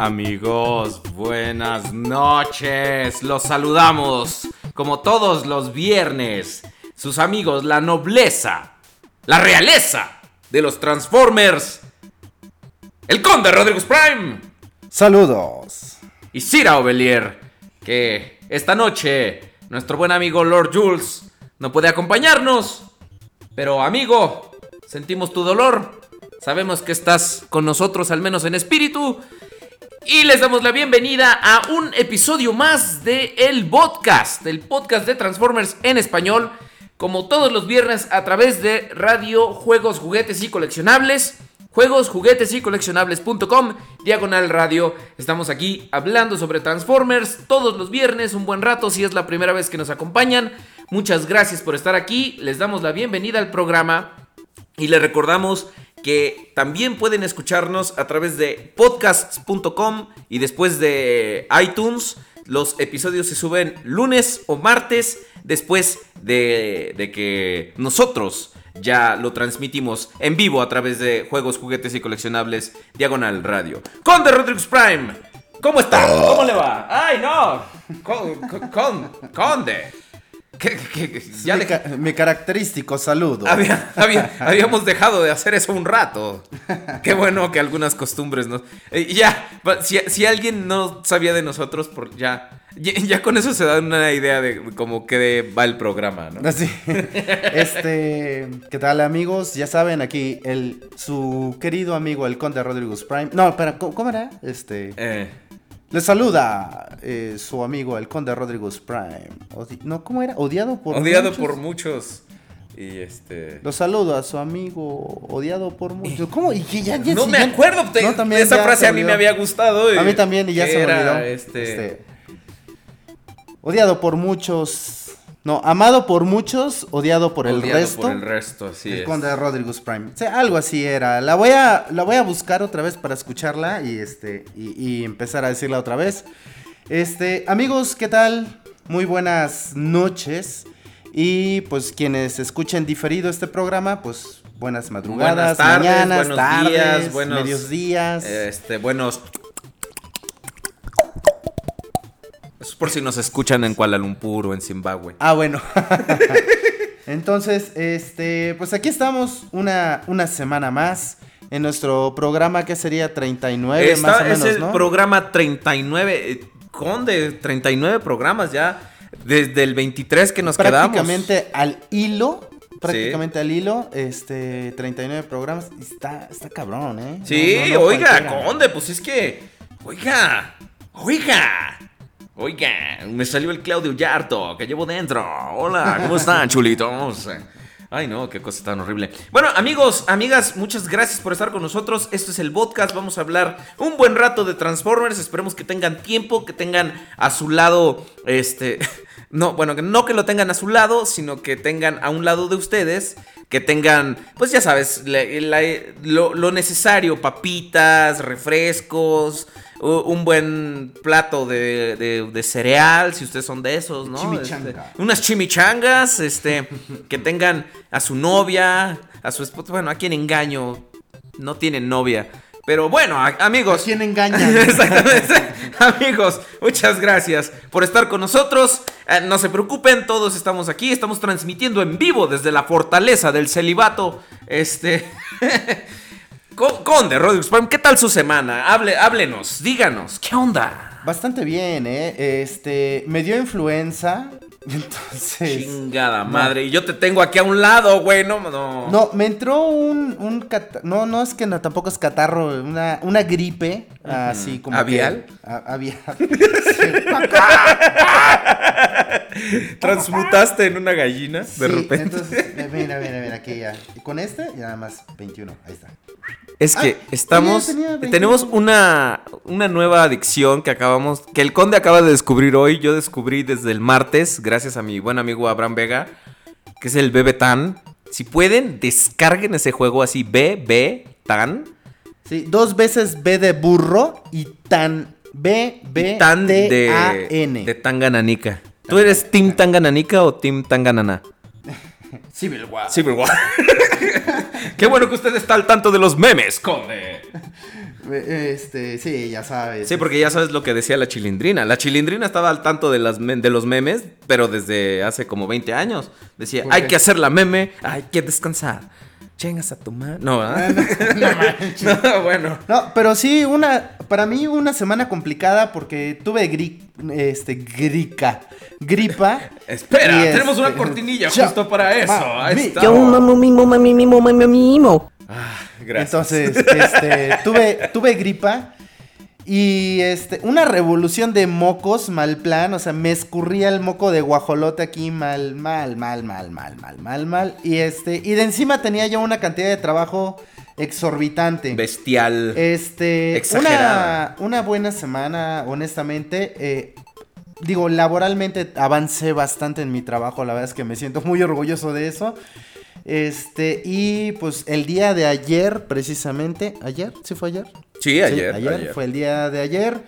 Amigos, buenas noches. Los saludamos como todos los viernes. Sus amigos, la nobleza, la realeza de los Transformers. El conde Rodrigo Prime Saludos. y Cira Ovelier. Que esta noche nuestro buen amigo Lord Jules no puede acompañarnos. Pero amigo, sentimos tu dolor. Sabemos que estás con nosotros, al menos en espíritu. Y les damos la bienvenida a un episodio más de El Podcast, el podcast de Transformers en español, como todos los viernes a través de Radio Juegos, Juguetes y Coleccionables, juegos, juguetes y coleccionables.com, diagonal radio. Estamos aquí hablando sobre Transformers todos los viernes, un buen rato si es la primera vez que nos acompañan. Muchas gracias por estar aquí, les damos la bienvenida al programa y les recordamos que también pueden escucharnos a través de podcasts.com y después de iTunes. Los episodios se suben lunes o martes después de, de que nosotros ya lo transmitimos en vivo a través de juegos, juguetes y coleccionables Diagonal Radio. Conde Rodriguez Prime, ¿cómo está? ¿Cómo le va? ¡Ay, no! Con, con- con- conde. ¿Qué- qué- qué- ya mi, le- ca- mi característico saludo. había- había- habíamos dejado de hacer eso un rato. Qué bueno que algunas costumbres no. Eh, ya, si, si alguien no sabía de nosotros, por ya, ya, ya con eso se da una idea de cómo que va el programa, ¿no? Así. Este, ¿qué tal amigos? Ya saben, aquí el su querido amigo el Conde Rodríguez Prime. No, ¿cómo, cómo era? Este, Eh, le saluda eh, su amigo el Conde Rodríguez Prime. Odi- no, ¿cómo era? Odiado por odiado muchos. por muchos. Y este. Lo saludo a su amigo odiado por muchos. ¿Cómo? Y que ya, ya- No me ya- acuerdo. te- No, también esa frase se a mí me había gustado. y- A mí también y ya se me olvidó. Este, Este, odiado por muchos. No, amado por muchos, odiado por el odiado resto. por el resto, así el es. conde Rodríguez Prime. O sea, algo así era. La voy a, la voy a buscar otra vez para escucharla y este y, y empezar a decirla otra vez. Este, amigos, ¿qué tal? Muy buenas noches. Y pues quienes escuchen diferido este programa, pues buenas madrugadas, Buenas tardes, mañanas, buenos tardes, días, buenos- medios días. Este, buenos. Por si nos escuchan en Kuala Lumpur o en Zimbabue. Ah, bueno. Entonces, este, pues aquí estamos una, una semana más en nuestro programa que sería 39 Esta- más o es menos, el ¿no? programa 39. eh, Conde, 39 programas ya. Desde el 23 que nos quedamos. prácticamente al hilo, prácticamente al hilo, este 39 programas, está está cabrón, ¿eh? Sí, No, no, no oiga, cualquiera. Conde, pues es que. Oiga, oiga. Oiga, me salió el Claudio Yarto que llevo dentro. Hola, ¿cómo están, chulitos? Ay, no, qué cosa tan horrible. Bueno, amigos, amigas, muchas gracias por estar con nosotros. Esto es el podcast. Vamos a hablar un buen rato de Transformers. Esperemos que tengan tiempo, que tengan a su lado, este. No, bueno, no que lo tengan a su lado, sino que tengan a un lado de ustedes, que tengan, pues ya sabes, lo, necesario, papitas, refrescos, un buen plato de, de- de cereal, si ustedes son de esos, ¿no? Chimichanga. Este, unas chimichangas, este, que tengan a su novia, a su esposa, bueno, a quien engaño, no tienen novia. Pero bueno, a- amigos. ¿Quién engaña? Exactamente. Amigos, muchas gracias por estar con nosotros. Eh, no se preocupen, todos estamos aquí. Estamos transmitiendo en vivo desde la fortaleza del celibato. Este. Con- Conde, Rodrigo Spam, ¿qué tal su semana? Hable, háblenos, díganos, ¿qué onda? Bastante bien, ¿eh? Este, me dio influenza, entonces... Chingada madre, y yo te tengo aquí a un lado, güey, no, no. No, me entró un, un cata- No, no es que no, tampoco es catarro, una, una gripe, así como... que- ¿Avial? a- avial. Transmutaste en una gallina de Sí, repente. entonces, eh, mira, mira, mira, aquí ya. Y con este, ya nada más 21, ahí está. Es que Ah, estamos. tenía- tenía 20. tenemos una, una nueva adicción que acabamos. Que el conde acaba de descubrir hoy. Yo descubrí desde el martes, gracias a mi buen amigo Abraham Vega. Que es el Bebe Tan. Si pueden, descarguen ese juego así: B, Tan. Sí, dos veces B de burro y tan B, B, Tan de, A, N. de Tangananica. ¿Tú eres Team Tangananica o Team Tanganana? Civil War. Civil War. Qué bueno que usted está al tanto de los memes, conde. Este, sí, ya sabes. Sí, porque ya sabes lo que decía la chilindrina. La chilindrina estaba al tanto de, las me- de los memes, pero desde hace como 20 años. Decía, ¿Por hay que hacer la meme, hay que descansar. Chengas a tu madre. No, ¿verdad? No, bueno. No, pero sí, una, para mí una semana complicada porque tuve gri, este, grica, gripa. Espera, tenemos una este- cortinilla justo para eso. ma- Ahí mi- está. Yo un mamo mimo, mami mimo, mami mimo. Ah, gracias. Entonces, este, tuve, tuve gripa y este, una revolución de mocos mal plan, o sea, me escurría el moco de guajolote aquí mal, mal, mal, mal, mal, mal, mal, mal. Y este, y de encima tenía yo una cantidad de trabajo exorbitante. Bestial. Este, Exagerada. una, una buena semana, honestamente. eh, digo, laboralmente avancé bastante en mi trabajo, la verdad es que me siento muy orgulloso de eso. Este, y pues el día de ayer, precisamente, ayer, ¿sí fue ayer? Sí, Sí, ayer. ayer. fue el día de ayer.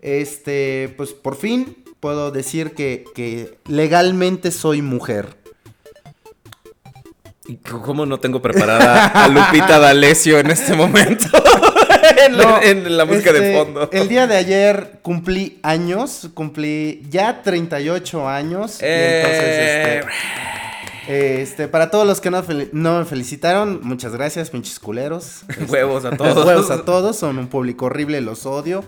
Este, pues por fin puedo decir que, que legalmente soy mujer. ¿Y ¿Cómo no tengo preparada a Lupita D'Alessio en este momento? en, la- en la música de este, fondo. El día de ayer cumplí años, cumplí ya 38 años. y entonces, Eh, este, este, para todos los que no, me felicitaron, muchas gracias, pinches culeros. Huevos a todos. Huevos a todos, son un público horrible, los odio.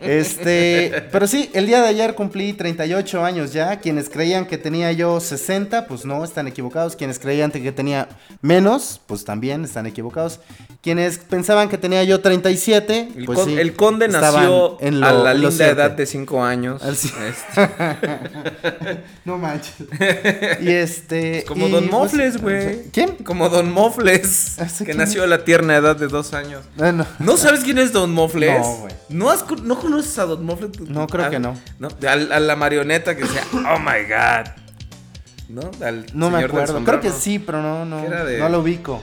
Este, pero sí, el día de ayer cumplí 38 años ya. Quienes creían que tenía yo 60, pues no, están equivocados. Quienes creían que tenía menos, pues también están equivocados. Quienes pensaban que tenía yo 37, El, pues con- sí, el conde nació en lo- a la en linda edad de 5 años. Al Este, No manches. Y este. como y, Don pues, Mofles, güey. ¿Quién? Como Don Mofles, ¿Ese que quién nació a la tierna edad de 2 años. Ah, no. ¿No sabes quién es Don Mofles? No, güey. ¿No, has ¿No conoces a Don Mofles? No, creo que no. A, a la marioneta que decía, oh my god. ¿No? Al No me acuerdo. Creo que ¿no? sí, pero no, no. Era de- No lo ubico.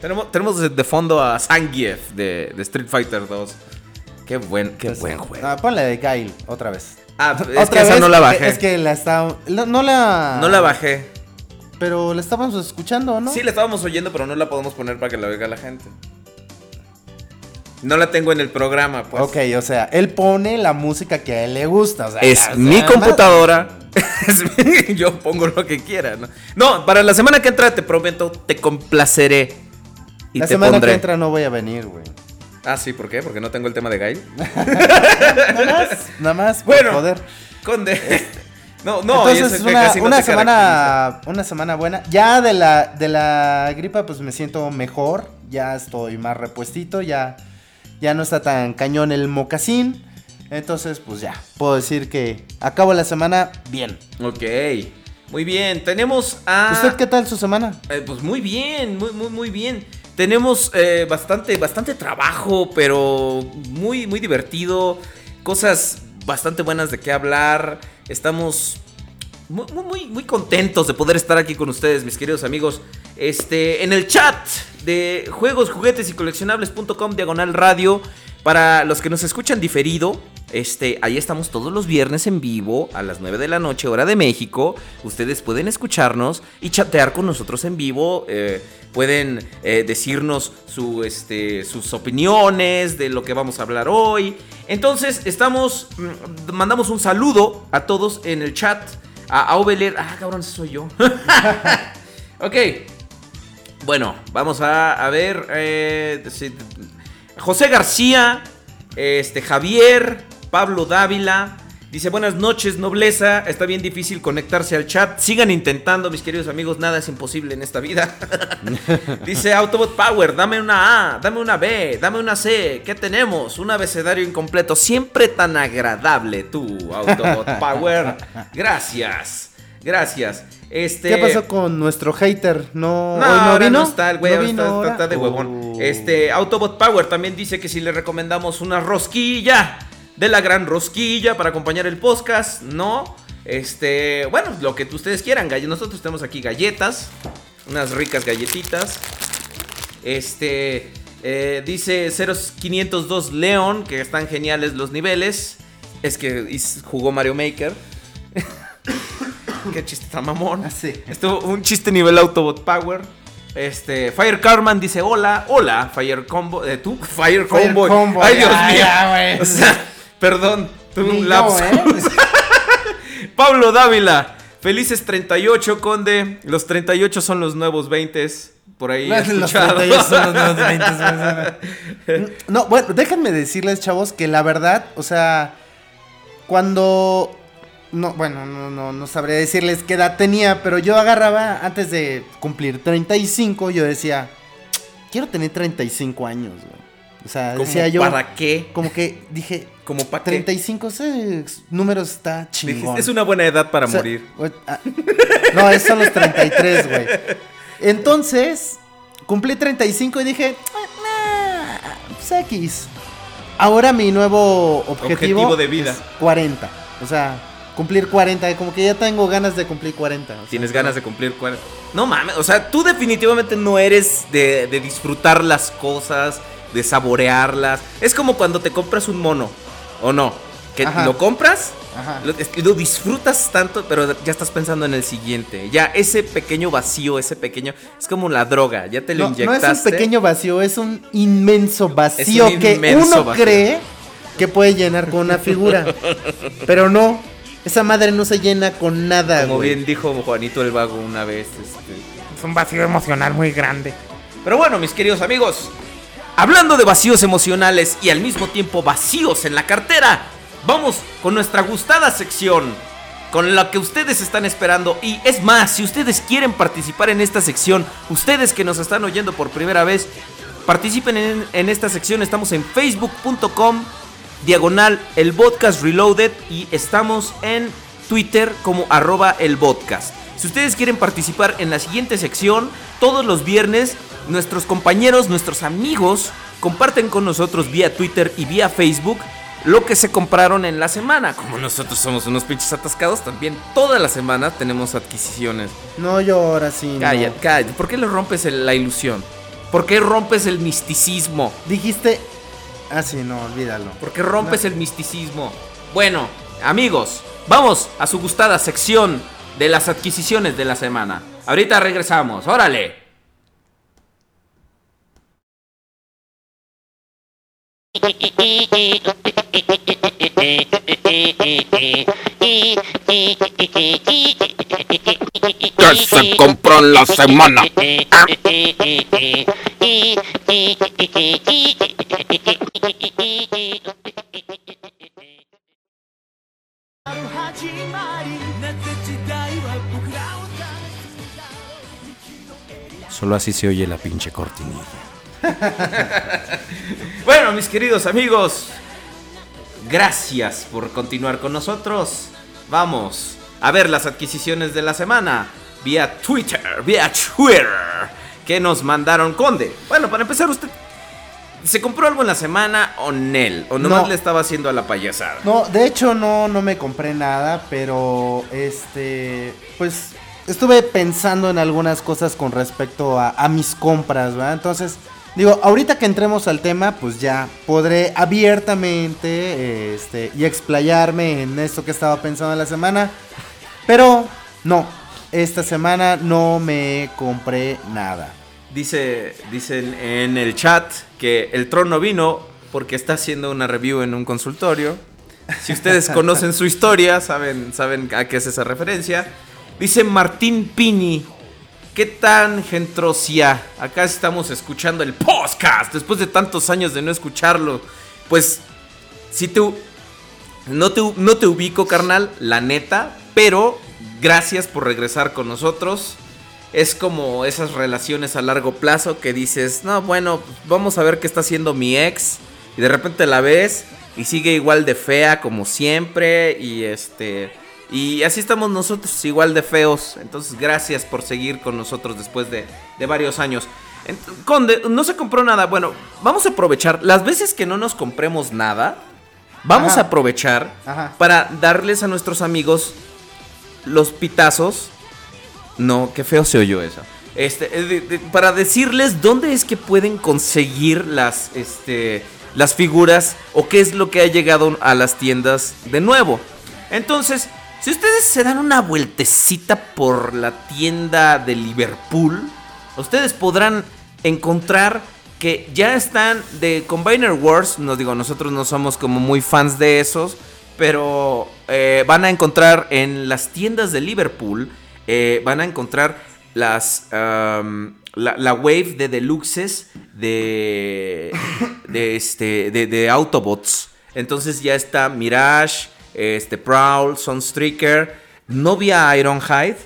Tenemos, tenemos de, fondo a Zangief de, de Street Fighter 2. Qué buen, qué buen juego. Ah, ponle de Gail otra vez. Ah, es Otra que esa no la bajé. Es que la está. la- no la. No la bajé. Pero la estábamos escuchando, ¿no? Sí, la estábamos oyendo, pero no la podemos poner para que la oiga la gente. No la tengo en el programa, pues. Ok, o sea, él pone la música que a él le gusta. o sea, Es mi o sea, computadora. Yo pongo lo que quiera, ¿no? No, para la semana que entra te prometo, te complaceré. Y La te semana pondré. que entra no voy a venir, güey. Ah, sí, ¿por qué? Porque no tengo el tema de Gail. Nada más, nada más, Bueno, joder. Conde. No, no, Entonces, una, casi no una semana, una semana buena. Ya de la, de la gripa, pues me siento mejor. Ya estoy más repuestito. Ya, ya no está tan cañón el mocasín. Entonces, pues ya, puedo decir que acabo la semana bien. Ok. Muy bien. Tenemos a. ¿Usted qué tal su semana? Eh, pues muy bien, muy, muy, muy bien. Tenemos eh, bastante, bastante trabajo, pero muy, muy divertido. Cosas bastante buenas de qué hablar. Estamos muy, muy, muy, contentos de poder estar aquí con ustedes, mis queridos amigos. Este, en el chat de juegos, juguetes y coleccionables.com diagonal radio. Para los que nos escuchan diferido, este, ahí estamos todos los viernes en vivo a las 9 de la noche, hora de México. Ustedes pueden escucharnos y chatear con nosotros en vivo. eh, pueden eh, decirnos este, sus opiniones de lo que vamos a hablar hoy. Entonces, estamos. mm, Mandamos un saludo a todos en el chat. A, a Oveler. Ah, cabrón, soy yo. ok. Bueno, vamos a, ver. eh, José García, este Javier, Pablo Dávila. Dice, buenas noches, nobleza. Está bien difícil conectarse al chat. Sigan intentando, mis queridos amigos. Nada es imposible en esta vida. Dice Autobot Power, dame una A, dame una B, dame una C. ¿Qué tenemos? Un abecedario incompleto. Siempre tan agradable tú, Autobot Power. Gracias. Gracias. Este... ¿Qué pasó con nuestro hater? ¿No, No, no ahora vino? no está el güey, vino está, está de huevón. Oh. Este, Autobot Power también dice que si le recomendamos una rosquilla de la gran rosquilla para acompañar el podcast, ¿no? Este, bueno, lo que ustedes quieran, nosotros tenemos aquí galletas, unas ricas galletitas. Este, eh, dice 0502 León, que están geniales los niveles. Es que jugó Mario Maker. Qué chiste tan mamón. Ah, sí. Esto, un chiste nivel Autobot Power. Este, Fire Carman dice hola, hola, Fire Combo, eh, tú, Fire Fire Combo. Ay, Dios mío. ya, o sea, perdón, tuve Ni un lapso. ¿eh? Pablo Dávila, felices 38, Conde. Los 38 son los nuevos 20. Por ahí Los escuchado. 38 son los nuevos 20, güey. No, bueno, déjenme decirles, chavos, que la verdad, o sea, cuando... No, bueno, no, no, no sabría decirles qué edad tenía, pero yo agarraba, antes de cumplir 35, yo decía, quiero tener 35 años, güey. O sea, ¿Cómo decía yo... ¿Para qué? Como que dije, Como para qué? 35, ese número está chingón. Es una buena edad para O sea, morir. ah, no, esos son los 33, güey. Entonces, cumplí 35 y dije, "Ah, nah, pues X. Ahora mi nuevo objetivo, Objetivo de vida. es 40. O sea, cumplir 40. Como que ya tengo ganas de cumplir 40. o sea, Tienes ganas de cumplir cuál. No mames, o sea, tú definitivamente no eres de, de disfrutar las cosas, de saborearlas. Es como cuando te compras un mono, ¿o no? Que Ajá. lo compras, Ajá. lo, disfrutas tanto, pero ya estás pensando en el siguiente. Ya ese pequeño vacío, ese pequeño. Es como la droga, ya te lo No, no inyectaste. es un pequeño vacío, es un inmenso vacío un que inmenso uno vacío. cree que puede llenar con una figura. pero no, esa madre no se llena con nada, Como güey. bien dijo Juanito el Vago una vez. Este, Es un vacío emocional muy grande. Pero bueno, mis queridos amigos, hablando de vacíos emocionales y al mismo tiempo vacíos en la cartera, vamos con nuestra gustada sección, con la que ustedes están esperando. Y es más, si ustedes quieren participar en esta sección, ustedes que nos están oyendo por primera vez, participen en, esta sección. Estamos en facebook.com, diagonal el podcast reloaded y estamos en Twitter como arroba el podcast. Si ustedes quieren participar en la siguiente sección, todos los viernes nuestros compañeros, nuestros amigos comparten con nosotros vía Twitter y vía Facebook lo que se compraron en la semana. Como nosotros somos unos pinches atascados, también toda la semana tenemos adquisiciones. No, yo ahora sí. no. Calla, calla. ¿Por qué le rompes el- la ilusión? ¿Por qué rompes el misticismo? Dijiste. Ah, sí, no, olvídalo. ¿Por qué rompes el misticismo? Bueno, amigos, vamos a su gustada sección de las adquisiciones de la semana. Ahorita regresamos, órale. Que se compró en la semana. Solo así se oye la pinche cortinilla. bueno, mis queridos amigos, gracias por continuar con nosotros. Vamos a ver las adquisiciones de la semana vía Twitter, vía Twitter, que nos mandaron Conde. Bueno, para empezar, usted se compró algo en la semana o Nel, o nomás No. le estaba haciendo a la payasada. No, de hecho no, no me compré nada, pero este, pues estuve pensando en algunas cosas con respecto a, a mis compras, ¿verdad? Entonces, digo, ahorita que entremos al tema, pues ya podré abiertamente este, y explayarme en esto que estaba pensando en la semana, pero no, esta semana no me compré nada. Dice, dicen en el chat que el trono vino porque está haciendo una review en un consultorio. Si ustedes conocen su historia, saben, saben a qué es esa referencia. Dice Martín Pini. ¿Qué tan gentrosia? Acá estamos escuchando el podcast después de tantos años de no escucharlo. Pues, si te, no te, no te ubico, carnal, la neta, pero gracias por regresar con nosotros. Es como esas relaciones a largo plazo que dices, no, bueno, vamos a ver qué está haciendo mi ex. Y de repente la ves y sigue igual de fea como siempre. Y este. Y así estamos nosotros, igual de feos. Entonces, gracias por seguir con nosotros después de, de varios años. Conde, no se compró nada. Bueno, vamos a aprovechar. Las veces que no nos compremos nada, vamos Ajá. a aprovechar Ajá. para darles a nuestros amigos los pitazos. No, qué feo se oyó eso. Este, eh, de- de- para decirles dónde es que pueden conseguir las, este, las figuras o qué es lo que ha llegado a las tiendas de nuevo. Entonces, si ustedes se dan una vueltecita por la tienda de Liverpool, ustedes podrán encontrar que ya están de Combiner Wars. No digo, nosotros no somos como muy fans de esos, pero eh, van a encontrar en las tiendas de Liverpool, eh, van a encontrar las la wave de deluxes de de este de, de Autobots. Entonces ya está Mirage, este Prowl, Sunstreaker, no vi a Ironhide,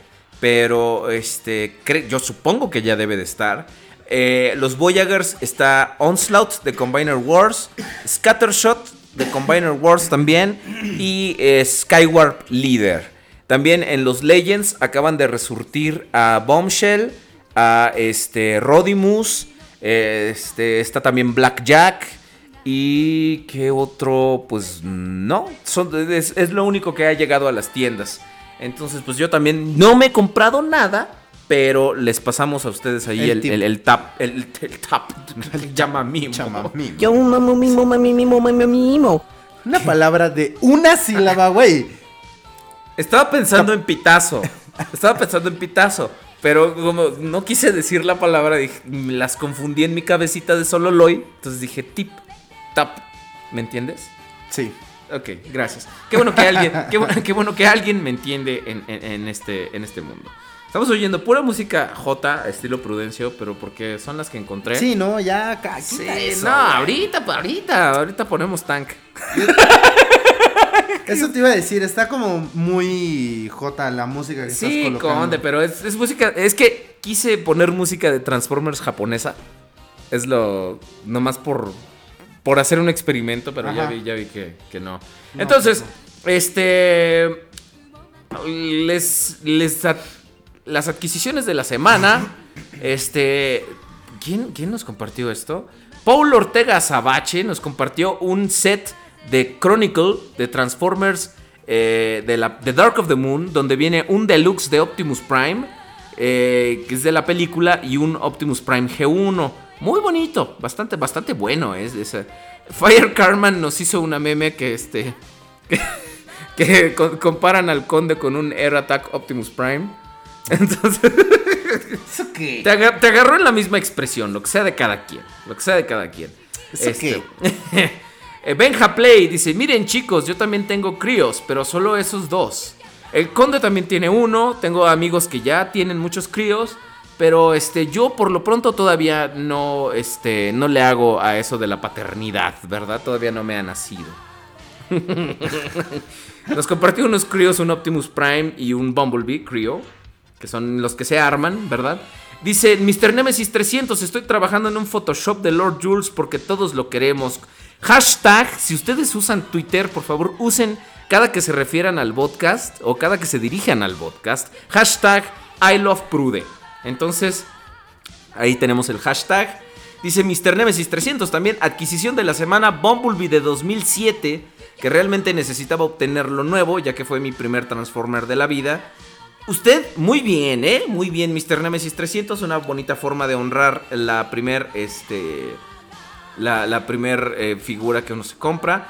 pero este yo supongo que ya debe de estar. Eh, los Voyagers está Onslaught de Combiner Wars, Scattershot de Combiner Wars también y eh, Skywarp Leader. También en los Legends acaban de resurtir a Bombshell, a este Rodimus, eh, este está también Blackjack y qué otro, pues no, son, es, es lo único que ha llegado a las tiendas. Entonces, pues yo también no me he comprado nada, pero les pasamos a ustedes ahí El el, el- el tap, el, el tap, llama mimo. Chamamim. Yo mamo mimo mami mimo mami mimo. Una palabra de una sílaba, güey. Estaba pensando en pitazo. Estaba pensando en pitazo. Pero como no quise decir la palabra, dije- las confundí en mi cabecita de solo Loy. Entonces dije tip, tap. ¿Me entiendes? Sí. Ok, gracias. Qué bueno que alguien, qué, bu- qué bueno que alguien me entiende en, en- en este, en este mundo. Estamos oyendo pura música J, estilo Prudencio, pero porque son las que encontré. Sí, no, ya, Sí, eso, no, güey. ahorita, ahorita, ahorita ponemos tank. Eso te iba a decir, está como muy J la música que estás Sí, colocando. conde, pero es, es música. Es que quise poner música de Transformers japonesa. Es lo. Nomás por. Por hacer un experimento, pero ya vi, ya vi que, que no. No, Entonces, pues este. Les. Les. ad- las adquisiciones de la semana. Este. ¿quién, ¿Quién nos compartió esto? Paul Ortega Sabache nos compartió un set de Chronicle de Transformers eh, de la The Dark of the Moon, donde viene un deluxe de Optimus Prime, eh, que es de la película, y un Optimus Prime G1. Muy bonito, bastante, bastante bueno es ese. Fire Carman nos hizo una meme que este. que, que co- comparan al conde con un Air Attack Optimus Prime. Entonces. ¿Eso qué? Te agarró en la misma expresión, lo que sea de cada quien. Lo que sea de cada quien. ¿Eso Este, eh, Benja Play dice, miren chicos, yo también tengo críos, pero solo esos dos. El conde también tiene uno, tengo amigos que ya tienen muchos críos, pero este, yo por lo pronto todavía no, este, no le hago a eso de la paternidad, ¿verdad? Todavía no me ha nacido. Nos compartió unos críos, un Optimus Prime y un Bumblebee crío, que son los que se arman, ¿verdad? Dice, Mr. Nemesis 300, estoy trabajando en un Photoshop de Lord Jules porque todos lo queremos. Hashtag, si ustedes usan Twitter, por favor, usen cada que se refieran al podcast o cada que se dirijan al podcast. Hashtag I love Prude. Entonces, ahí tenemos el hashtag. Dice Mr. Nemesis 300 también, adquisición de la semana Bumblebee de 2007, que realmente necesitaba obtener lo nuevo, ya que fue mi primer Transformer de la vida. Usted, muy bien, ¿eh? Muy bien, Mr. Nemesis 300, una bonita forma de honrar la primer, este... La, la primer eh, figura que uno se compra.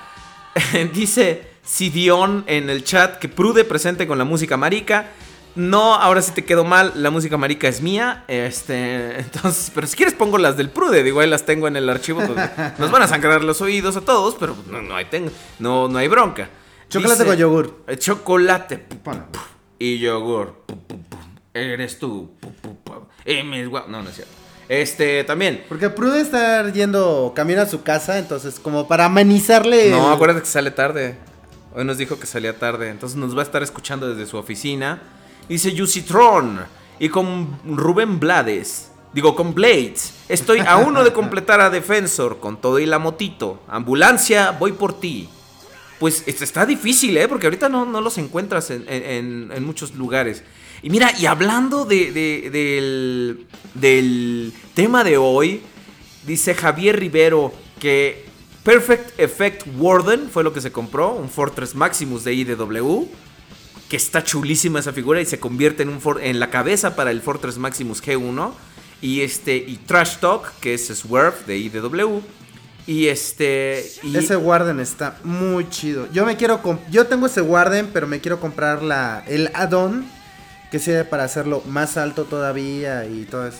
Dice Sidion en el chat que Prude presente con la música marica. No, ahora sí te quedó mal, la música marica es mía. Este, entonces, pero si quieres pongo las del Prude, digo, ahí las tengo en el archivo. pues, nos van a sangrar los oídos a todos, pero no, no hay, tengo, no, no hay bronca. Chocolate con yogur. eh, Chocolate pu- y yogur. Eres tú. Y mis No, no es cierto. Este, también. Porque Prude está yendo camino a su casa, entonces como para amenizarle... No, el- acuérdate que sale tarde. Hoy nos dijo que salía tarde. Entonces nos va a estar escuchando desde su oficina. Dice Yusitron. Y con Rubén Blades. Digo, con Blades. Estoy a uno de completar a Defensor con todo y la motito. Ambulancia, voy por ti. Pues es- está difícil, ¿eh? Porque ahorita no, no los encuentras en, en- en- en muchos lugares. Y mira, y hablando de- de- del, del tema de hoy, dice Javier Rivero que Perfect Effect Warden fue lo que se compró, un Fortress Maximus de IDW. Que está chulísima esa figura y se convierte en, un for- en la cabeza para el Fortress Maximus G1. Y este, y Trash Talk, que es Swerve de IDW. Y este. Y Ese Warden está muy chido. Yo me quiero yo tengo ese Warden, pero me quiero comprar la el add-on que sirve para hacerlo más alto todavía y todo eso.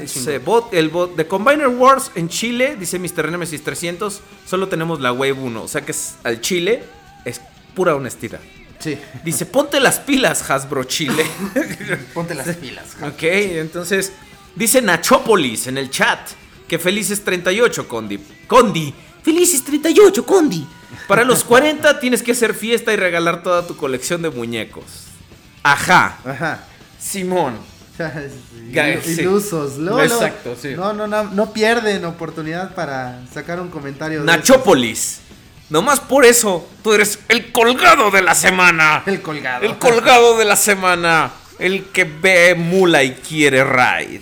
Dice, bot, el bot de Combiner Wars en Chile, dice Mr. Nemesis 300, solo tenemos la Wave 1. O sea que es, al Chile es pura honestidad. Sí. Dice, ponte las pilas, Hasbro Chile. Ponte las pilas. ok, entonces, dice Nachópolis en el chat, que felices 38, Condi. Condi, felices 38, Condi. Para los 40 tienes que hacer fiesta y regalar toda tu colección de muñecos. Ajá, Ajá. Simón. Sí. Ilusos. Luego- Exacto, sí. No, no, no, no pierden oportunidad para sacar un comentario. de Nachópolis. Nomás por eso, tú eres el colgado de la semana. El colgado. El colgado de la semana. El que ve mula y quiere raid.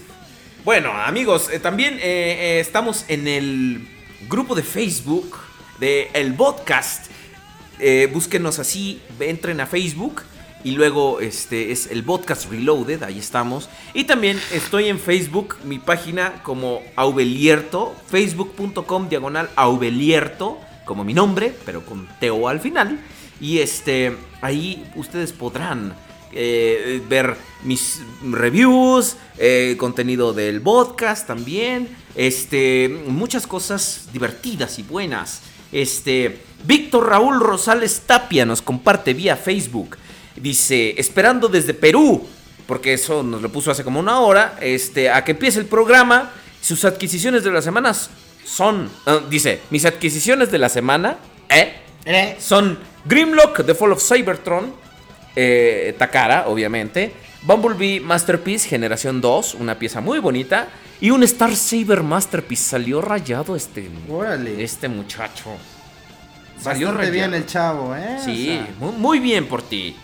Bueno, amigos, eh, también eh, eh, estamos en el grupo de Facebook de El Podcast. Búsquenos así, entren a Facebook y luego este es el podcast Reloaded, ahí estamos. Y también estoy en Facebook, mi página como Aubelierto, facebook.com diagonal Aubelierto, como mi nombre, pero con Teo al final. Y este, ahí ustedes podrán eh, ver mis reviews, eh, contenido del podcast también, este, muchas cosas divertidas y buenas. Este, Víctor Raúl Rosales Tapia nos comparte vía Facebook. Dice, esperando desde Perú, porque eso nos lo puso hace como una hora, este, a que empiece el programa. Sus adquisiciones de las semanas son, ah, dice, mis adquisiciones de la semana, ¿eh? Eh, Son Grimlock, The Fall of Cybertron, eh, Takara, obviamente, Bumblebee Masterpiece Generación 2, una pieza muy bonita, y un Star Saber Masterpiece. Salió rayado este, Órale. este muchacho. Salió Bastante bien rayado. el chavo, ¿eh? O Sí, sea, muy, muy bien por ti.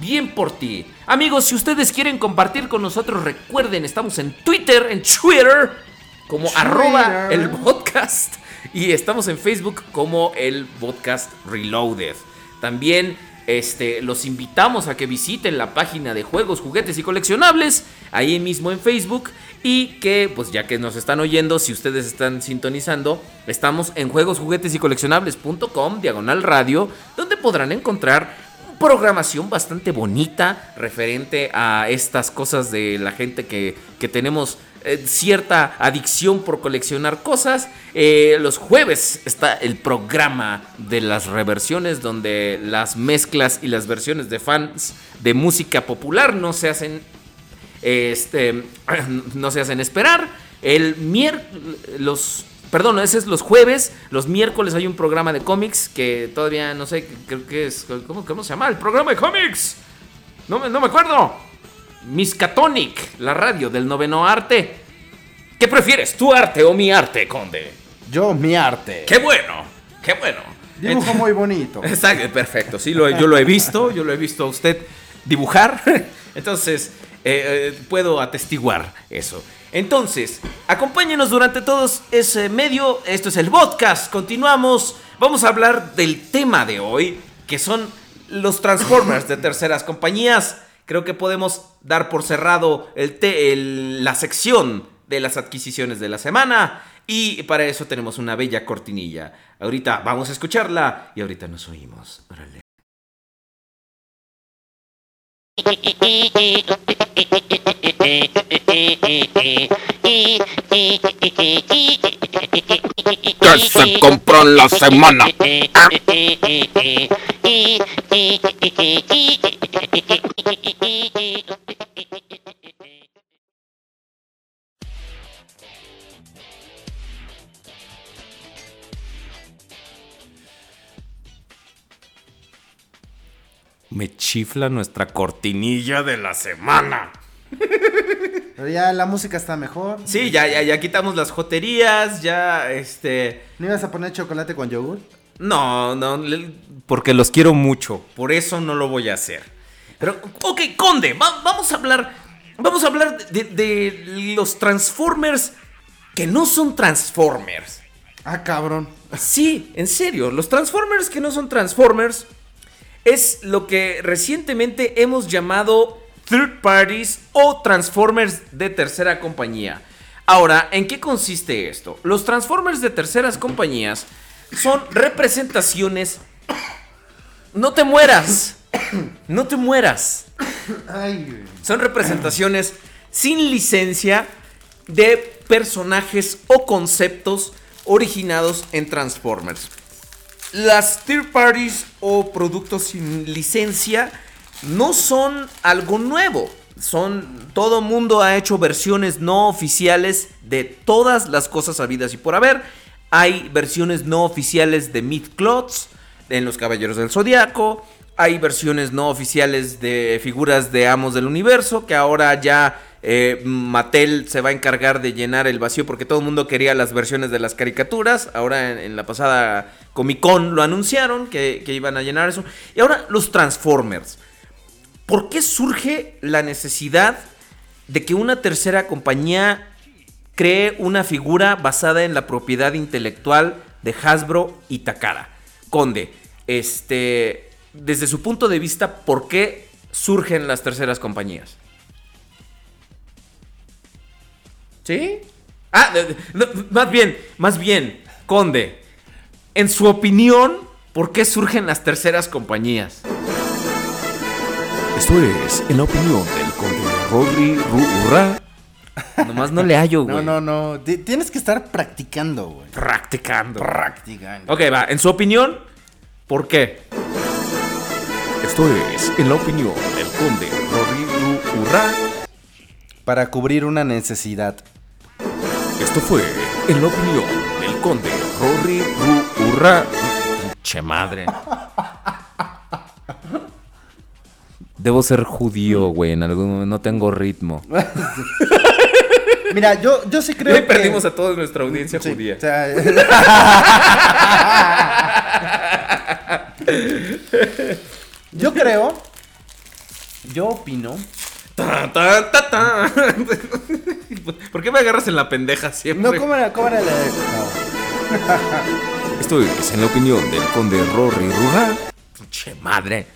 Bien por ti. Amigos, si ustedes quieren compartir con nosotros, recuerden, estamos en Twitter, en Twitter, como Twitter. arroba el podcast. Y estamos en Facebook como el podcast Reloaded. También este, los invitamos a que visiten la página de juegos, juguetes y coleccionables, ahí mismo en Facebook. Y que, pues ya que nos están oyendo, si ustedes están sintonizando, estamos en juegos, juguetes y coleccionables.com, diagonal radio, donde podrán encontrar programación bastante bonita referente a estas cosas de la gente que, que tenemos eh, cierta adicción por coleccionar cosas. Eh, los jueves está el programa de las reversiones donde las mezclas y las versiones de fans de música popular no se hacen este no se hacen esperar. El miércoles los Perdón, ese es los jueves. Los miércoles hay un programa de cómics que todavía no sé, creo que es. ¿Cómo, se llama? El programa de cómics. No no me acuerdo. Miskatonic, la radio del noveno arte. ¿Qué prefieres, tu arte o mi arte, conde? Yo, mi arte. ¡Qué bueno! ¡Qué bueno! Dibujo muy bonito. Exacto, perfecto. Sí, lo- yo lo he visto, yo lo he visto a usted dibujar. Entonces, eh, eh, puedo atestiguar eso. Entonces, acompáñenos durante todos ese medio. Esto es el podcast. Continuamos. Vamos a hablar del tema de hoy, que son los Transformers de terceras compañías. Creo que podemos dar por cerrado la sección de las adquisiciones de la semana. Y para eso tenemos una bella cortinilla. Ahorita vamos a escucharla y ahorita nos oímos. Órale. Que se compró en la semana. Me chifla nuestra cortinilla de la semana. Pero ya la música está mejor. Sí, ya, ya, ya quitamos las joterías, ya, este... ¿No ibas a poner chocolate con yogur? No, no, porque los quiero mucho, por eso no lo voy a hacer. Pero, ok, Conde, va- vamos a hablar, vamos a hablar de, de los Transformers que no son Transformers. Ah, cabrón. Sí, en serio, los Transformers que no son Transformers es lo que recientemente hemos llamado third parties o Transformers de tercera compañía. Ahora, ¿en qué consiste esto? Los Transformers de terceras compañías son representaciones... No te mueras. No te mueras. Son representaciones sin licencia de personajes o conceptos originados en Transformers. Las third parties o productos sin licencia no son algo nuevo. Son todo mundo ha hecho versiones no oficiales de todas las cosas habidas y por haber. Hay versiones no oficiales de Mythclots en los Caballeros del Zodiaco. Hay versiones no oficiales de figuras de Amos del Universo que ahora ya eh, Mattel se va a encargar de llenar el vacío porque todo el mundo quería las versiones de las caricaturas. Ahora en la pasada Comic Con lo anunciaron que, iban a llenar eso. Y ahora los Transformers. ¿Por qué surge la necesidad de que una tercera compañía cree una figura basada en la propiedad intelectual de Hasbro y Takara? Conde, este, desde su punto de vista, ¿por qué surgen las terceras compañías? ¿Sí? Ah, más bien, más bien, Conde, en su opinión, ¿por qué surgen las terceras compañías? Esto es en la opinión del conde Rodri Rurra. Nomás no le hallo, güey. No, no, no. Ti- Tienes que estar practicando, güey. Practicando. Practicando. Ok, va. En su opinión, ¿por qué? Esto es en la opinión del conde Rodri Rurra. Para cubrir una necesidad. Esto fue en la opinión del conde Rodri Rurra. Che madre. Debo ser judío, güey. En algún no tengo ritmo. Mira, yo, yo sí creo Hoy que... perdimos a toda nuestra audiencia Sí, judía. o sea, yo creo... Yo opino... Ta, ta, ta, ta. ¿Por qué me agarras en la pendeja siempre? No, ¿cómo era, cómo era la de- no. Esto es en la opinión del conde Rodri Rurra. Che madre.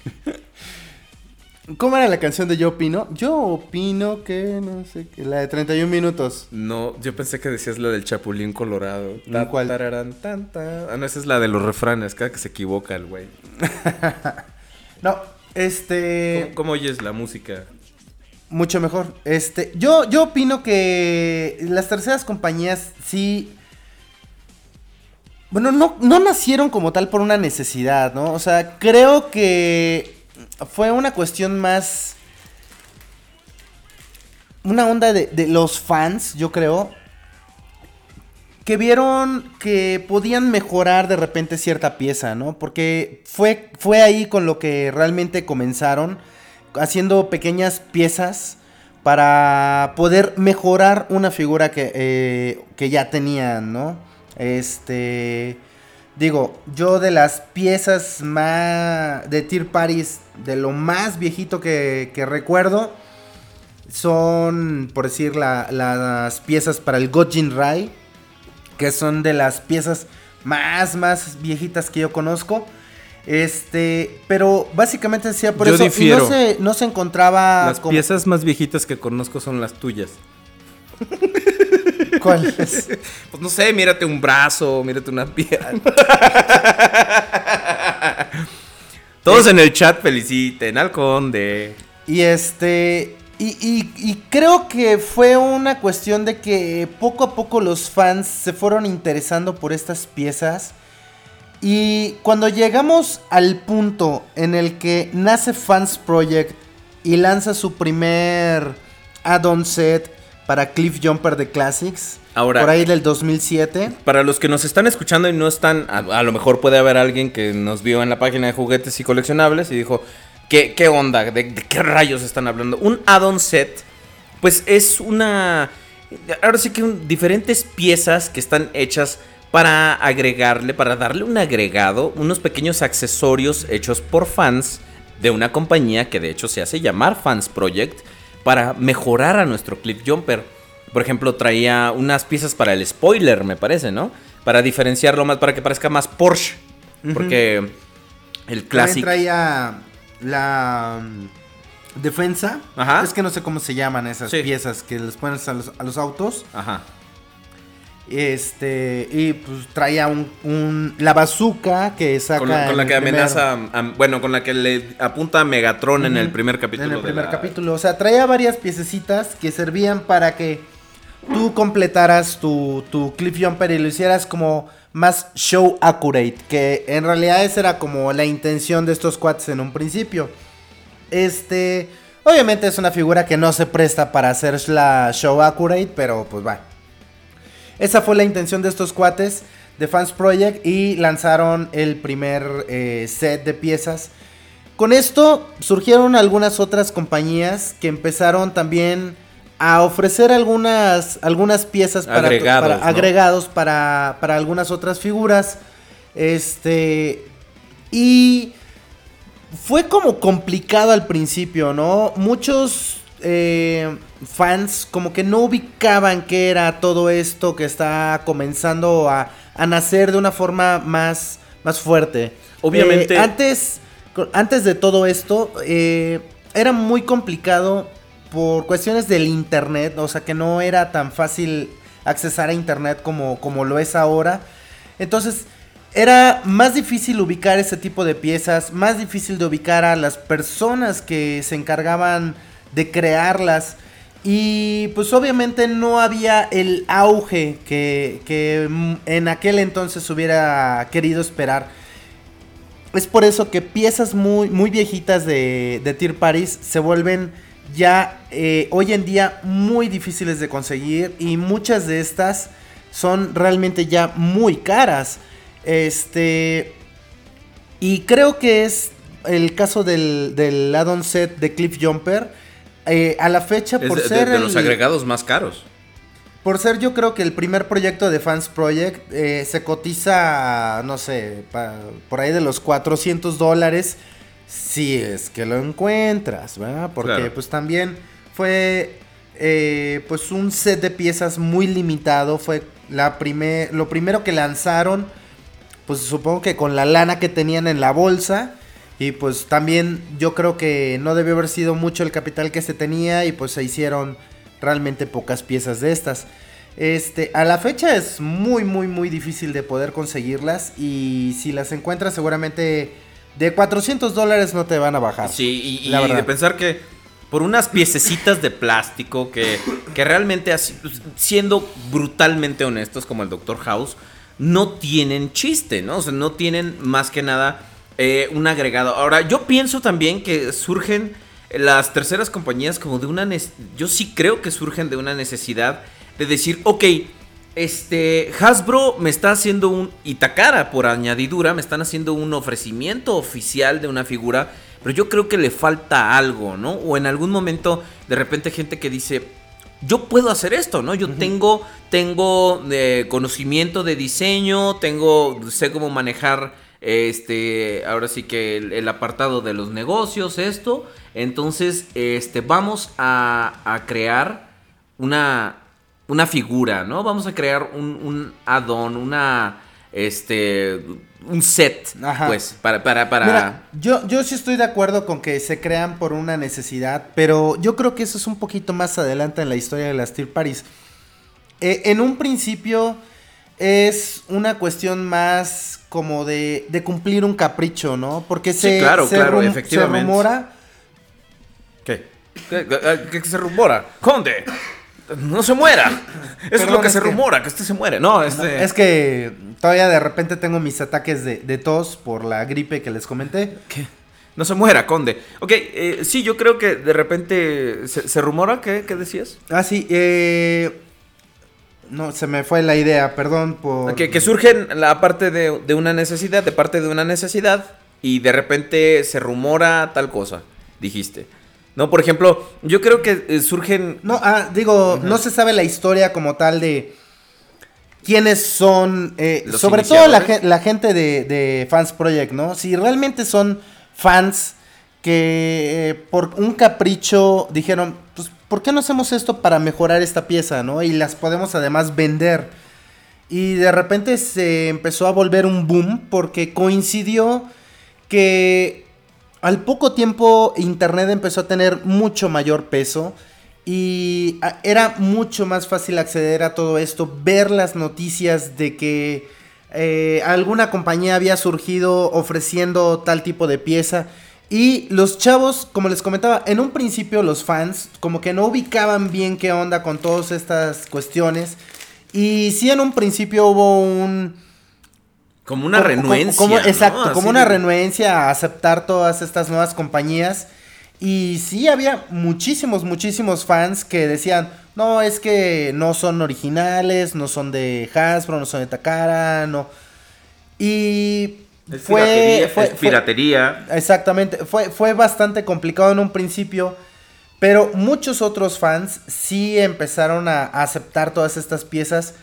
¿Cómo era la canción de Yo opino? Yo opino que no sé qué. La de 31 minutos. No, yo pensé que decías la del Chapulín Colorado. Tan, ta. Ah, no, esa es la de los refranes, cada que se equivoca el güey. No, este. ¿Cómo, cómo oyes la música? Mucho mejor. Este, yo, yo opino que las terceras compañías sí. Bueno, no, no nacieron como tal por una necesidad, ¿no? O sea, creo que fue una cuestión más. Una onda de, de los fans, yo creo. Que vieron que podían mejorar de repente cierta pieza, ¿no? Porque fue, fue ahí con lo que realmente comenzaron haciendo pequeñas piezas para poder mejorar una figura que, eh, que ya tenían, ¿no? Este. Digo, yo de las piezas más. de Tier Paris, de lo más viejito que, que recuerdo, son, por decir, la- las piezas para el Gojin Rai, que son de las piezas más, más viejitas que yo conozco. Este, pero básicamente decía por Yo eso. Y no se, no se encontraba. Las como- piezas más viejitas que conozco son las tuyas. ¿Cuál es? Pues no sé, mírate un brazo, mírate una pierna. Todos en el chat feliciten al conde. Y este. Y, y- y creo que fue una cuestión de que poco a poco los fans se fueron interesando por estas piezas. Y cuando llegamos al punto en el que nace Fans Project y lanza su primer add-on set para Cliff Jumper de Classics, Ahora- por ahí del 2007. Para los que nos están escuchando y no están, a, a lo mejor puede haber alguien que nos vio en la página de juguetes y coleccionables y dijo, ¿qué, qué onda? ¿De, de qué rayos están hablando? Un add-on set, pues es una... Ahora sí que un- diferentes piezas que están hechas para agregarle, para darle un agregado, unos pequeños accesorios hechos por fans de una compañía que de hecho se hace llamar Fans Project para mejorar a nuestro clip jumper. Por ejemplo, traía unas piezas para el spoiler, me parece, ¿no? Para diferenciarlo más, para que parezca más Porsche. Porque el También clásico. traía la mm, defensa. Ajá. Es que no sé cómo se llaman esas Sí. piezas que les pones a los, a los autos. Ajá. Este, y pues traía un, un- la bazooka que saca. Con la, con la que amenaza. a- bueno, con la que le apunta a Megatron en el primer capítulo. En el primer la- capítulo. O sea, traía varias piececitas que servían para que tú completaras tu, tu cliff jumper y lo hicieras como más show accurate. Que en realidad esa era como la intención de estos cuates en un principio. Este. Obviamente es una figura que no se presta para hacer la show accurate, pero pues va. Esa fue la intención de estos cuates de Fans Project y lanzaron el primer eh, set de piezas. Con esto surgieron algunas otras compañías que empezaron también a ofrecer algunas, algunas piezas para, Agregados, para- ¿no? agregados para, para algunas otras figuras. Este. Y fue como complicado al principio, ¿no? Muchos eh, fans como que no ubicaban qué era todo esto que está comenzando a, a nacer de una forma más, más fuerte. Obviamente- Eh, antes, antes de todo esto, eh, era muy complicado por cuestiones del internet, o sea que no era tan fácil accesar a internet como, como lo es ahora. Entonces, era más difícil ubicar ese tipo de piezas, más difícil de ubicar a las personas que se encargaban de crearlas. Y pues obviamente no había el auge que, que en aquel entonces hubiera querido esperar. Es por eso que piezas muy, muy viejitas de, de Tier Paris se vuelven ya eh, hoy en día muy difíciles de conseguir y muchas de estas son realmente ya muy caras. Este. Y creo que es el caso del, del add-on set de Cliff Jumper. Eh, a la fecha, Es por de, de- ser de los el- agregados más caros. por ser yo creo que el primer proyecto de Fans Project eh, se cotiza, no sé, pa- por ahí de los 400 dólares, si es que lo encuentras, ¿verdad? Porque Claro. pues también fue eh, pues un set de piezas muy limitado, fue la primer, lo primero que lanzaron, pues supongo que con la lana que tenían en la bolsa. Y pues también yo creo que no debió haber sido mucho el capital que se tenía y pues se hicieron realmente pocas piezas de estas. Este, a la fecha es muy, muy, muy difícil de poder conseguirlas y si las encuentras seguramente de 400 dólares no te van a bajar. Sí, y, la de pensar que por unas piececitas de plástico que, que realmente, así, siendo brutalmente honestos como el Dr. House, no tienen chiste, ¿no? O sea, no tienen más que nada eh, un agregado. Ahora, yo pienso también que surgen las terceras compañías como de una... Yo sí creo que surgen de una necesidad de decir, ok, este Hasbro me está haciendo un... Y Takara, por añadidura, me están haciendo un ofrecimiento oficial de una figura, pero yo creo que le falta algo, ¿no? O en algún momento, de repente, gente que dice, yo puedo hacer esto, ¿no? Yo tengo, tengo eh, conocimiento de diseño, tengo, sé cómo manejar, este, ahora sí que el, el apartado de los negocios, esto. Entonces, este, vamos a, a crear una, una figura, ¿no? Vamos a crear un, un add-on, una, este, un set, Ajá. pues, para, para, para... Mira, yo, yo sí estoy de acuerdo con que se crean por una necesidad, pero yo creo que eso es un poquito más adelante en la historia de las Tier Paris. Eh, en un principio es una cuestión más como de, de cumplir un capricho, ¿no? Porque se, claro, se claro, rum- efectivamente. se rumora ¿Qué? ¿Qué, qué- qué- qué se rumora? Conde, no se muera. Eso es lo que es se que- rumora, que este se muere. No, este... Es que todavía de repente tengo mis ataques de, de tos por la gripe que les comenté. ¿Qué? No se muera, Conde. Ok, eh, sí, yo creo que de repente se, se rumora, ¿qué, ¿qué decías? Ah, sí, eh... No, se me fue la idea, perdón por... Que, que surgen la parte de, de una necesidad, de parte de una necesidad, y de repente se rumora tal cosa, dijiste. No, por ejemplo, yo creo que eh, surgen... No, ah, digo, no se sabe la historia como tal de quiénes son, eh, sobre todo la, la gente de, de Fans Project, ¿no? Si realmente son fans que eh, por un capricho dijeron, pues, ¿por qué no hacemos esto para mejorar esta pieza, ¿no? Y las podemos además vender. Y de repente se empezó a volver un boom porque coincidió que al poco tiempo Internet empezó a tener mucho mayor peso y a- era mucho más fácil acceder a todo esto, ver las noticias de que eh, alguna compañía había surgido ofreciendo tal tipo de pieza. Y los chavos, como les comentaba, en un principio los fans como que no ubicaban bien qué onda con todas estas cuestiones. Y sí en un principio hubo un... Como una como- renuencia. como- ¿no? exacto, Así como una de- renuencia a aceptar todas estas nuevas compañías. Y sí había muchísimos, muchísimos fans que decían, no, es que no son originales, no son de Hasbro, no son de Takara, no. Y Es fue, piratería, fue- es fue- piratería. Exactamente, fue, fue bastante complicado en un principio, pero muchos otros fans sí empezaron a, aceptar todas estas piezas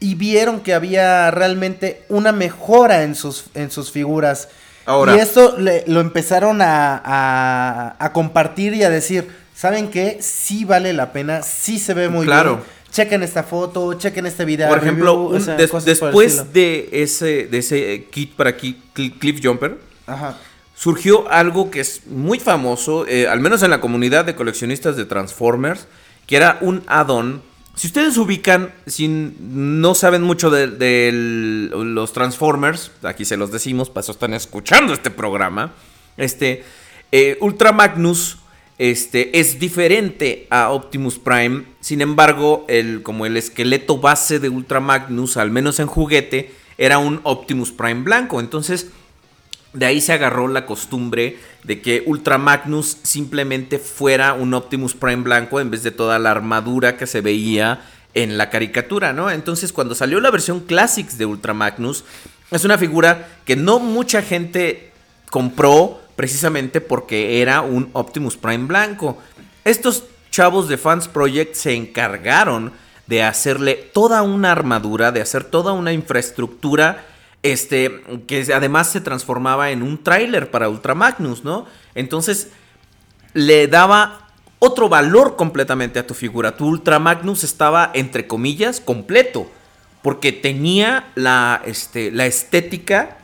y vieron que había realmente una mejora en sus, en sus figuras. Ahora- y esto le- lo empezaron a, a- a compartir y a decir, ¿saben qué? Sí vale la pena, sí se ve muy Claro. bien. Chequen esta foto, chequen este video. Por ejemplo, review, o sea, des- después de ese, de ese kit para aquí, Cl- Cliff Jumper, Ajá. surgió algo que es muy famoso, eh, al menos en la comunidad de coleccionistas de Transformers, que era un add-on. Si ustedes ubican, si no saben mucho de, de el- los Transformers, aquí se los decimos, para eso están escuchando este programa, este, eh, Ultra Magnus este, es diferente a Optimus Prime, sin embargo, el, como el esqueleto base de Ultra Magnus, al menos en juguete, era un Optimus Prime blanco, entonces... De ahí se agarró la costumbre de que Ultra Magnus simplemente fuera un Optimus Prime blanco en vez de toda la armadura que se veía en la caricatura, ¿no? Entonces, cuando salió la versión Classics de Ultra Magnus, es una figura que no mucha gente compró precisamente porque era un Optimus Prime blanco. Estos chavos de Fans Project se encargaron de hacerle toda una armadura, de hacer toda una infraestructura este, que además se transformaba en un tráiler para Ultra Magnus, ¿no? Entonces, le daba otro valor completamente a tu figura. Tu Ultra Magnus estaba, entre comillas, completo. Porque tenía la, este, la estética.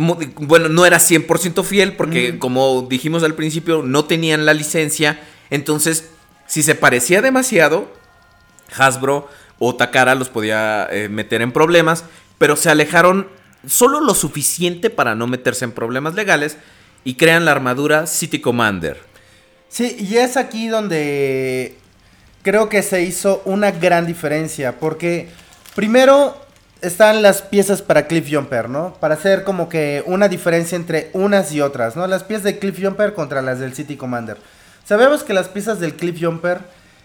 Bueno, no era 100% fiel porque, como dijimos al principio, no tenían la licencia. Entonces, si se parecía demasiado, Hasbro o Takara los podía eh, meter en problemas, pero se alejaron solo lo suficiente para no meterse en problemas legales y crean la armadura City Commander. Sí, y es aquí donde creo que se hizo una gran diferencia, porque primero están las piezas para Cliff Jumper, ¿no? Para hacer como que una diferencia entre unas y otras, ¿no? Las piezas de Cliff Jumper contra las del City Commander. Sabemos que las piezas del Cliff Jumper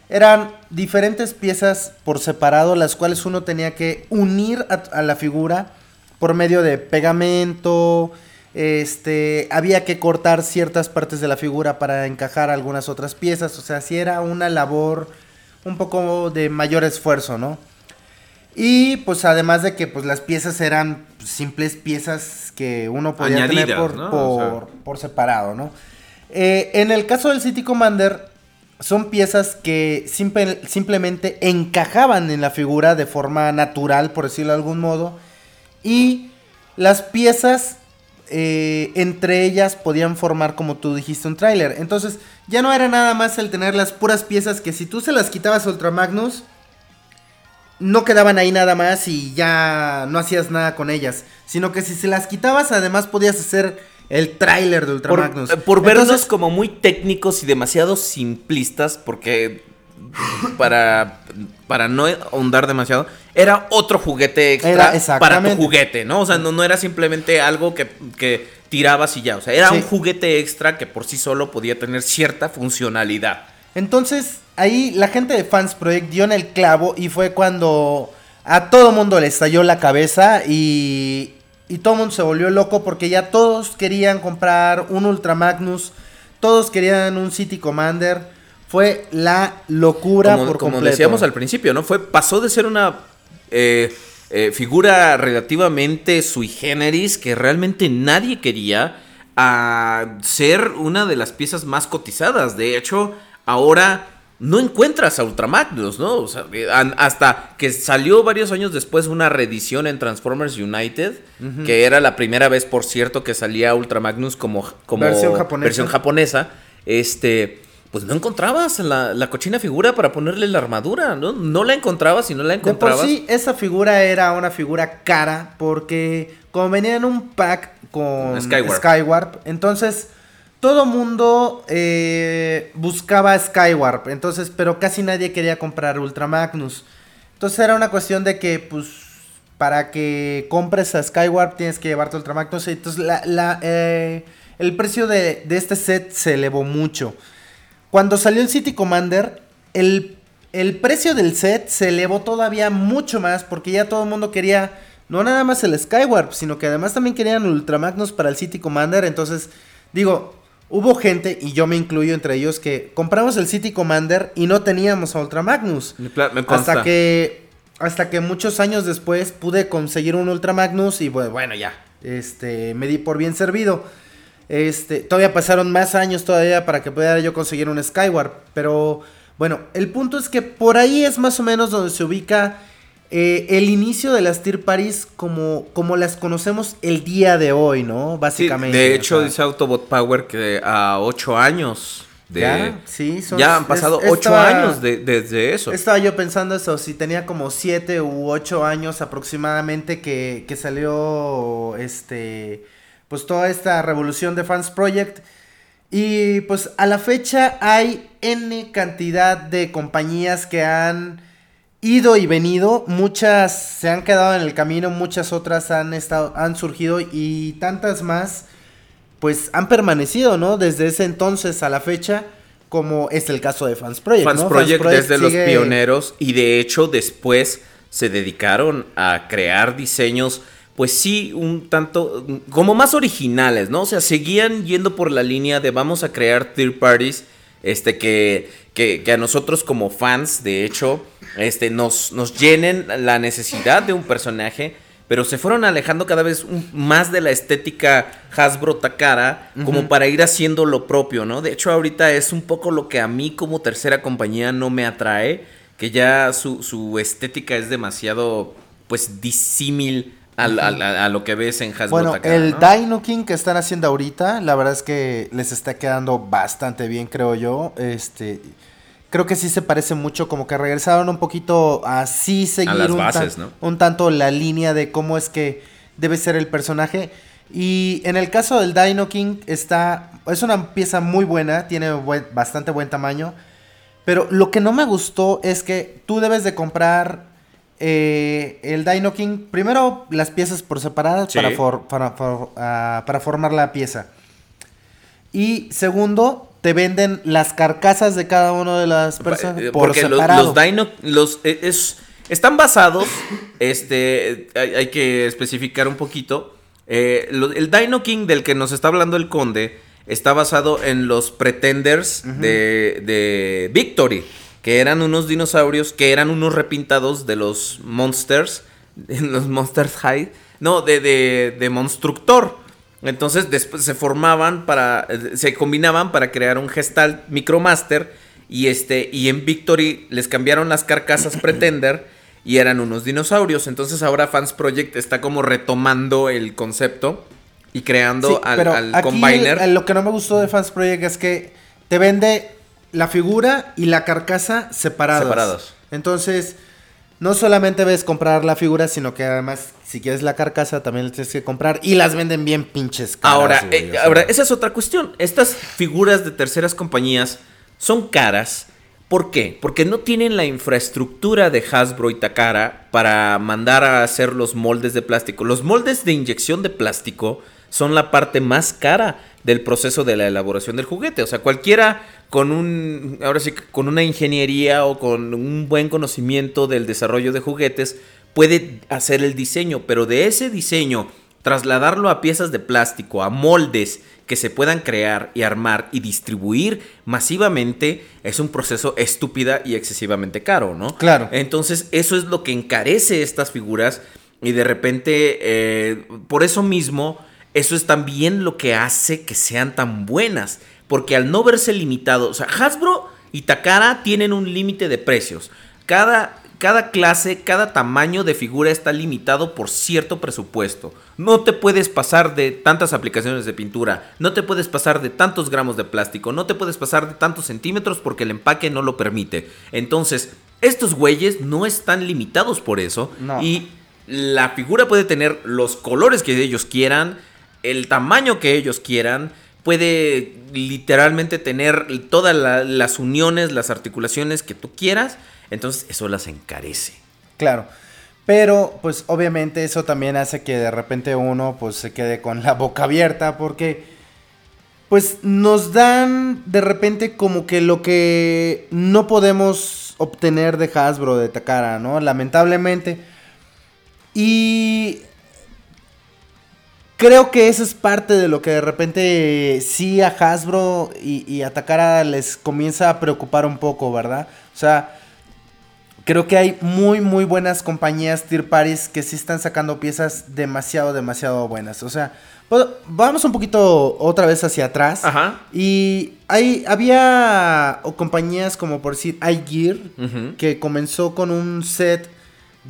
eran diferentes piezas por separado, las cuales uno tenía que unir a, la figura por medio de pegamento, este, había que cortar ciertas partes de la figura para encajar algunas otras piezas, o sea, si era una labor un poco de mayor esfuerzo, ¿no? Y pues además de que pues las piezas eran pues, simples piezas que uno podía tener por, ¿no? por, O sea. por separado, ¿no? Eh, en el caso del City Commander, son piezas que simple- simplemente encajaban en la figura de forma natural, por decirlo de algún modo. Y las piezas, eh, entre ellas, podían formar, como tú dijiste, un tráiler. Entonces, ya no era nada más el tener las puras piezas que si tú se las quitabas a Ultramagnus, no quedaban ahí nada más y ya no hacías nada con ellas. Sino que si se las quitabas, además podías hacer el tráiler de Ultramagnus. Por, eh, por vernos Entonces, como muy técnicos y demasiado simplistas, porque para, para no ahondar demasiado, era otro juguete extra para tu juguete, ¿no? O sea, no, no era simplemente algo que, que tirabas y ya. O sea, era Sí. un juguete extra que por sí solo podía tener cierta funcionalidad. Entonces, ahí la gente de Fans Project dio en el clavo y fue cuando a todo mundo le estalló la cabeza y, y todo mundo se volvió loco porque ya todos querían comprar un Ultra Magnus, todos querían un City Commander. Fue la locura como, por como completo. decíamos al principio, ¿no? Fue, pasó de ser una eh, eh, figura relativamente sui generis que realmente nadie quería a ser una de las piezas más cotizadas. De hecho, ahora no encuentras a Ultramagnus, ¿no? O sea, eh, hasta que salió varios años después una reedición en Transformers United, que era la primera vez, por cierto, que salía Ultramagnus como, como Versión japonesa. versión japonesa, este, pues no encontrabas la, la cochina figura para ponerle la armadura, ¿no? No la encontrabas y no la De por encontrabas. sí, esa figura era una figura cara porque como venía en un pack con Skywarp. Skywarp, entonces todo mundo eh, buscaba Skywarp, entonces, pero casi nadie quería comprar Ultra Magnus. Entonces era una cuestión de que, pues, para que compres a Skywarp tienes que llevarte Ultra Magnus. Entonces, la, eh, el precio de, este set se elevó mucho. Cuando salió el City Commander, el, el precio del set se elevó todavía mucho más porque ya todo el mundo quería no nada más el Skywarp, sino que además también querían Ultramagnus para el City Commander. Entonces, digo, hubo gente, y yo me incluyo entre ellos, que compramos el City Commander y no teníamos a me consta. Hasta que, hasta que muchos años después pude conseguir un Ultramagnus y pues, bueno, ya, este, me di por bien servido. Este, todavía pasaron más años todavía para que pudiera yo conseguir un Skyward. Pero bueno, el punto es que por ahí es más o menos donde se ubica eh, el inicio de las Tier Paris como, como las conocemos el día de hoy, ¿no? Sí, Básicamente. de hecho, dice Autobot Power que a ocho años de... Ya, sí, son- ya han pasado es- ocho estaba- años de- desde eso. Estaba yo pensando eso, si tenía como 7 u 8 años aproximadamente que, que salió este pues toda esta revolución de Fans Project. Y pues a la fecha hay N cantidad de compañías que han ido y venido. Muchas se han quedado en el camino, muchas otras han estado, han surgido y tantas más pues han permanecido, ¿no? Desde ese entonces a la fecha, como es el caso de Fans Project. Fans ¿no? Project desde los pioneros y de hecho después se dedicaron a crear diseños pues sí, un tanto como más originales, ¿no? O sea, seguían yendo por la línea de vamos a crear third parties este que, que, que a nosotros como fans, de hecho, este nos, nos llenen la necesidad de un personaje, pero se fueron alejando cada vez un- más de la estética Hasbro Takara como para ir haciendo lo propio, ¿no? De hecho, ahorita es un poco lo que a mí como tercera compañía no me atrae, que ya su, su estética es demasiado, pues, disímil a, a lo que ves en Hasbro Bueno, Takara, el ¿no? Dino King que están haciendo ahorita, la verdad es que les está quedando bastante bien, creo yo. Este, creo que sí se parece mucho, como que regresaron un poquito a sí seguir las un, bases, tan- ¿no? un tanto la línea de cómo es que debe ser el personaje. Y en el caso del Dino King está es una pieza muy buena, tiene buen- bastante buen tamaño. Pero lo que no me gustó es que tú debes de comprar eh, el Dino King. Primero las piezas por separado Sí. para, for- para, for- ah, para formar la pieza. Y segundo, te venden las carcasas de cada una de las personas por Porque los, separado. los Dino, los, eh, es, están basados, este, hay, hay que especificar un poquito. eh, lo- el Dino King del que nos está hablando el conde está basado en los Pretenders de, de Victory, que eran unos dinosaurios que eran unos repintados de los Monsters, de los Monsters High, no, de, de, de Monstructor. Entonces después se formaban para, eh, se combinaban para crear un Gestalt Micromaster y este y en Victory les cambiaron las carcasas Pretender y eran unos dinosaurios. Entonces ahora Fans Project está como retomando el concepto y creando Sí, al, pero al aquí Combiner. el- lo que no me gustó de Fans Project es que te vende la figura y la carcasa separadas. Separados. Entonces, no solamente ves comprar la figura, sino que además, si quieres la carcasa, también la tienes que comprar. Y las venden bien pinches caras. Ahora, güey, eh, o sea. ahora, esa es otra cuestión. Estas figuras de terceras compañías son caras. ¿Por qué? Porque no tienen la infraestructura de Hasbro y Takara para mandar a hacer los moldes de plástico. Los moldes de inyección de plástico son la parte más cara del proceso de la elaboración del juguete. O sea, cualquiera con un, ahora sí, con una ingeniería o con un buen conocimiento del desarrollo de juguetes puede hacer el diseño, pero de ese diseño trasladarlo a piezas de plástico, a moldes que se puedan crear y armar y distribuir masivamente es un proceso estúpida y excesivamente caro, ¿no? Claro. Entonces eso es lo que encarece estas figuras y de repente, eh, por eso mismo, eso es también lo que hace que sean tan buenas, porque al no verse limitado, o sea, Hasbro y Takara tienen un límite de precios. Cada, cada clase, cada tamaño de figura está limitado por cierto presupuesto. No te puedes pasar de tantas aplicaciones de pintura, no te puedes pasar de tantos gramos de plástico, no te puedes pasar de tantos centímetros porque el empaque no lo permite. Entonces, estos güeyes no están limitados por eso No. y la figura puede tener los colores que ellos quieran, el tamaño que ellos quieran, puede literalmente tener todas la- las uniones, las articulaciones que tú quieras, entonces eso las encarece. Claro. Pero, pues, obviamente eso también hace que de repente uno, pues, se quede con la boca abierta porque, pues, nos dan de repente como que lo que no podemos obtener de Hasbro, de Takara, ¿no? Lamentablemente. Y creo que eso es parte de lo que de repente sí a Hasbro y, y a Takara les comienza a preocupar un poco, ¿verdad? O sea, creo que hay muy, muy buenas compañías tier parties que sí están sacando piezas demasiado, demasiado buenas. O sea, pues, vamos un poquito otra vez hacia atrás. Ajá. Y hay, había o compañías como por decir iGear, que comenzó con un set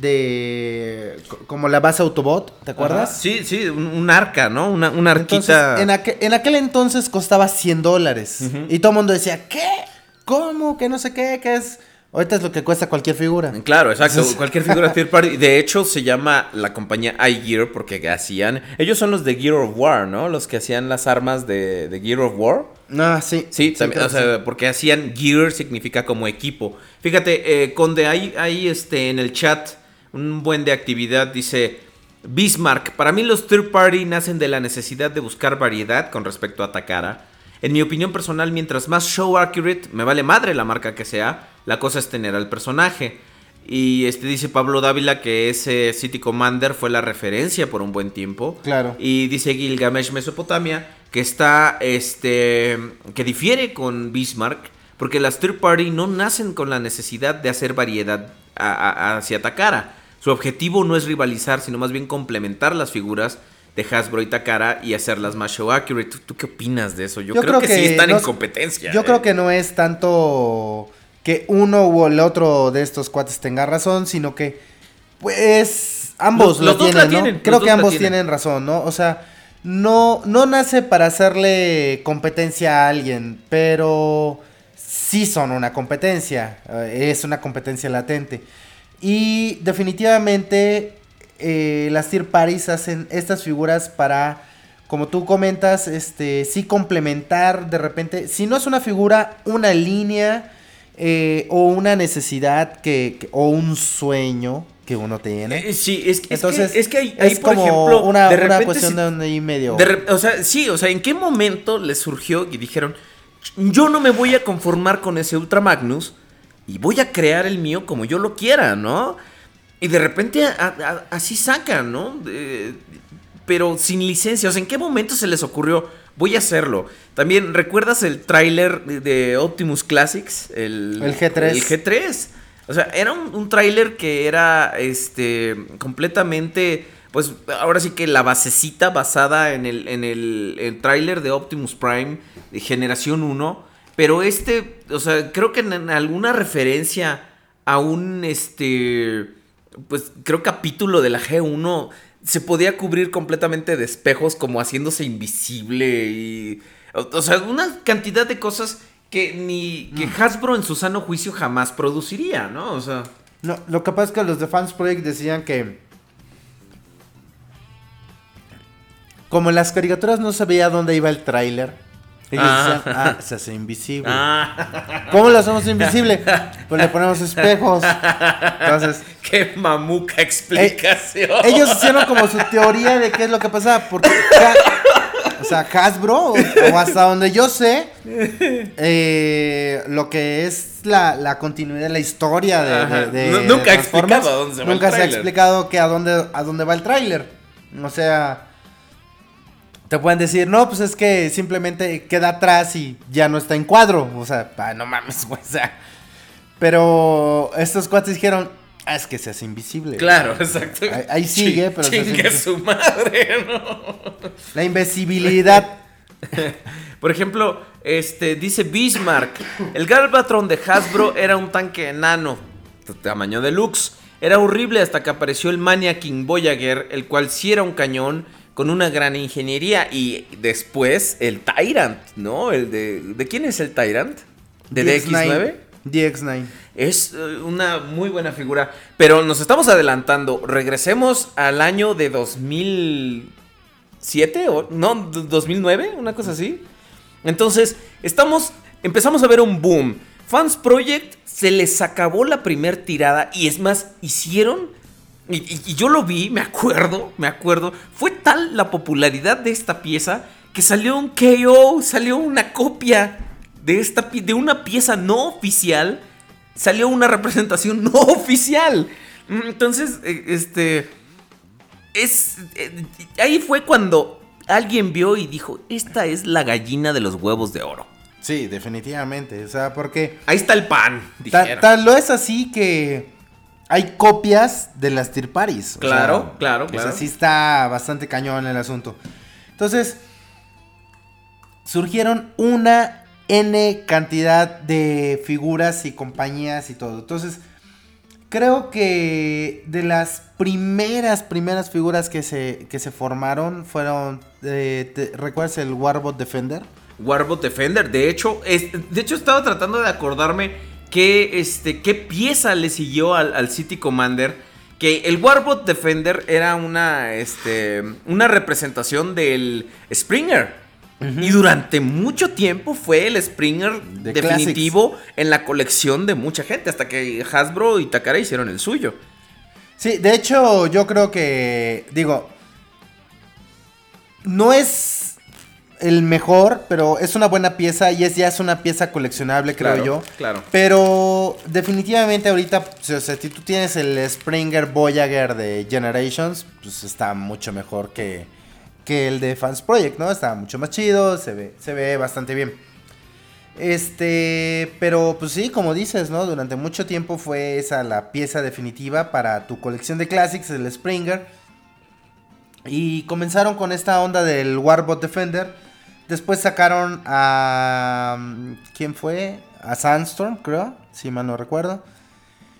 de... co- como la base Autobot, ¿te acuerdas? Ajá. Sí, sí, un, un arca, ¿no? Una, una Entonces, arquita. en, aquel, en aquel entonces costaba 100 dólares. Y todo el mundo decía, ¿qué? ¿Cómo? Que no sé qué, ¿qué es? Ahorita es lo que cuesta cualquier figura. Claro, exacto. Entonces- Cualquier figura third party. De hecho, se llama la compañía iGear porque hacían. Ellos son los de Gear of War, ¿no? Los que hacían las armas de, de Gear of War. Ah, sí. Sí, también, o sea, porque hacían gear significa como equipo. Fíjate, eh, Conde, hay, hay este, en el chat un buen de actividad, dice Bismarck, para mí los third party nacen de la necesidad de buscar variedad con respecto a Takara. En mi opinión personal, mientras más show accurate, me vale madre la marca que sea, la cosa es tener al personaje. Y este dice Pablo Dávila que ese City Commander fue la referencia por un buen tiempo. Claro. Y dice Gilgamesh Mesopotamia que está, este, que difiere con Bismarck, porque las third party no nacen con la necesidad de hacer variedad a- a- hacia Takara. Su objetivo no es rivalizar, sino más bien complementar las figuras de Hasbro y Takara y hacerlas más show accurate. ¿Tú, tú qué opinas de eso? Yo, creo, que, sí están no en competencia. Yo ¿eh? creo que no es tanto que uno u el otro de estos cuates tenga razón, sino que, pues, ambos Los- lo los dos tienen, la ¿no? tienen, Creo que ambos tienen. tienen razón, ¿no? O sea, no, no nace para hacerle competencia a alguien, pero sí son una competencia, eh, es una competencia latente. Y definitivamente eh, las tier parties hacen estas figuras para como tú comentas, este, sí complementar de repente, si no es una figura, una línea eh, o una necesidad que, que- o un sueño que uno tiene. Eh, sí, es, que- es Entonces, que, es que es por como ejemplo, una, de una cuestión de un ahí medio. de re- o sea, sí, o sea, ¿en qué momento les surgió y dijeron, yo no me voy a conformar con ese Ultra Magnus y voy a crear el mío como yo lo quiera, ¿no? Y de repente a- a- así sacan, ¿no? Eh, pero sin licencia, o sea, ¿en qué momento se les ocurrió? Voy a hacerlo. También, ¿recuerdas el tráiler de- de Optimus Classics? El, El G3. El G3. O sea, era un, un tráiler que era este completamente. Pues ahora sí que la basecita basada en el, en el, el tráiler de Optimus Prime de generación 1. Pero este, o sea, creo que en, en alguna referencia a un este. Pues creo capítulo de la G1 se podía cubrir completamente de espejos, como haciéndose invisible y. O, o sea, una cantidad de cosas que ni que Hasbro en su sano juicio jamás produciría, ¿no? O sea. No, lo que pasa es que los de Fans Project decían que. Como en las caricaturas no se veía dónde iba el tráiler. Ellos Ah. decían, ah, se hace invisible. Ah, ¿Cómo lo hacemos invisible? Pues le ponemos espejos. Entonces, qué mamuca explicación. ellos hicieron como su teoría de qué es lo que pasaba. Porque, o sea, Hasbro, o, hasta donde yo sé, eh, lo que es la, la continuidad, la historia de, de- de Nu- nunca ha explicado a dónde se va el Nunca se ha explicado que a dónde, a dónde va el tráiler. O sea, te pueden decir, no, pues es que simplemente queda atrás y ya no está en cuadro. O sea, ah, no mames, güey. O sea, pero estos cuates dijeron, ah, es que se hace invisible. Claro, exacto. Ahí- ahí sigue, Chi- pero Chingue su madre, ¿no? La invisibilidad. Por ejemplo, este dice Bismarck, el Galvatron de Hasbro era un tanque enano, de tamaño deluxe. Era horrible hasta que apareció el Mania King Voyager, el cual sí era un cañón con una gran ingeniería y después el Tyrant, ¿no? El de ¿De quién es el Tyrant? ¿De DX9? DX9. Es eh, una muy buena figura. Pero nos estamos adelantando. Regresemos al año de 2007 o no, d- 2009, una cosa así. Entonces, estamos empezamos a ver un boom. Fans Project se les acabó la primer tirada y es más, hicieron y, y- y yo lo vi, me acuerdo, me acuerdo. Fue tal la popularidad de esta pieza que salió un KO, salió una copia de, esta, de una pieza no oficial. Salió una representación no oficial. Mm, Entonces, eh, este. Es. eh, ahí fue cuando alguien vio y dijo: Esta es la gallina de los huevos de oro. Sí, definitivamente. O sea, porque Ahí está el pan. tal lo es así que hay copias de las Tier Paris. o Claro, sea, claro, O sea, claro. sí está bastante cañón el asunto. Entonces, surgieron una N cantidad de figuras y compañías y todo. Entonces, creo que de las primeras, primeras figuras que se, que se formaron fueron, eh, te- ¿recuerdas el Warbot Defender? Warbot Defender. De hecho, es- de hecho estaba tratando de acordarme qué, este, qué pieza le siguió al, al City Commander. Que el Warbot Defender era una, este, una representación del Springer. Y durante mucho tiempo fue el Springer De definitivo en la colección de mucha gente. Hasta que Hasbro y Takara hicieron el suyo. Sí, de hecho, yo creo que, digo, no es el mejor, pero es una buena pieza y es ya es una pieza coleccionable, creo Claro, yo. claro. Pero definitivamente ahorita, o sea, si tú tienes el Springer Voyager de Generations, pues está mucho mejor que, que el de Fans Project, ¿no? Está mucho más chido, se ve, se ve bastante bien. Este, pero pues sí, como dices, ¿no? Durante mucho tiempo fue esa la pieza definitiva para tu colección de classics, el Springer. Y comenzaron con esta onda del Warbot Defender. Después sacaron a... ¿Quién fue? A Sandstorm, creo, si mal no recuerdo.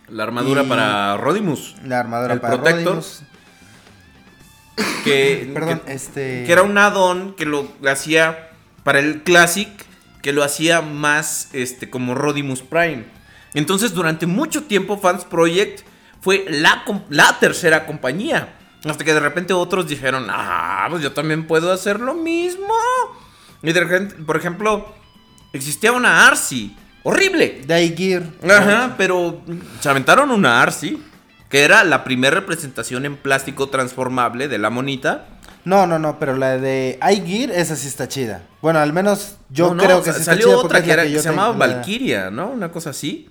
La armadura Y- para Rodimus. La armadura El para Protector. Rodimus. Que, Perdón, que- este... Que era un add-on que lo hacía para el Classic, que lo hacía más este, como Rodimus Prime. Entonces, durante mucho tiempo, Fans Project fue la, la tercera compañía. Hasta que de repente otros dijeron, ah, pues yo también puedo hacer lo mismo. Y de repente, por ejemplo, existía una Arcee. Horrible. Daigir. Ajá, pero se aventaron una Arcee. Que era la primera representación en plástico transformable de la monita. No, no, no, pero la de iGear, esa sí está chida. Bueno, al menos yo No, creo que sí está salió chida otra que, era- que que se llamaba Valkyria, ¿no? Una cosa así.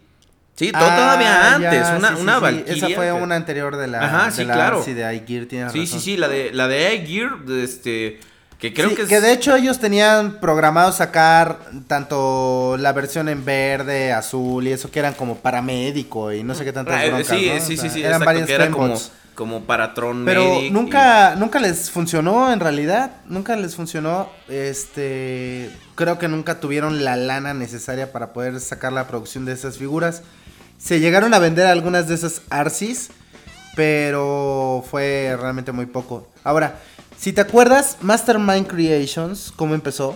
Sí, Ah, todavía antes, ya, una, sí, una sí, Valkyria. Esa fue una anterior de la, Ajá, de sí, la claro. Arcee de iGear, tienes Sí, sí, razón. sí, la de la de Gear, este que creo Sí, que es de hecho ellos tenían programado sacar tanto la versión en verde, azul y eso que eran como paramédico y no sé qué tantas Ah, eh, broncas, sí, ¿no? sí, sí, eran exacto, varios que era como, como para Tron Pero Medic y- nunca, nunca les funcionó en realidad, nunca les funcionó, este, creo que nunca tuvieron la lana necesaria para poder sacar la producción de esas figuras. Se llegaron a vender algunas de esas Arcis, pero fue realmente muy poco. Ahora, si te acuerdas, Mastermind Creations, ¿cómo empezó?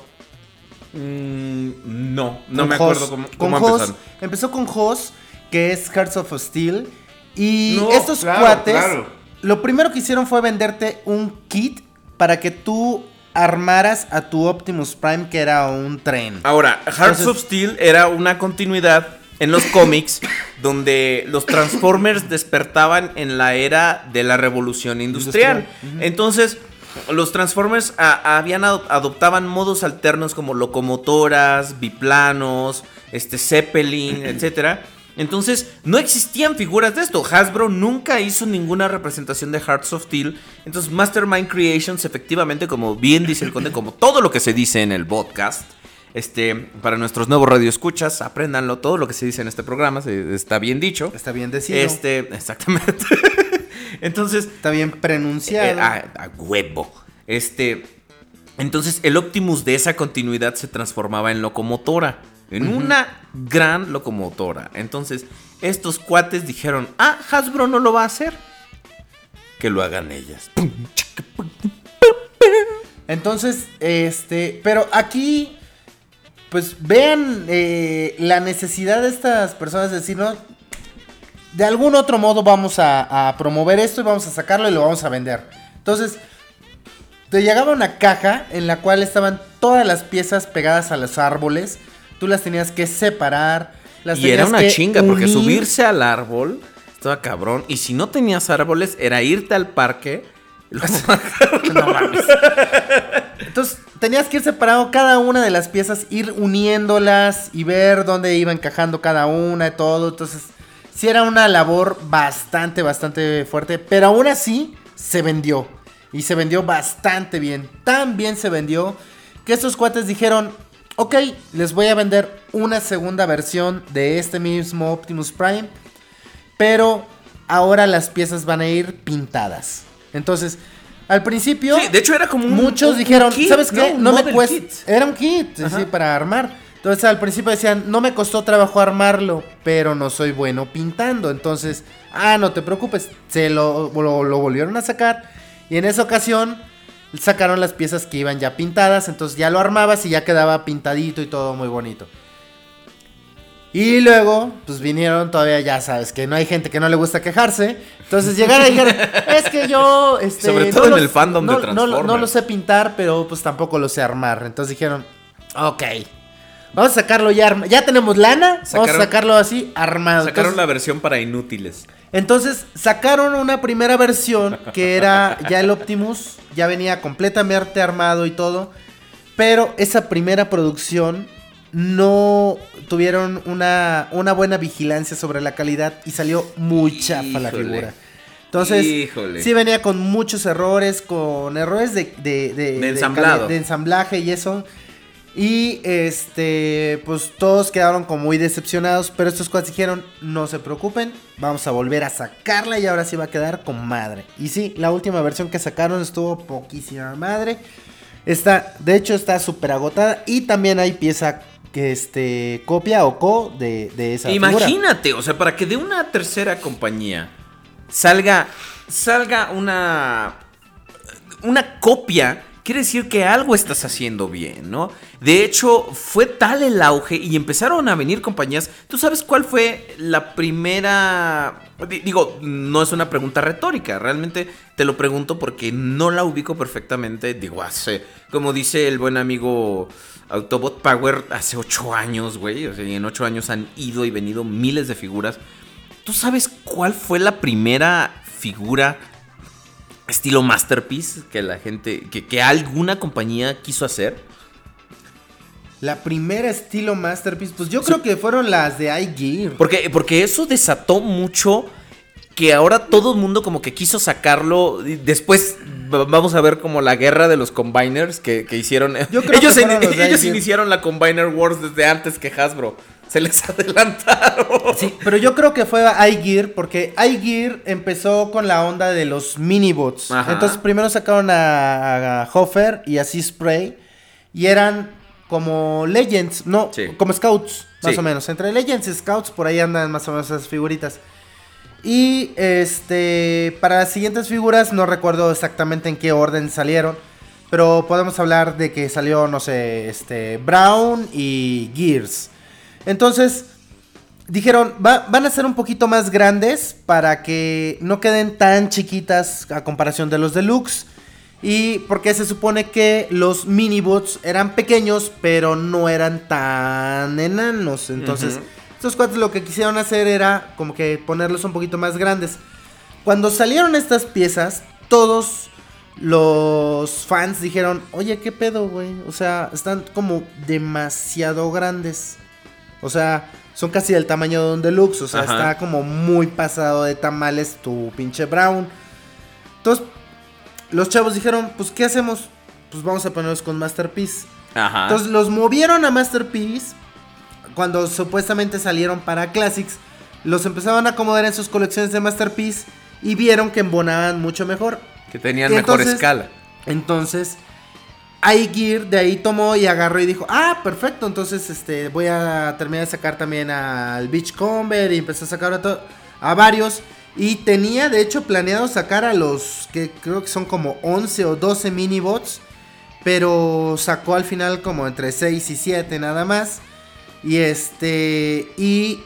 Mm, no, no Con me Hoss. acuerdo cómo, Con cómo Hoss. Empezó con Hoss, que es Hearts of Steel. Y No, estos claro, cuates, claro. lo primero que hicieron fue venderte un kit para que tú armaras a tu Optimus Prime, que era un tren. Ahora, Hearts Entonces- of Steel era una continuidad en los cómics donde los Transformers despertaban en la era de la revolución industrial. Entonces, los Transformers a- habían ado- adoptaban modos alternos como locomotoras, biplanos, este Zeppelin, etcétera. Entonces, no existían figuras de esto. Hasbro nunca hizo ninguna representación de Hearts of Steel. Entonces, Mastermind Creations, efectivamente, como bien dice el conde, como todo lo que se dice en el podcast, este, para nuestros nuevos radioescuchas, apréndanlo, todo lo que se dice en este programa, se- está bien dicho. Está bien decidido. Este, exactamente. Entonces, Está bien pronunciado. eh, a, a huevo. Este. Entonces, el Optimus de esa continuidad se transformaba en locomotora. En una gran locomotora. Entonces, estos cuates dijeron: Ah, Hasbro no lo va a hacer. Que lo hagan ellas. Entonces, este, pero aquí, pues vean eh, la necesidad de estas personas de decir, no, de algún otro modo vamos a, a promover esto y vamos a sacarlo y lo vamos a vender. Entonces, te llegaba una caja en la cual estaban todas las piezas pegadas a los árboles. Tú las tenías que separar. Las Y era una chinga, porque subirse al árbol estaba cabrón. Y si no tenías árboles, era irte al parque. No mames. Entonces, tenías que ir separando cada una de las piezas, ir uniéndolas y ver dónde iba encajando cada una y todo. Entonces, sí era una labor bastante, bastante fuerte. Pero aún así, se vendió. Y se vendió bastante bien. Tan bien se vendió que estos cuates dijeron, ok, les voy a vender una segunda versión de este mismo Optimus Prime. Pero ahora las piezas van a ir pintadas. Entonces, al principio... Sí, de hecho era como un- Muchos un dijeron, kit, ¿sabes qué? No me cuesta... kit. Era un kit, sí, para armar. Entonces al principio decían, no me costó trabajo armarlo, pero no soy bueno pintando. Entonces, ah, no te preocupes, se lo, lo, lo volvieron a sacar. Y en esa ocasión sacaron las piezas que iban ya pintadas. Entonces ya lo armabas y ya quedaba pintadito y todo muy bonito. Y luego, pues vinieron todavía, ya sabes, que no hay gente que no le gusta quejarse. Entonces llegaron y dijeron, es que yo, este, Sobre no todo en los- el fandom de no, no, no, no Transformers. lo sé pintar, pero pues tampoco lo sé armar. Entonces dijeron, ok, vamos a sacarlo ya arma- Ya tenemos lana, vamos a sacarlo así armado. Sacaron Entonces, la versión para inútiles. entonces sacaron una primera versión que era ya el Optimus, ya venía completamente armado y todo, pero esa primera producción no tuvieron una, una buena vigilancia sobre la calidad y salió muy chafa la figura. Entonces, Híjole. sí venía con muchos errores, con errores de, de, de- de ensamblaje y eso. Y este, pues todos quedaron como muy decepcionados, pero estos cuates dijeron, no se preocupen, vamos a volver a sacarla y ahora sí va a quedar con madre. Y sí, la última versión que sacaron estuvo poquísima madre. Está, de hecho está súper agotada y también hay pieza que este copia o co de, de esa. Imagínate, o sea, para que de una tercera compañía salga salga una una copia quiere decir que algo estás haciendo bien, ¿no? De hecho, fue tal el auge y empezaron a venir compañías. ¿Tú sabes cuál fue la primera... di- Digo, no es una pregunta retórica, realmente te lo pregunto porque no la ubico perfectamente. Digo, hace, como dice el buen amigo Autobot Power, hace ocho años, güey. O sea, en ocho años han ido y venido miles de figuras. ¿Tú sabes cuál fue la primera figura estilo masterpiece que la gente, que, que alguna compañía quiso hacer? La primera estilo Masterpiece, pues yo creo que fueron las de iGear. Porque, porque eso desató mucho que ahora todo el mundo como que quiso sacarlo. y Después vamos a ver como la guerra de los combiners que, que hicieron. Yo creo ellos que ellos iniciaron la Combiner Wars desde antes que Hasbro. Se les adelantaron. Sí, pero yo creo que fue iGear porque iGear empezó con la onda de los minibots. Ajá. Entonces primero sacaron a, a Hofer y así Spray y eran como Legends, no, Sí. como Scouts, más Sí. o menos. Entre Legends y Scouts por ahí andan más o menos esas figuritas. Y este, para las siguientes figuras no recuerdo exactamente en qué orden salieron, pero podemos hablar de que salió, no sé, este, Brown y Gears. Entonces, dijeron, "Va- van a ser un poquito más grandes para que no queden tan chiquitas a comparación de los deluxe. Y porque se supone que los minibots eran pequeños, pero no eran tan enanos. Entonces. Estos cuates lo que quisieron hacer era como que ponerlos un poquito más grandes. Cuando salieron estas piezas, todos los fans dijeron, oye, ¿qué pedo, güey? O sea, están como demasiado grandes. O sea, son casi del tamaño de un deluxe. O sea, Ajá. está como muy pasado de tamales tu pinche Brown. Entonces, los chavos dijeron, pues, ¿qué hacemos? Pues vamos a ponerlos con Masterpiece. Ajá. Entonces los movieron a Masterpiece cuando supuestamente salieron para Classics. Los empezaban a acomodar en sus colecciones de Masterpiece y vieron que embonaban mucho mejor. que tenían mejor escala. Entonces, iGear de ahí tomó y agarró y dijo, ah, perfecto, entonces este, voy a terminar de sacar también al Beachcomber y empezó a sacar a, a varios. Y tenía de hecho planeado sacar a los que creo que son como 11 o 12 minibots. Pero sacó al final como entre 6 y 7 nada más. Y este. Y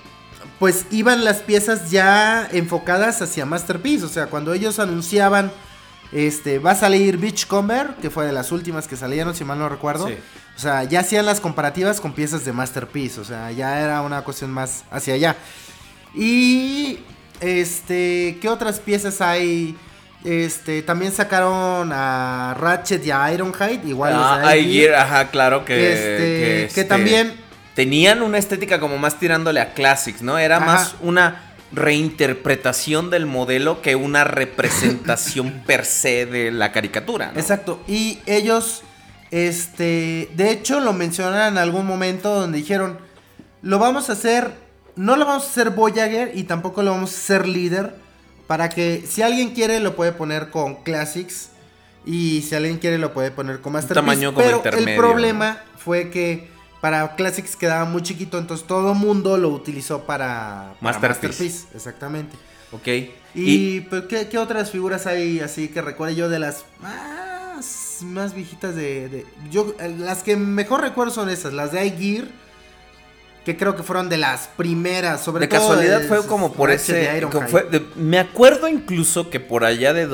pues iban las piezas ya enfocadas hacia Masterpiece. O sea, cuando ellos anunciaban. Este, va a salir Beachcomber, que fue de las últimas que salieron, si mal no recuerdo. Sí. O sea, ya hacían las comparativas con piezas de Masterpiece. O sea, ya era una cuestión más hacia allá. Y este, ¿qué otras piezas hay? Este, también sacaron a Ratchet y a Ironhide, igual Ah, iGear, ajá, claro que, Este, que, que este, también- tenían una estética como más tirándole a classics, ¿no? Era Ajá. más una reinterpretación del modelo que una representación per se de la caricatura, ¿no? Exacto. Y ellos, este, de hecho lo mencionaron en algún momento donde dijeron, lo vamos a hacer, no lo vamos a hacer Voyager y tampoco lo vamos a hacer líder, para que si alguien quiere lo puede poner con Classics y si alguien quiere lo puede poner con Masterpiece. tamaño como Pero el problema fue que para Classics quedaba muy chiquito, entonces todo mundo lo utilizó para, para Masterpiece. Exactamente. Ok. Y, pues, ¿qué, qué otras figuras hay así que recuerde yo de las más, más viejitas de, de- Yo, eh, las que mejor recuerdo son esas, las de iGear. Que creo que fueron de las primeras, sobre de todo. casualidad de- fue como por ese. fue- de- me acuerdo incluso que por allá de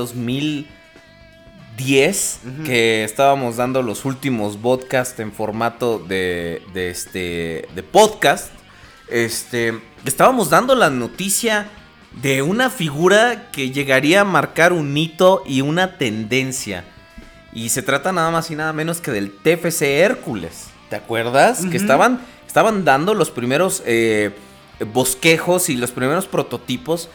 2010, Ujú. que estábamos dando los últimos podcasts en formato de, de este de podcast, este, estábamos dando la noticia de una figura que llegaría a marcar un hito y una tendencia. Y se trata nada más y nada menos que del TFC Hércules. ¿Te acuerdas? Que estaban, estaban dando los primeros eh, bosquejos y los primeros prototipos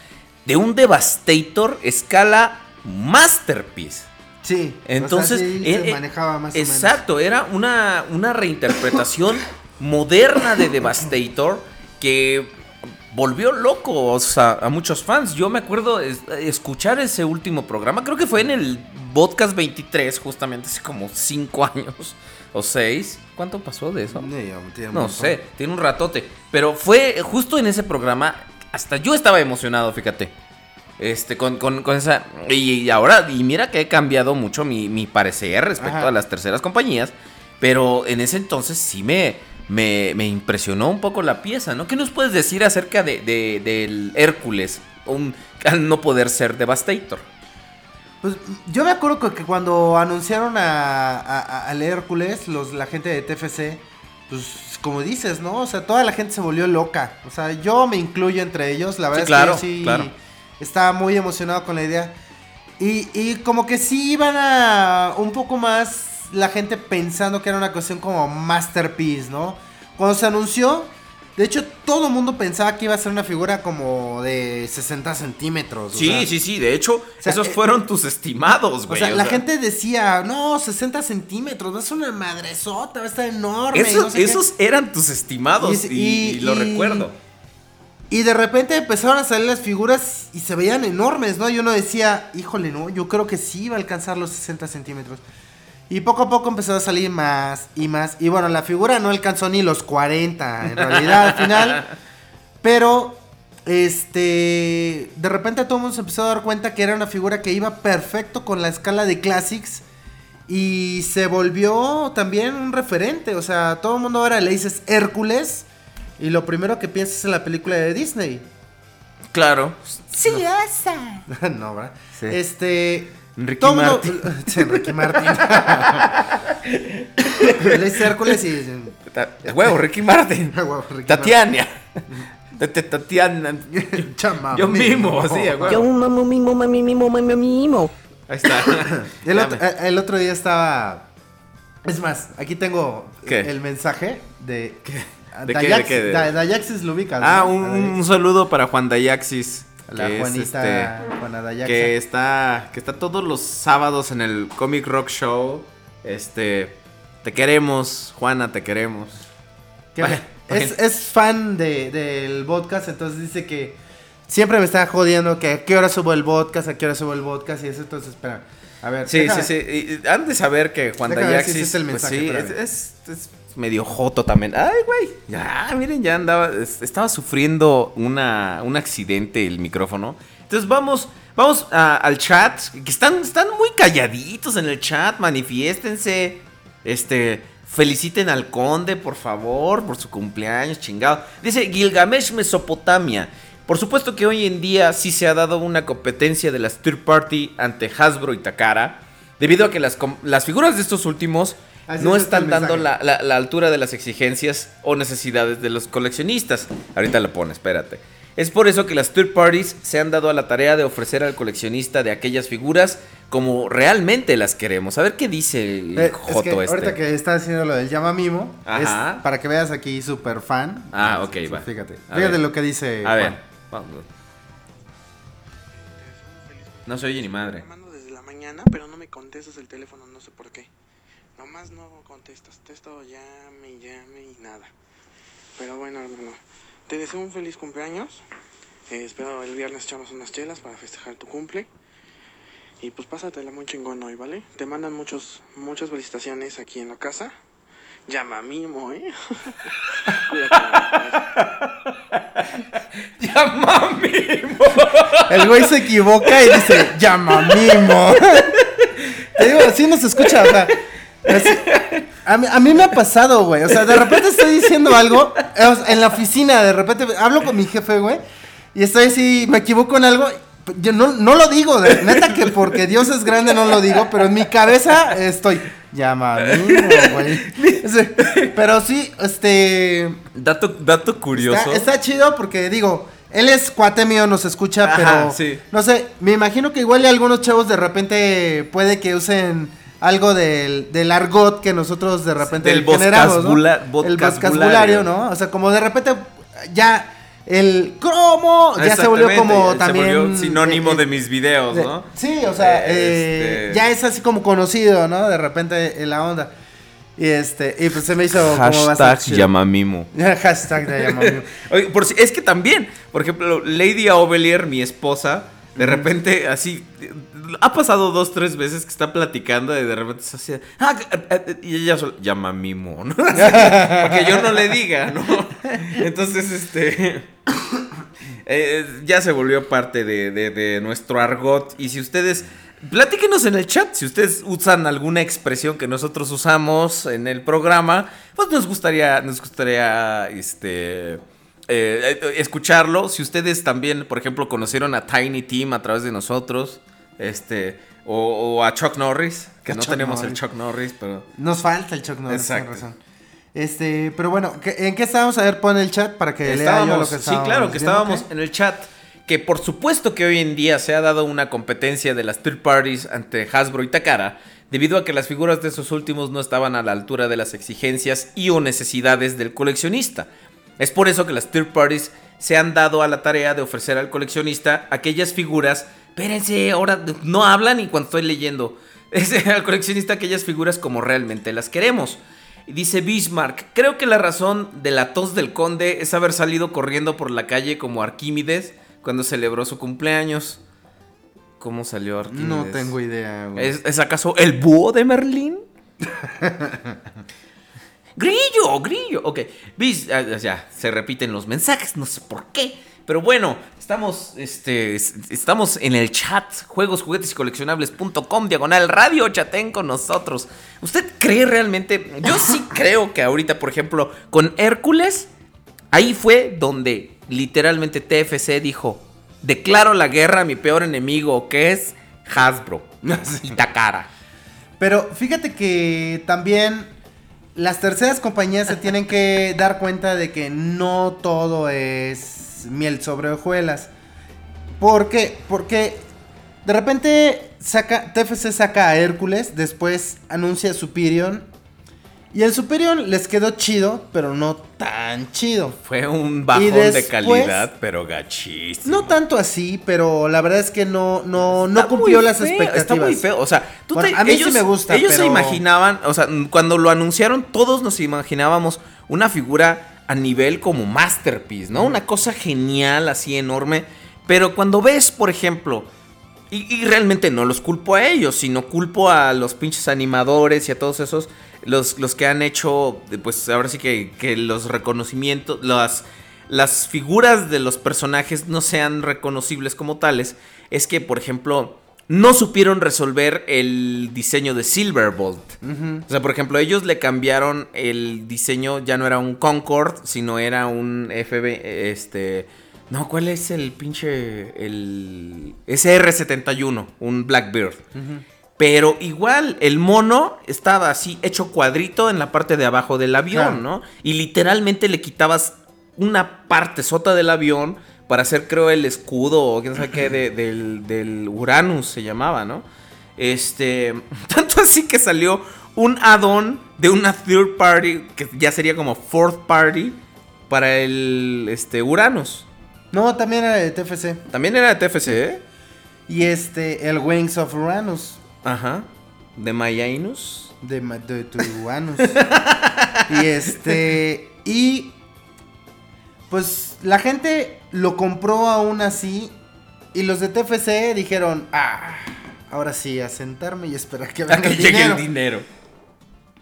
de un Devastator escala Masterpiece. Sí. Entonces, o sea, sí eh, se eh, manejaba más o menos. Exacto, era una, una reinterpretación moderna de Devastator que volvió locos a, a muchos fans. Yo me acuerdo es- escuchar ese último programa, creo que fue en el podcast 23, justamente hace como 5 años o 6. ¿Cuánto pasó de eso? Sí, No sé, tiene un ratote. Pero fue justo en ese programa, hasta yo estaba emocionado, fíjate. Este, con, con- con esa. Y, y ahora, y mira que he cambiado mucho mi, mi parecer respecto Ajá. a las terceras compañías. Pero en ese entonces sí me, me, me impresionó un poco la pieza, ¿no? ¿Qué nos puedes decir acerca de, de- del Hércules? Un, al no poder ser Devastator. Pues yo me acuerdo que, que cuando anunciaron a, a- a- al Hércules, los, la gente de TFC, pues como dices, ¿no? O sea, toda la gente se volvió loca. O sea, yo me incluyo entre ellos. La verdad claro, es que yo sí claro. Estaba muy emocionado con la idea. Y, y como que sí iban a un poco más la gente pensando que era una cuestión como masterpiece, ¿no? Cuando se anunció, de hecho todo el mundo pensaba que iba a ser una figura como de 60 centímetros. o Sí, sea, sí, sí. De hecho, sea, esos eh, fueron tus estimados, o güey. sea, la gente decía, no, 60 centímetros, va a ser una madresota, va a estar enorme. y Esos, no sé qué". esos eran tus estimados Y- y, y- y lo recuerdo. Y de repente empezaron a salir las figuras y se veían enormes, ¿no? Y uno decía, híjole, no, yo creo que sí iba a alcanzar los 60 centímetros. Y poco a poco empezó a salir más y más. Y bueno, la figura no alcanzó ni los 40, en realidad, al final. Pero, este, de repente todo el mundo se empezó a dar cuenta que era una figura que iba perfecto con la escala de Classics. Y se volvió también un referente. O sea, todo el mundo ahora le dices Hércules. Y lo primero que piensas en la película de Disney. Claro. no, ¿verdad? Sí. Este. Ricky Martin. Sí, Ricky Martin. le dices Hércules y. Huevo, Ricky Martin. Huevo, Ricky Tatiana. Tati- Tatiana. Chama, Yo mismo, sí, a huevo. Yo mamo mimo mami mimo mami mimo. Ahí está. El otro, eh, el otro día estaba. Es más, aquí tengo ¿Qué? el mensaje de. ¿De qué, Dayax- de qué? Da- Dayaxis lo ubicas, Ah, ¿no? un, un saludo para Juan Dayaxis. La que es, Juanita, este, Juana Dayaxa. que está que está todos los sábados en el Comic Rock Show. Este, te queremos, Juana, te queremos. Bueno, es, bueno. es fan de, del podcast, entonces dice que siempre me está jodiendo que a qué hora subo el podcast, a qué hora subo el podcast y eso, entonces espera. A ver, Sí, déjame- sí, sí. Y- Han de saber que Juan si Dayaxis, ese es el pues mensaje, sí, es, espérame. es- es medio joto también. Ay, güey. Ya, miren, ya andaba, es- estaba sufriendo una, un accidente el micrófono. Entonces vamos, vamos al chat, que están, están muy calladitos en el chat, manifiéstense. Este, feliciten al conde, por favor, por su cumpleaños, chingado. Dice Gilgamesh Mesopotamia. Por supuesto que hoy en día sí se ha dado una competencia de las third party ante Hasbro y Takara, debido a que las, las figuras de estos últimos Así no es están dando la, mensaje. la- la altura de las exigencias o necesidades de los coleccionistas. Ahorita lo pone, espérate. Es por eso que las third parties se han dado a la tarea de ofrecer al coleccionista de aquellas figuras como realmente las queremos. A ver qué dice el Eh, es Joto que este. ahorita que está haciendo lo del llama mimo, Ajá. es para que veas aquí super fan. Ah, ok, Sí, va. Fíjate, A fíjate ver. lo que dice. A ver. Juan. vamos. No se oye ni madre. llamando desde la mañana, pero no me contestas el teléfono, no sé por qué. Nomás no contestas, te he estado llame y llame y nada. Pero bueno, hermano, te deseo un feliz cumpleaños. Eh, espero el viernes echamos unas chelas para festejar tu cumple. Y pues pásatela muy chingón hoy, ¿vale? Te mandan muchos, muchas felicitaciones aquí en la casa. Llama Mimo, ¿eh? Cuídate. ¡Llama mimo! El güey se equivoca y dice, llama mimo. Te digo, así no se escucha, o sea. Así- a, mí, a mí me ha pasado, güey. O sea, de repente estoy diciendo algo en la oficina, de repente hablo con mi jefe, güey. Y estoy así, me equivoco en algo. Yo no, no lo digo, de, neta que porque Dios es grande no lo digo, pero en mi cabeza estoy, llama güey. Sí, Pero sí, este. Dato, dato curioso. Está, está chido porque digo, él es cuate mío, nos escucha, Ajá, pero sí. no sé, me imagino que igual y algunos chavos de repente puede que usen algo del, del argot que nosotros de repente Del generamos, ¿no? El vocabulario. ¿no? O sea, como de repente ya el cromo ya se volvió como se también volvió sinónimo eh, de mis videos, de- ¿no? Sí, o sea, Eh, eh, este- ya es así como conocido, ¿no? De repente en la onda. Y este, y pues se me hizo como bastante Hashtag llamamimo. Hashtag de llamamimo. Oye, por si, es que también, por ejemplo, Lady Ovelier, mi esposa, de repente así. Ha pasado dos, tres veces que está platicando y de repente se hace. Ah, eh, eh, y ella solo. Llama mimo, ¿no? Así, para que yo no le diga, ¿no? Entonces, este. eh, ya se volvió parte de, de- de nuestro argot. Y si ustedes, platíquenos en el chat, si ustedes usan alguna expresión que nosotros usamos en el programa, pues nos gustaría, nos gustaría, este... eh, eh, escucharlo, si ustedes también, por ejemplo, conocieron a Tiny Tim a través de nosotros, este, o, o a Chuck Norris, que A no Chuck tenemos el. Chuck Norris, pero Nos falta el Chuck Norris, Exacto. razón. Este, pero bueno, ¿qué- ¿en qué estábamos? A ver, pon el chat para que lea yo lo Estábamos, que sí, estábamos claro, que estábamos en el chat. Que por supuesto que hoy en día se ha dado una competencia de las third parties ante Hasbro y Takara, debido a que las figuras de esos últimos no estaban a la altura de las exigencias y o necesidades del coleccionista. Es por eso que las third parties se han dado a la tarea de ofrecer al coleccionista aquellas figuras. Espérense, ahora no hablan y cuando estoy leyendo. Es al coleccionista aquellas figuras como realmente las queremos. Y Dice Bismarck, creo que la razón de la tos del conde es haber salido corriendo por la calle como Arquímedes cuando celebró su cumpleaños. ¿Cómo salió Arquímedes? No tengo idea, güey. ¿Es, es acaso el búho de Merlín? grillo, grillo. Ok, Bis, ah, ya, se repiten los mensajes, no sé por qué. Pero bueno, estamos, este, es- estamos en el chat, juegos, juguetes y coleccionables.com, diagonal radio, chaten con nosotros. ¿Usted cree realmente? Yo sí creo que ahorita, por ejemplo, con Hércules, ahí fue donde literalmente TFC dijo, declaro la guerra a mi peor enemigo, que es Hasbro y Takara. Pero fíjate que también las terceras compañías se tienen que dar cuenta de que no todo es miel sobre hojuelas. ¿Por qué? Porque de repente saca, TFC saca a Hércules, después anuncia a Superion. Y el Superion les quedó chido, pero no tan chido. Fue un bajón de calidad, pero gachísimo. No tanto así, pero la verdad es que no, no, no cumplió las feo, expectativas. Está muy feo. O sea, tú Bueno, te- a mí sí ellos, me gusta, Ellos se imaginaban, o sea, cuando lo anunciaron, todos nos imaginábamos una figura a nivel como masterpiece, ¿no? Una cosa genial, así enorme. Pero cuando ves, por ejemplo, y, y realmente no los culpo a ellos, sino culpo a los pinches animadores y a todos esos, los, los que han hecho, eh, pues ahora sí que, que los reconocimientos, las, las figuras de los personajes no sean reconocibles como tales, es que, por ejemplo, no supieron resolver el diseño de Silverbolt. O sea, por ejemplo, ellos le cambiaron el diseño, ya no era un Concorde, sino era un FB, este... No, ¿cuál es el pinche... el SR-71, un Blackbird. Pero igual, el mono estaba así hecho cuadrito en la parte de abajo del avión, Claro. ¿no? Y literalmente le quitabas una parte sota del avión para hacer, creo, el escudo o quién sabe qué de- del, del Uranus se llamaba, ¿no? Este. Tanto así que salió un add-on de una third party, que ya sería como fourth party, para el este, Uranus. No, también era de TFC. También era de TFC, ¿eh? Y este, el Wings of Uranus. Ajá. De Mayainus. De, de tu Uranus. y este. Y. Pues la gente lo compró aún así. Y los de TFC dijeron. Ah, ahora sí, a sentarme y esperar que A venga que el llegue dinero. el dinero.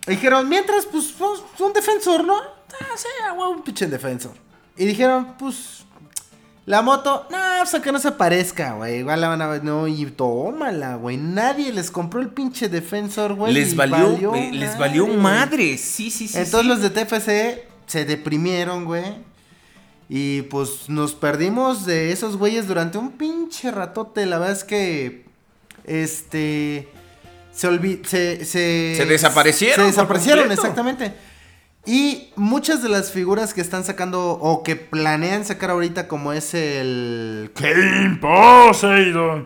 Dijeron, mientras, pues, pues, un defensor, ¿no? Ah, sí, a huevo, un pinche defensor. Y dijeron, pues, la moto, no, o sea, que no se parezca, güey. Igual la van a ver, no, y tómala, güey. Nadie les compró el pinche defensor, güey. les y valió, eh, les valió madre. Sí, sí, sí. Entonces sí. los de TFC se deprimieron, güey. Y pues nos perdimos de esos güeyes durante un pinche ratote. La verdad es que. Este. Se olvidó. Se, se, Se desaparecieron Se desaparecieron, exactamente. Y muchas de las figuras que están sacando o que planean sacar ahorita, como es el. Kane Poseidon.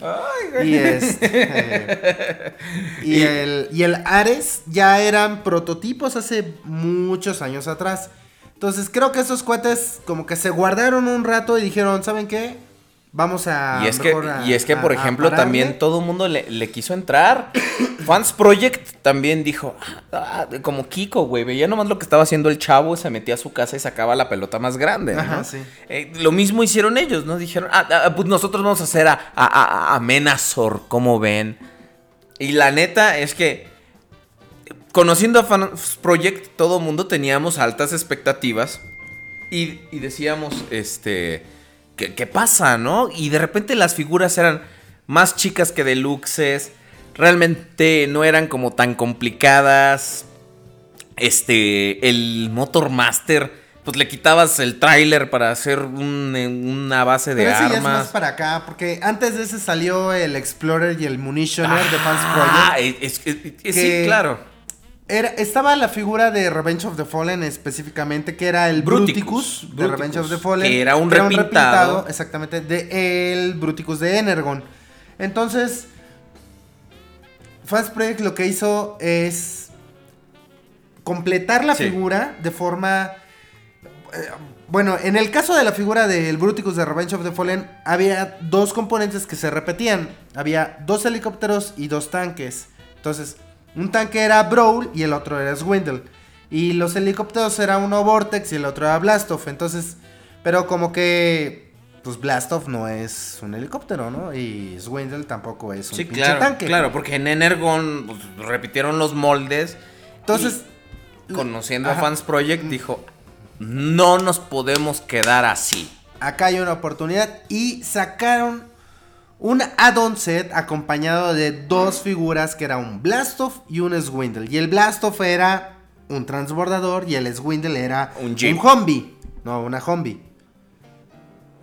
Y este. y, el, y el Ares ya eran prototipos hace muchos años atrás. Entonces creo que esos cuates como que se guardaron un rato y dijeron, ¿saben qué? Vamos a... Y es que, a- y es que por a- ejemplo, pararle". también todo el mundo le, le quiso entrar. Fans Project también dijo, "Ah, ah", como Kiko, güey, veía nomás lo que estaba haciendo el chavo, se metía a su casa y sacaba la pelota más grande. ¿no? Ajá, sí. Eh, lo mismo hicieron ellos, ¿no? Dijeron, ah, ah, pues nosotros vamos a hacer a, a, ¿cómo ven? Y la neta es que, conociendo a Fans Project, todo el mundo teníamos altas expectativas. Y, y decíamos, este. ¿Qué, qué pasa, no? Y de repente las figuras eran más chicas que deluxes. Realmente no eran como tan complicadas. Este, el Motor Master, pues le quitabas el tráiler para hacer un- eh, una base de Pero ese ya es armas. más para acá, porque antes de ese salió el Explorer y el Munitioner de Fans Ah, Project. es- es- es- Que- sí, claro. Era, estaba la figura de Revenge of the Fallen específicamente, que era el Bruticus. Bruticus, de Bruticus, Revenge of the Fallen. que era un repintado. exactamente, de el Bruticus de Energon. Entonces, Fast Project lo que hizo es completar la Sí. figura de forma... eh, Bueno, en el caso de la figura del Bruticus de Revenge of the Fallen, había dos componentes que se repetían. Había dos helicópteros y dos tanques. Entonces, un tanque era Brawl y el otro era Swindle. Y los helicópteros era uno Vortex y el otro era Blastoff. Entonces, pero como que, pues Blastoff no es un helicóptero, ¿no? Y Swindle tampoco es un Sí, pinche claro. tanque. Claro, porque en Energon pues, repitieron los moldes. Entonces, y, conociendo Ajá. a Fans Project, dijo: No nos podemos quedar así. acá hay una oportunidad y sacaron un add-on set acompañado de dos figuras que era un Blastoff y un Swindle. Y el Blastoff era un transbordador y el Swindle era Un Jeep. Humvee. No, una Humvee.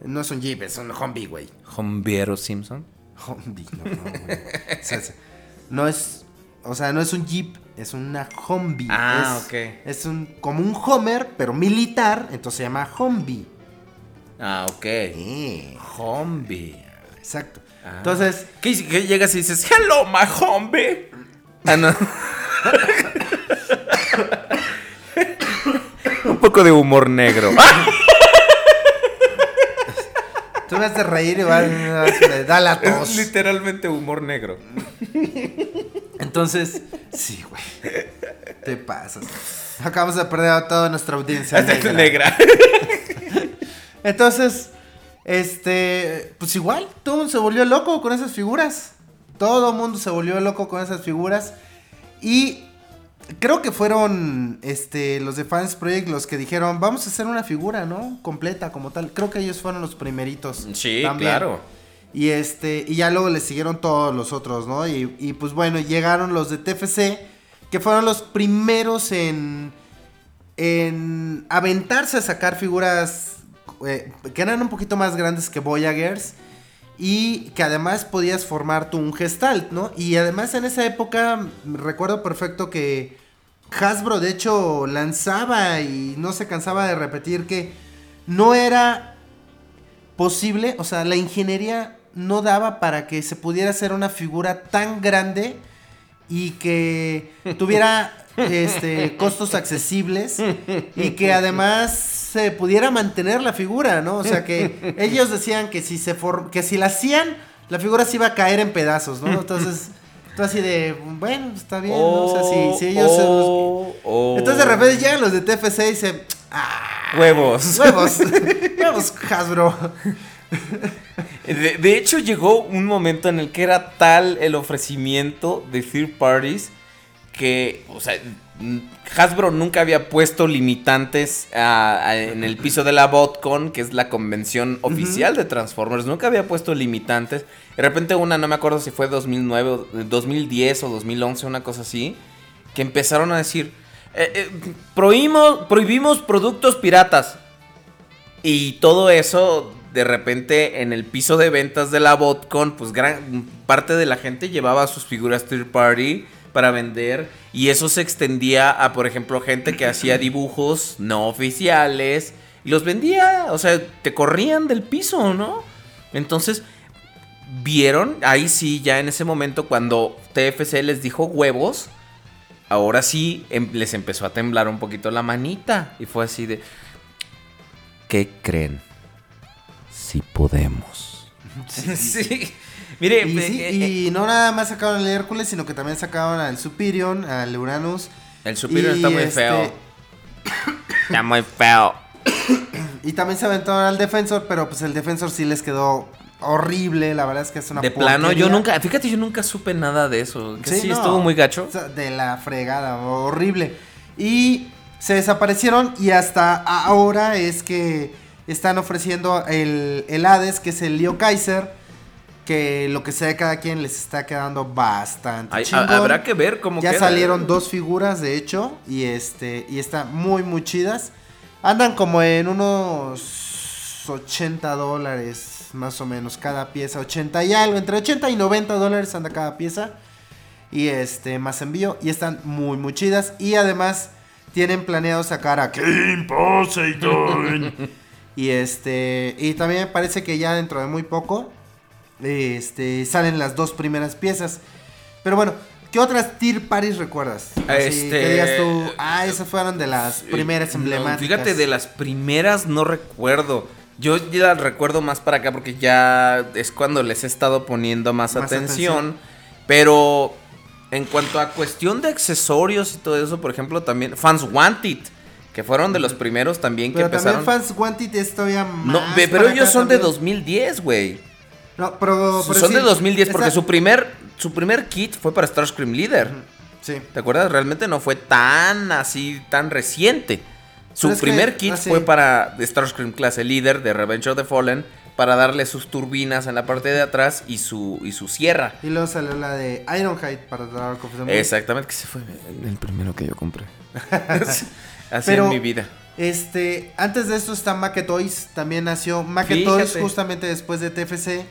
No es un Jeep, es un Humvee, güey. Hombiero Simpson. Humvee, no, no, güey. O sea, es- no es, o sea, no es un Jeep, es una Humvee. Ah, es, ok. Es un, como un Homer, pero militar, entonces se llama Humvee. Ah, ok. Hombi. exacto. Ah. Entonces, ¿Qué, llegas y dices, hello, my homie? Ah, no. Un poco de humor negro. tú me haces reír y vas, vas- da la Es tos. literalmente humor negro. Entonces, sí, güey. Te pasas. Acabamos de perder a toda nuestra audiencia. negra. negra. Entonces, este, pues igual, todo el mundo se volvió loco con esas figuras. Todo el mundo se volvió loco con esas figuras. Y creo que fueron este, los de Fans Project los que dijeron, vamos a hacer una figura, ¿no? Completa como tal. Creo que ellos fueron los primeritos. Sí, también. claro. Y este, y ya luego le siguieron todos los otros, ¿no? Y, y, pues bueno, llegaron los de TFC, que fueron los primeros en, en aventarse a sacar figuras eh, que eran un poquito más grandes que Voyagers. Y que además podías formar tú un gestalt, ¿no? Y además en esa época recuerdo perfecto que Hasbro de hecho lanzaba y no se cansaba de repetir que no era posible, o sea, la ingeniería no daba para que se pudiera hacer una figura tan grande y que tuviera este costos accesibles y que además se pudiera mantener la figura, ¿no? O sea, que ellos decían que si se for- que si la hacían, la figura se iba a caer en pedazos, ¿no? Entonces, tú así de, bueno, está bien, ¿no? O sea, si, si ellos Oh, oh. Entonces de repente llegan los de TFC y dicen, ah, Huevos. huevos, huevos, Hasbro. De, de hecho, llegó un momento en el que era tal el ofrecimiento de third parties que, o sea, Hasbro nunca había puesto limitantes a- en el piso de la BotCon, que es la convención oficial de Transformers. Nunca había puesto limitantes. De repente una, no me acuerdo si fue 2009, o 2010 o 2011, una cosa así, que empezaron a decir, eh, eh, prohibimos, prohibimos productos piratas. Y todo eso, de repente, en el piso de ventas de la BotCon, pues gran parte de la gente llevaba sus figuras third party para vender. Y eso se extendía a, por ejemplo, gente que hacía dibujos no oficiales. Y los vendía, o sea, te corrían del piso, ¿no? Entonces, vieron, ahí sí, ya en ese momento, cuando TFC les dijo huevos, ahora sí em- les empezó a temblar un poquito la manita. Y fue así de... ¿Qué creen? Si podemos. Sí. Mire, Y, eh, sí, eh, y no nada más sacaron al Hércules, sino que también sacaron al Superior, al Uranus. el Superior está muy este- feo. Está muy feo. Y también se aventaron al Defensor, pero pues el Defensor sí les quedó horrible. La verdad es que es una De plano, yo nunca, fíjate, yo nunca supe nada de eso. Que sí, no. estuvo muy gacho. De la fregada, horrible. Y se desaparecieron y hasta ahora es que están ofreciendo el, el Hades, que es el Leo Kaiser. Que lo que sea de cada quien les está quedando bastante Hay- chingón. ha- habrá que ver cómo Ya queda. salieron dos figuras, de hecho, y este y están muy muy chidas. Andan como en unos 80 dólares más o menos cada pieza, 80 y algo, entre 80 y 90 dólares anda cada pieza. Y este más envío y están muy muy chidas y además tienen planeado sacar a King Poseidon. y este y también me parece que ya dentro de muy poco este salen las dos primeras piezas. Pero bueno, ¿qué otras Tier Paris recuerdas? Así Este, que digas tú, ah, esas fueron de las primeras No, emblemáticas. fíjate, de las primeras no recuerdo. Yo ya las recuerdo más para acá porque ya es cuando les he estado poniendo más, Más atención. atención. Pero en cuanto a cuestión de accesorios y todo eso, por ejemplo, también Fans Wanted, que fueron de los primeros también que Pero empezaron. también Fans Wanted es todavía más. no, pero ellos son de también. 2010, güey. No, pero, pero Son sí, de 2010 porque esa- su primer su primer kit fue para Starscream Leader. Sí. ¿Te acuerdas? Realmente no fue tan así, tan reciente. Su que- primer kit ah, sí. fue para Starscream clase líder de Revenge of the Fallen para darle sus turbinas en la parte de atrás y su, y su sierra. Y luego salió la de Ironhide para Dark of the Moon. Exactamente, que ese fue el primero que yo compré. así Pero- en mi vida. Este, antes de esto está Maquetoys, también nació Maquetoys justamente después de TFC.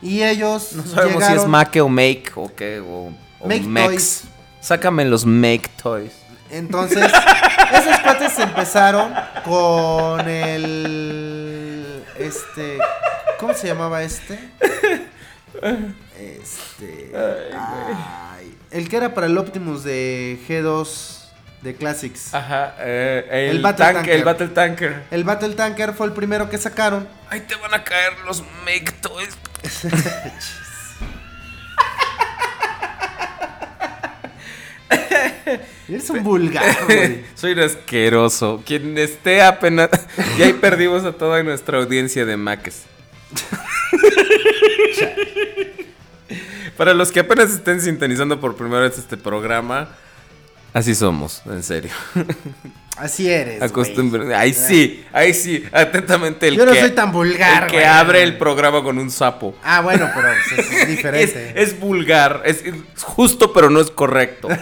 Y ellos No sabemos llegaron, si es Make o Make o qué, o, o Make Mex. Toys. Sácame los Make Toys. Entonces, esos cuates empezaron con el. Este. ¿Cómo se llamaba este? Este. ay, el que era para el Optimus de G2 de Classics. Ajá, eh, el, El Battle tank- el Battle Tanker. El Battle Tanker fue el primero que sacaron. Ahí te van a caer los Make Toys. Eres un vulgar, güey. Soy un asqueroso. Quien esté apenas. Y ahí perdimos a toda nuestra audiencia de Maques. Para los que apenas estén sintonizando por primera vez este programa, así somos, en serio. Así eres. güey. Acostumbre- Ahí sí, ahí sí, atentamente el Yo no que, soy tan vulgar, el que abre el programa con un sapo. Ah, bueno, pero pues, es Es, diferente. es vulgar, es es justo pero no es correcto.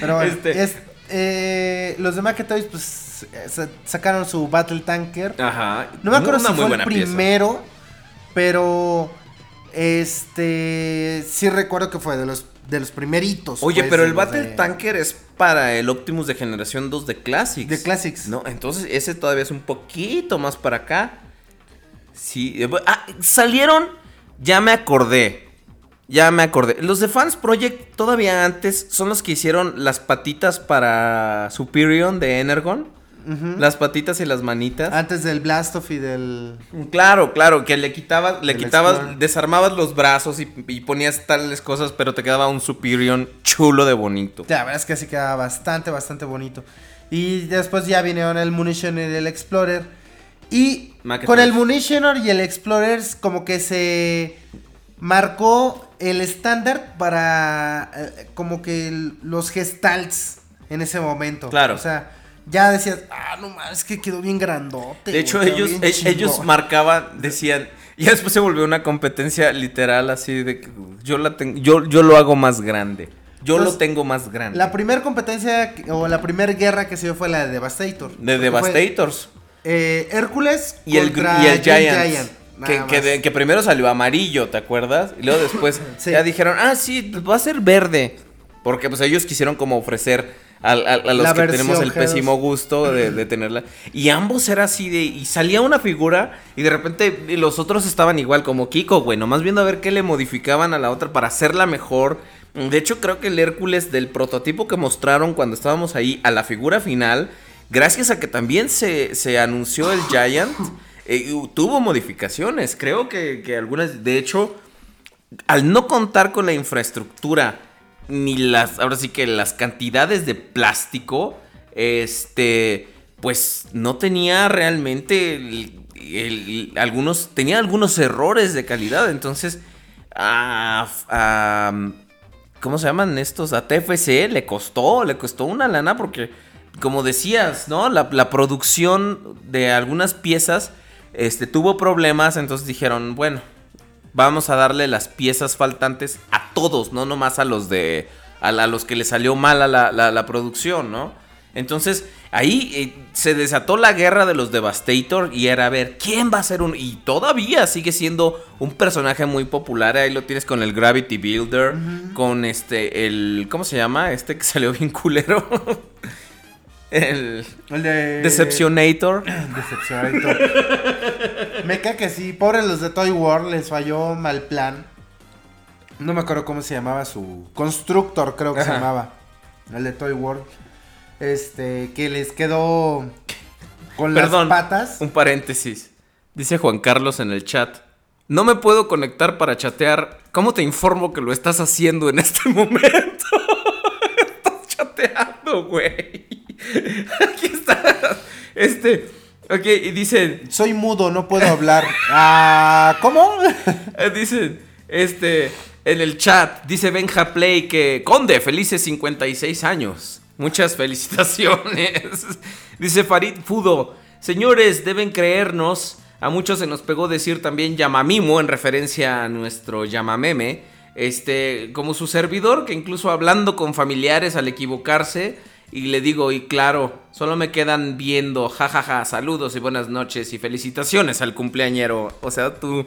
Pero bueno, Este- es, eh, los de Maquetoys, pues sa- sacaron su Battle Tanker. Ajá. No me acuerdo Una si fue el pieza. primero, pero este sí recuerdo que fue de los de los primeritos. Oye, pues, pero el Battle de- Tanker es para el Optimus de generación 2 de Classics. De Classics. No, entonces ese todavía es un poquito más para acá. Sí. eh, Ah, salieron. Ya me acordé. Ya me acordé. Los de Fans Project todavía antes son los que hicieron las patitas para Superior de Energon. Las patitas y las manitas. Antes del Blastoff y del Claro, claro, que le quitabas, le quitabas, Explorer. desarmabas los brazos y, y ponías tales cosas, pero te quedaba un Superior chulo de bonito. La verdad es que sí queda bastante, bastante bonito. Y después ya vinieron el Munitioner y el Explorer. Y con el Munitioner y el Explorer como que se marcó el estándar para eh, como que el- los gestalts en ese momento. Claro. O sea, ya decías, ah, no mames, es que quedó bien grandote. De hecho, ellos, e- chingón". ellos marcaban, decían, y después se volvió una competencia literal así de que yo la tengo, yo, yo lo hago más grande. Yo Entonces, lo tengo más grande. La primera competencia o la primera guerra que se dio fue la de Devastator. de fue, Devastators. eh, Hércules Y el, y el Giant. que, que más. de- que primero salió amarillo, ¿te acuerdas? Y luego después Sí. ya dijeron, ah, sí, va a ser verde. Porque pues ellos quisieron como ofrecer a, a los La que tenemos el versión G2. pésimo gusto de, de tenerla. Y ambos era así de... Y salía una figura y de repente los otros estaban igual como Kiko, güey. Nomás viendo a ver qué le modificaban a la otra para hacerla mejor. De hecho, creo que el Hércules del prototipo que mostraron cuando estábamos ahí a la figura final, gracias a que también se, se anunció el Giant, eh, tuvo modificaciones. Creo que, que algunas, de hecho, al no contar con la infraestructura ni las, ahora sí que las cantidades de plástico, este, pues no tenía realmente algunos, tenía algunos errores de calidad. Entonces, a- ¿cómo se llaman estos? A TFC le costó, le costó una lana porque como decías, ¿no? La, la producción de algunas piezas este, tuvo problemas, entonces dijeron, bueno, vamos a darle las piezas faltantes a todos, no nomás a los de. a, los que le salió mal a la, la- la producción, ¿no? Entonces, ahí eh, se desató la guerra de los Devastator y era a ver quién va a ser un. Y todavía sigue siendo un personaje muy popular. Ahí lo tienes con el Gravity Builder, con este, el. ¿Cómo se llama? Este que salió bien culero. El. El de... Decepcionator. Decepcionator. Me cae que sí, pobres los de Toy World, les falló mal plan. No me acuerdo cómo se llamaba su... Constructor creo que se llamaba. El de Toy World. Este, que les quedó con Perdón, las patas. un paréntesis. Dice Juan Carlos en el chat. No me puedo conectar para chatear. ¿Cómo te informo que lo estás haciendo en este momento? estás chateando, güey. Aquí está. Este. Ok, y dicen. Soy mudo, no puedo hablar. Ah, ¿cómo? eh, Dicen. Este. En el chat. Dice Benja Play que. Conde, felices 56 años. Muchas felicitaciones. Dice Farid Fudo. Señores, deben creernos. A muchos se nos pegó decir también Yamamimo en referencia a nuestro Yamameme. Este, como su servidor, que incluso hablando con familiares al equivocarse, y le digo, y claro, solo me quedan viendo, jajaja, saludos y buenas noches y felicitaciones al cumpleañero. O sea, tú,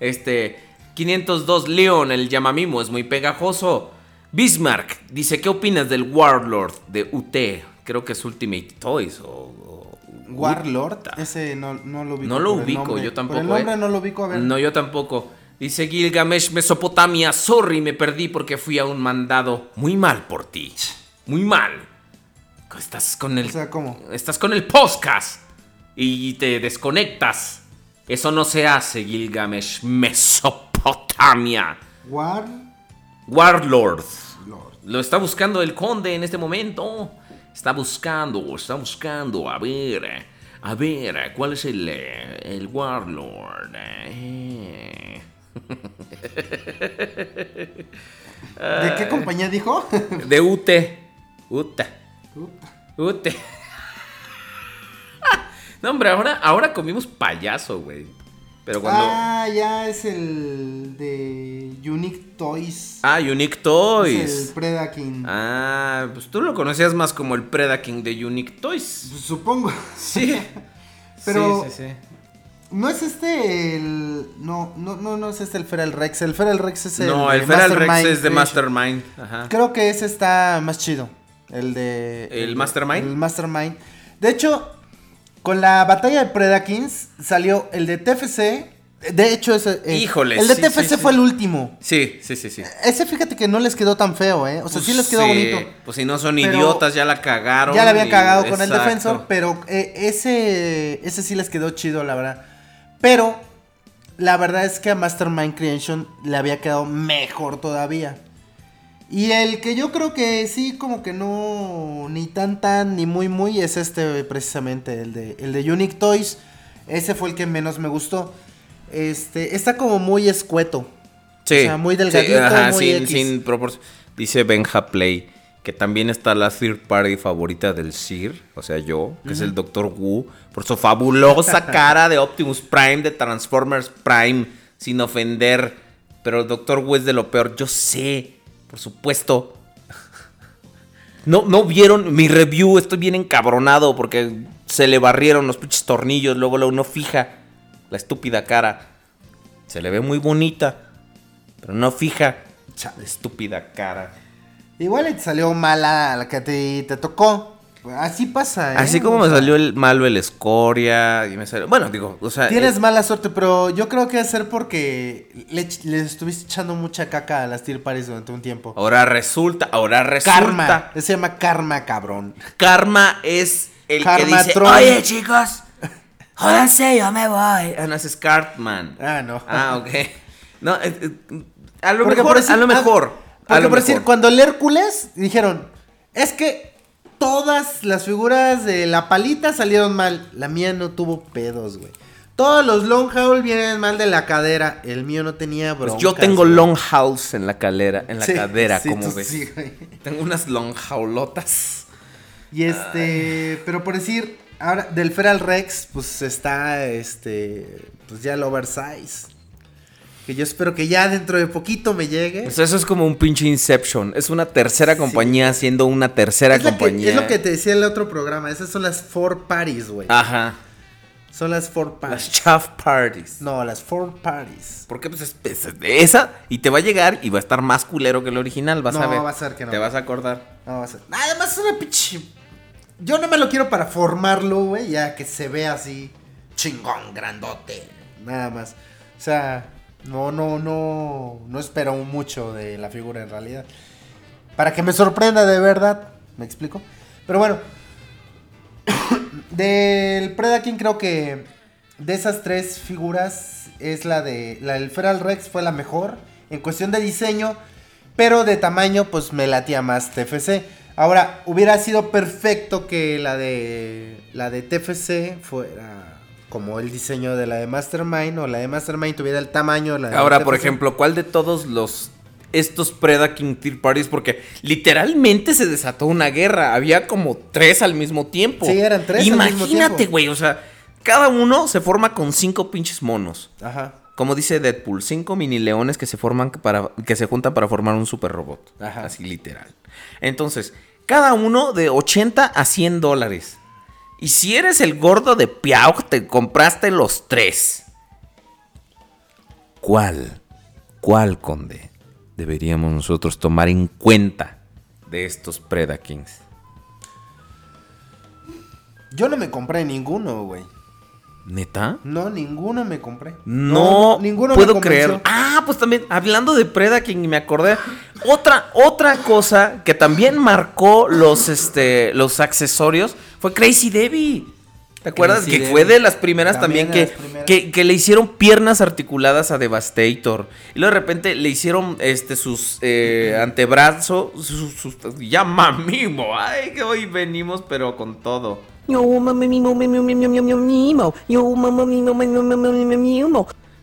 este, 502 Leon, el Yamamimo es muy pegajoso. Bismarck dice, ¿qué opinas del Warlord de UT? Creo que es Ultimate Toys o... o- Warlord, ese no, no lo ubico. No lo ubico, yo tampoco. Por el nombre eh. no lo ubico, a ver. No, yo tampoco. Dice Gilgamesh, Mesopotamia, sorry, me perdí porque fui a un mandado. Muy mal por ti. Muy mal. Estás con el. O sea, ¿cómo? Estás con el podcast. Y te desconectas. Eso no se hace, Gilgamesh. Mesopotamia. War... Warlord. Lord. Lo está buscando el conde en este momento. Está buscando, está buscando. A ver, a ver, ¿cuál es el, eh, el Warlord? Eh. ¿De qué compañía dijo? De Ute. Uta. Ute. No, hombre, ahora, ahora comimos payaso, güey. Pero cuando. Ah, ya es el de Unique Toys. Ah, Unique Es Toys. el Predaking. Ah, pues tú lo conocías más como el Predaking de Unique Toys. Pues Supongo. Sí. Pero- Sí, sí, sí. No es este el. No, no, no, no es este el Feral Rex. El Feral Rex es el. No, el Feral Rex es de. Mastermind. Ajá. Creo que ese está más chido. El de. ¿El Mastermind? El Mastermind. De hecho, con la batalla de Predakins salió el de TFC. De hecho, ese. eh, Híjole, El de sí, TFC sí, sí. fue el último. Sí, sí, sí, sí. Ese fíjate que no les quedó tan feo, ¿eh? O sea, sí les quedó bonito. Pues si no son idiotas, ya la cagaron. Ya la habían y- cagado con el defensor, pero eh, ese, ese sí les quedó chido, la verdad. Pero la verdad es que a Mastermind Creation le había quedado mejor todavía. Y el que yo creo que sí, como que no, ni tan tan, ni muy muy, es este precisamente, el de, el de Unique Toys. Ese fue el que menos me gustó. Este, está como muy escueto. Sí. O sea, muy delgadito, ajá, muy sin, X. sin proporción. Dice Benja Play que también está la third party favorita del Sir, o sea, yo, que es el Dr. Wu, por su fabulosa cara de Optimus Prime, de Transformers Prime, sin ofender. Pero el Dr. Wu es de lo peor, yo sé, por supuesto. No, no vieron mi review, estoy bien encabronado porque se le barrieron los pinches tornillos, luego lo uno fija la estúpida cara. Se le ve muy bonita, pero no fija la estúpida cara. Igual te salió mala la que te, te tocó. Así pasa, ¿eh? Así como me salió el malo el escoria y me salió, bueno, digo, o sea, Tienes eh, mala suerte, pero yo creo que es ser porque le, le estuviste echando mucha caca a las Tier Paris durante un tiempo. ahora resulta, ahora resulta Karma. Se llama karma, cabrón. Karma es el que Karmatron. dice, oye chicos, jódanse, yo me voy. Ah, no, es Cartman. Ah, no. Ah, ok. No, eh, eh, a lo mejor, por decir- a lo mejor. ah, a Porque lo por decir, mejor. cuando el Hércules dijeron, es que todas las figuras de la palita salieron mal. La mía no tuvo pedos, güey. Todos los long haul vienen mal de la cadera. El mío no tenía Pues broncas. yo tengo güey. long hauls en la calera, en la Sí, cadera, sí, como ves. sí, güey. Tengo unas long haulotas. Y este, pero por decir, ahora del Feral Rex, pues está este, pues ya el oversize. Que yo espero que ya dentro de poquito me llegue. Pues eso es como un pinche Inception. Es una tercera compañía haciendo una tercera es, la que- compañía. es lo que te decía en el otro programa. Esas son las four parties, güey. Ajá. Son las four Las parties. chaff parties. No, las four parties. Porque pues es, es- esa y te va a llegar y va a estar más culero que el original, vas No, a ver. va a ser que no. Te vas a acordar. No, va a ser- Además es una pinche. Yo no me lo quiero para formarlo, güey. Ya que se vea así. Chingón, grandote. Nada más. O sea, no, no, no. No espero mucho de la figura en realidad. Para que me sorprenda de verdad. ¿Me explico? Pero bueno. Del Predaking creo que de esas tres figuras es la de la del Feral Rex fue la mejor en cuestión de diseño, pero de tamaño pues me latía más TFC. Ahora hubiera sido perfecto que la de la de TFC fuera como el diseño de la de Mastermind o la de Mastermind tuviera el tamaño de la de Ahora, por ejemplo, ¿cuál de todos los estos Predaking Tier Parties? Porque literalmente se desató una guerra. Había como tres al mismo tiempo. Sí, eran tres Imagínate, güey. O sea, cada uno se forma con cinco pinches monos. Ajá. Como dice Deadpool, cinco mini leones que se forman para. que se juntan para formar un super robot. Ajá. Así literal. Entonces, cada uno de 80 a 100 dólares. Y si eres el gordo de Piau, te compraste los tres. ¿Cuál? ¿Cuál, conde? Deberíamos nosotros tomar en cuenta de estos Predakings. Yo no me compré ninguno, güey. ¿Neta? No, ninguno me compré. No, ninguno me puedo convenció. creer. Ah, pues también, hablando de Predaking, me acordé. Otra, otra cosa que también marcó los, este, los accesorios fue Crazy Debbie. ¿Te acuerdas? Crazy que Debbie. fue de las primeras también, que, las primeras. que, que le hicieron piernas articuladas a Devastator. Y luego de repente le hicieron este, sus eh, antebrazos. Sus, sus- ya mamimo. Ay, que hoy venimos, pero con todo.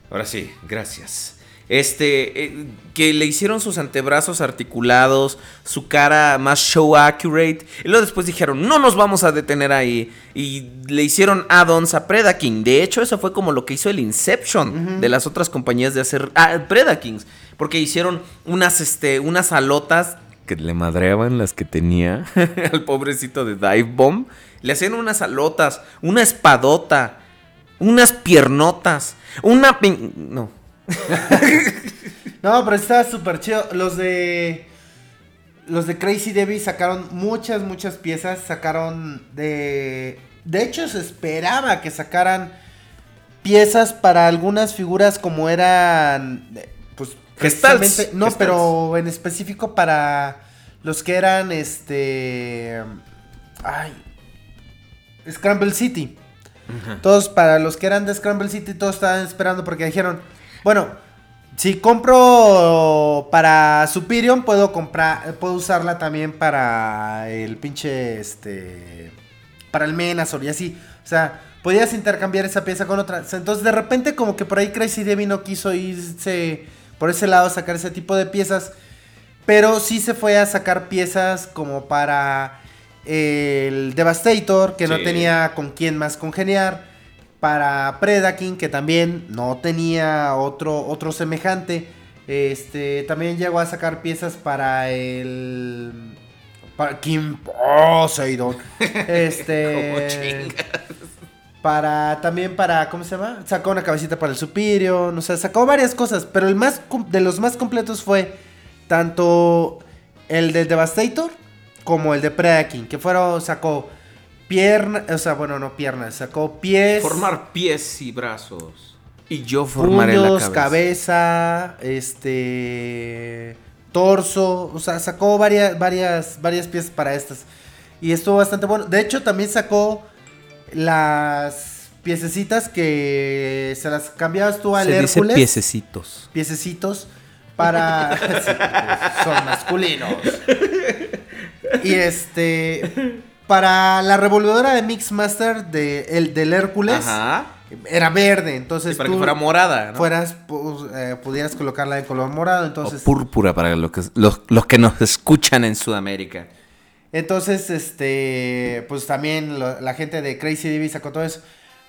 Ahora sí, gracias. Este, eh, que le hicieron sus antebrazos articulados, su cara más show accurate. Y luego después dijeron, no nos vamos a detener ahí. Y le hicieron add-ons a Predaking. De hecho, eso fue como lo que hizo el Inception de las otras compañías de hacer ah, Predakings. Porque hicieron unas, este, unas alotas que le madreaban las que tenía al pobrecito de Dive Bomb. Le hacían unas alotas, una espadota, unas piernotas, una... No. No, pero estaba súper chido. Los de. Los de Crazy Debbie sacaron muchas, muchas piezas. Sacaron de. De hecho, se esperaba que sacaran piezas para algunas figuras como eran. Pues. Precisamente- No, pero en específico para los que eran este. Ay. Scramble City. Todos, para los que eran de Scramble City, todos estaban esperando porque dijeron, bueno, si compro para Superior, puedo comprar, puedo usarla también para el pinche, este, para el Menazor y así. O sea, podías intercambiar esa pieza con otra. Entonces, de repente, como que por ahí Crazy Debbie no quiso irse por ese lado a sacar ese tipo de piezas. Pero sí se fue a sacar piezas como para el Devastator, que no tenía con quién más congeniar. Para Predaking, que también no tenía otro, otro semejante. Este, también llegó a sacar piezas para el... Para Kim Poseidon. Este... Para, también para, ¿cómo se llama? Sacó una cabecita para el Superior, o sea, sacó varias cosas, pero el más, de los más completos fue tanto el de Devastator como el de Predaking, que fueron, sacó piernas, o sea, bueno, no piernas, sacó pies, Formar pies y brazos. Y yo formaré puños, la cabeza. cabeza, este, torso, o sea, sacó varias, varias, varias piezas para estas. Y estuvo bastante bueno. De hecho, también sacó las piececitas que se las cambiabas tú al Se dice Hércules. piececitos. piececitos para pues, son masculinos. Y este para la revolvedora de Mixmaster de el del Hércules Ajá. era verde, entonces Sí, para tú que fuera morada, ¿no? fueras pu- eh, pudieras colocarla de color morado, entonces o púrpura para los que, los, los que nos escuchan en Sudamérica. Entonces, este, pues también lo- la gente de Crazy Divi sacó todo eso.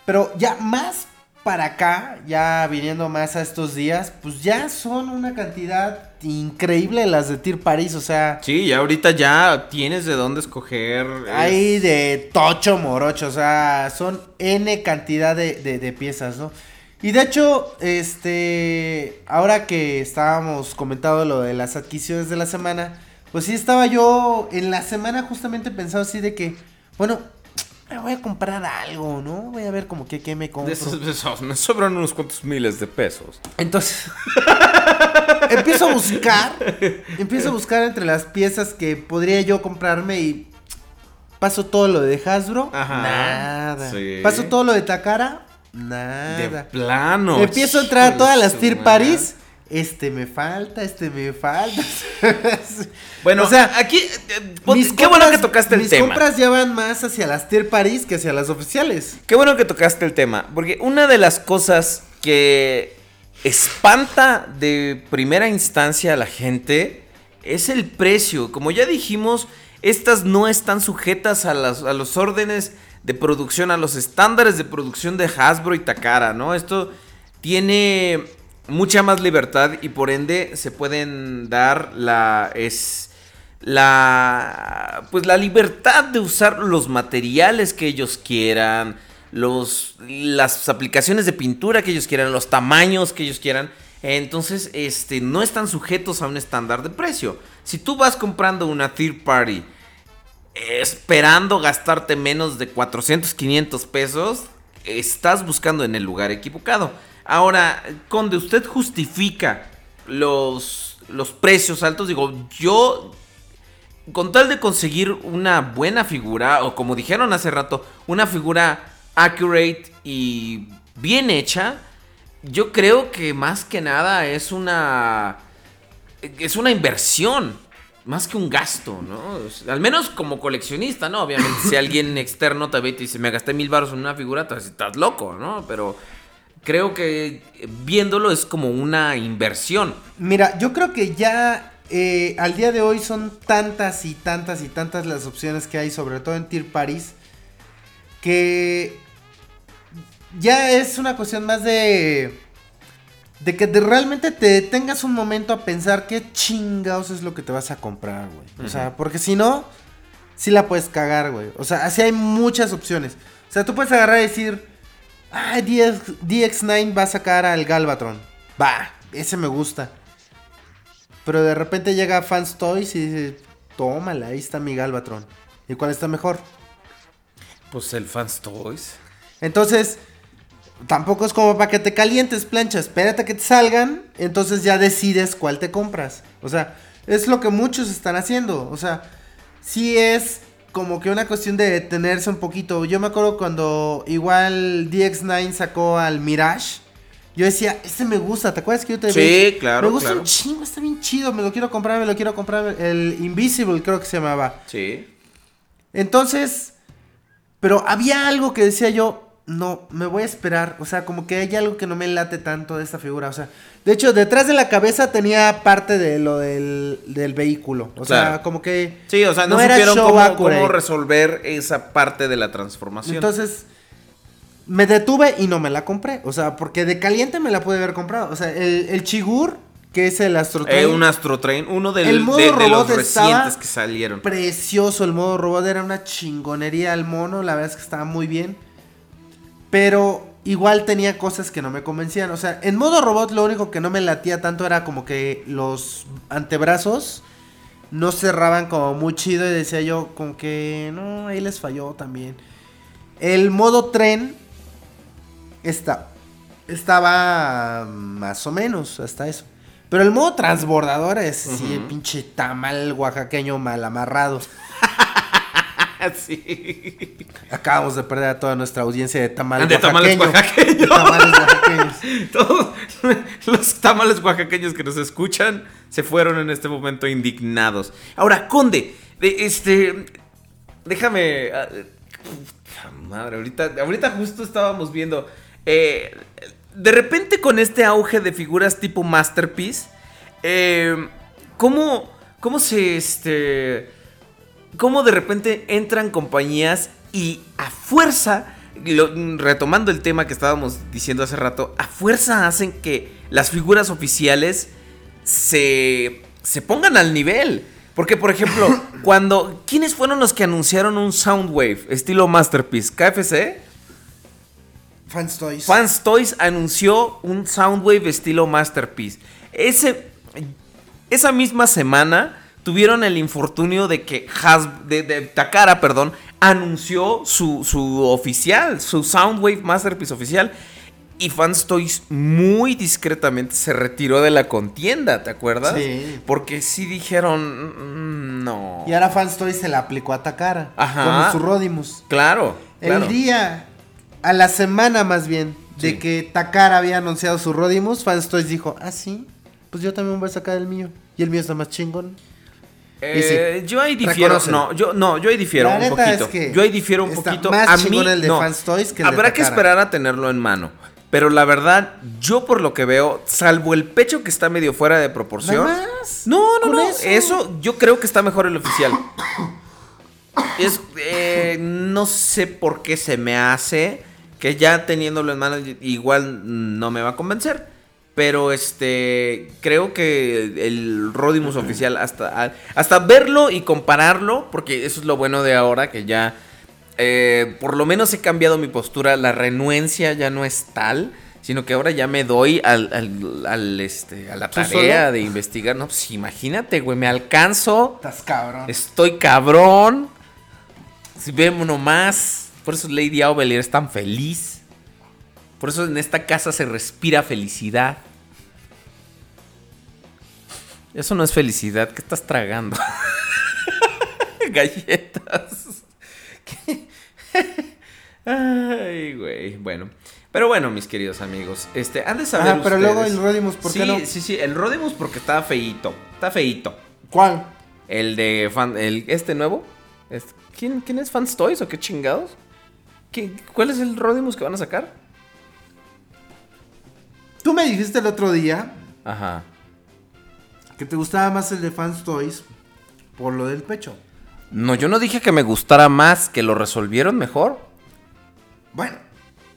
Pero ya más para acá, ya viniendo más a estos días, pues ya son una cantidad increíble las de Tir Paris, o sea, Sí, ya ahorita ya tienes de dónde escoger. hay de tocho morocho, o sea, son N cantidad de, de- de piezas, ¿no? Y de hecho, este, ahora que estábamos comentando lo de las adquisiciones de la semana, pues sí estaba yo en la semana justamente pensado así de que, bueno, me voy a comprar algo, ¿no? Voy a ver como que qué me compro. De esos, de esos, me sobran unos cuantos miles de pesos. Entonces, empiezo a buscar, empiezo a buscar entre las piezas que podría yo comprarme y paso todo lo de Hasbro, Ajá, nada. sí. Paso todo lo de Takara, De nada. plano. empiezo a entrar a todas de las madre. Paris. Este me falta, este me falta. Bueno, o sea, aquí. eh, mis qué bueno que tocaste el mis tema. compras ya van más hacia las Tier Paris que hacia las oficiales. Qué bueno que tocaste el tema, porque una de las cosas que espanta de primera instancia a la gente es el precio. Como ya dijimos, estas no están sujetas a, las, a los órdenes de producción, a los estándares de producción de Hasbro y Takara, ¿no? Esto tiene mucha más libertad y por ende se pueden dar la es la pues la libertad de usar los materiales que ellos quieran, los las aplicaciones de pintura que ellos quieran, los tamaños que ellos quieran. Entonces, este no están sujetos a un estándar de precio. Si tú vas comprando una third party esperando gastarte menos de 400, 500 pesos, estás buscando en el lugar equivocado. Ahora, Conde, usted justifica los, los precios altos. Digo, yo, con tal de conseguir una buena figura, o como dijeron hace rato, una figura accurate y bien hecha, yo creo que más que nada es una es una inversión más que un gasto, ¿no? Al menos como coleccionista, ¿no? Obviamente, si alguien externo te ve y te dice, me gasté mil baros en una figura, te estás loco, ¿no? Pero creo que viéndolo es como una inversión. Mira, yo creo que ya eh, al día de hoy son tantas y tantas y tantas las opciones que hay, sobre todo en Tier Paris, que ya es una cuestión más de... De que de realmente te tengas un momento a pensar qué chingados es lo que te vas a comprar, güey. O sea, porque si no, sí la puedes cagar, güey. O sea, así hay muchas opciones. O sea, tú puedes agarrar y decir, ah, DX, DX9 va a sacar al Galvatron. Va, ese me gusta. Pero de repente llega Fans Toys y dice, tómala, ahí está mi Galvatron. ¿Y cuál está mejor? Pues el Fans Toys. Entonces, tampoco es como para que te calientes, plancha. Espérate a que te salgan, entonces ya decides cuál te compras. O sea, es lo que muchos están haciendo. O sea, sí es como que una cuestión de detenerse un poquito. Yo me acuerdo cuando igual DX9 sacó al Mirage. Yo decía, este me gusta, ¿te acuerdas que yo te Sí, claro, Me gusta claro. un chingo, está bien chido, me lo quiero comprar, me lo quiero comprar. El Invisible creo que se llamaba. Sí. Entonces, pero había algo que decía yo, no, me voy a esperar. O sea, como que hay algo que no me late tanto de esta figura. O sea, de hecho, detrás de la cabeza tenía parte de lo del, del vehículo. O sea, como que. Sí, o sea, no, era supieron cómo, cómo resolver esa parte de la transformación. Entonces, me detuve y no me la compré. O sea, porque de caliente me la pude haber comprado. O sea, el, el Chigur, que es el Astro Eh, un Astro Train, uno del- El modo de, de los recientes que salieron. Precioso el modo robot, era una chingonería el mono, la verdad es que estaba muy bien. Pero igual tenía cosas que no me convencían. O sea, en modo robot lo único que no me latía tanto era como que los antebrazos no cerraban como muy chido y decía yo como que no, ahí les falló también. El modo tren está, estaba más o menos hasta eso. Pero el modo transbordador es sí, el pinche tamal oaxaqueño mal amarrado. sí. Acabamos de perder a toda nuestra audiencia de tamales De tamales oaxaqueños. De oaxaqueños. tamales oaxaqueños. Todos los tamales oaxaqueños que nos escuchan se fueron en este momento indignados. Ahora, Conde, de- este. Déjame. ah, Madre, ahorita, ahorita justo estábamos viendo. eh, de repente, con este auge de figuras tipo Masterpiece, eh, ¿cómo, ¿cómo se este. Cómo de repente entran compañías y a fuerza, lo- retomando el tema que estábamos diciendo hace rato, a fuerza hacen que las figuras oficiales se, se pongan al nivel. Porque, por ejemplo, cuando. ¿Quiénes fueron los que anunciaron un Soundwave estilo Masterpiece? ¿KFC? Fans Toys. Fans Toys anunció un Soundwave estilo Masterpiece. Ese, esa misma semana tuvieron el infortunio de que Has, de, de Takara, perdón, anunció su, su oficial, su Soundwave Masterpiece oficial. Y Fans Toys muy discretamente se retiró de la contienda, ¿te acuerdas? Sí. Porque sí dijeron, "Mm, no. Y ahora Fans Toys se la aplicó a Takara. Ajá. Con su Rodimus. Claro, claro. El día, a la semana más bien, de Sí. que Takara había anunciado su Rodimus, Fans Toys dijo, ah, sí, pues yo también voy a sacar el mío. Y el mío está más chingón. Eh, sí, yo ahí difiero. No, yo, no, yo ahí difiero La un poquito. es que yo ahí difiero un está poquito. más a mí, el de no. Fans Toys que el de Habrá que esperar a tenerlo en mano. Pero la verdad, yo por lo que veo, salvo el pecho que está medio fuera de proporción. Más. No, no, no. eso. Eso. yo creo que está mejor el oficial. Es, eh, no sé por qué se me hace que ya teniéndolo en mano igual no me va a convencer. Pero este creo que el Rodimus oficial hasta hasta verlo y compararlo, porque eso es lo bueno de ahora que ya eh, por lo menos he cambiado mi postura, la renuencia ya no es tal, sino que ahora ya me doy al, al- al, este, a la ¿Tú tarea solo? de investigar. No, pues imagínate, güey, me alcanzo. Estás cabrón. Estoy cabrón. Si vemos nomás. Por eso Lady Aubelier es tan feliz. Por eso en esta casa se respira felicidad. Eso no es felicidad. ¿Qué estás tragando? Galletas. Ay, güey. Bueno. Pero bueno, mis queridos amigos. Este, han de saber Ah, pero luego el Rodimus, ¿por qué sí, no? Sí, sí, el Rodimus porque estaba feíto. Está feíto. ¿Cuál? El de fan, el, este nuevo. Este- ¿quién, ¿Quién es Fans Toys o qué chingados? ¿Qué- ¿Cuál es el Rodimus que van a sacar? Tú me dijiste el otro día Ajá. que te gustaba más el de Fans Toys por lo del pecho. No, yo no dije que me gustara más, que lo resolvieron mejor. Bueno,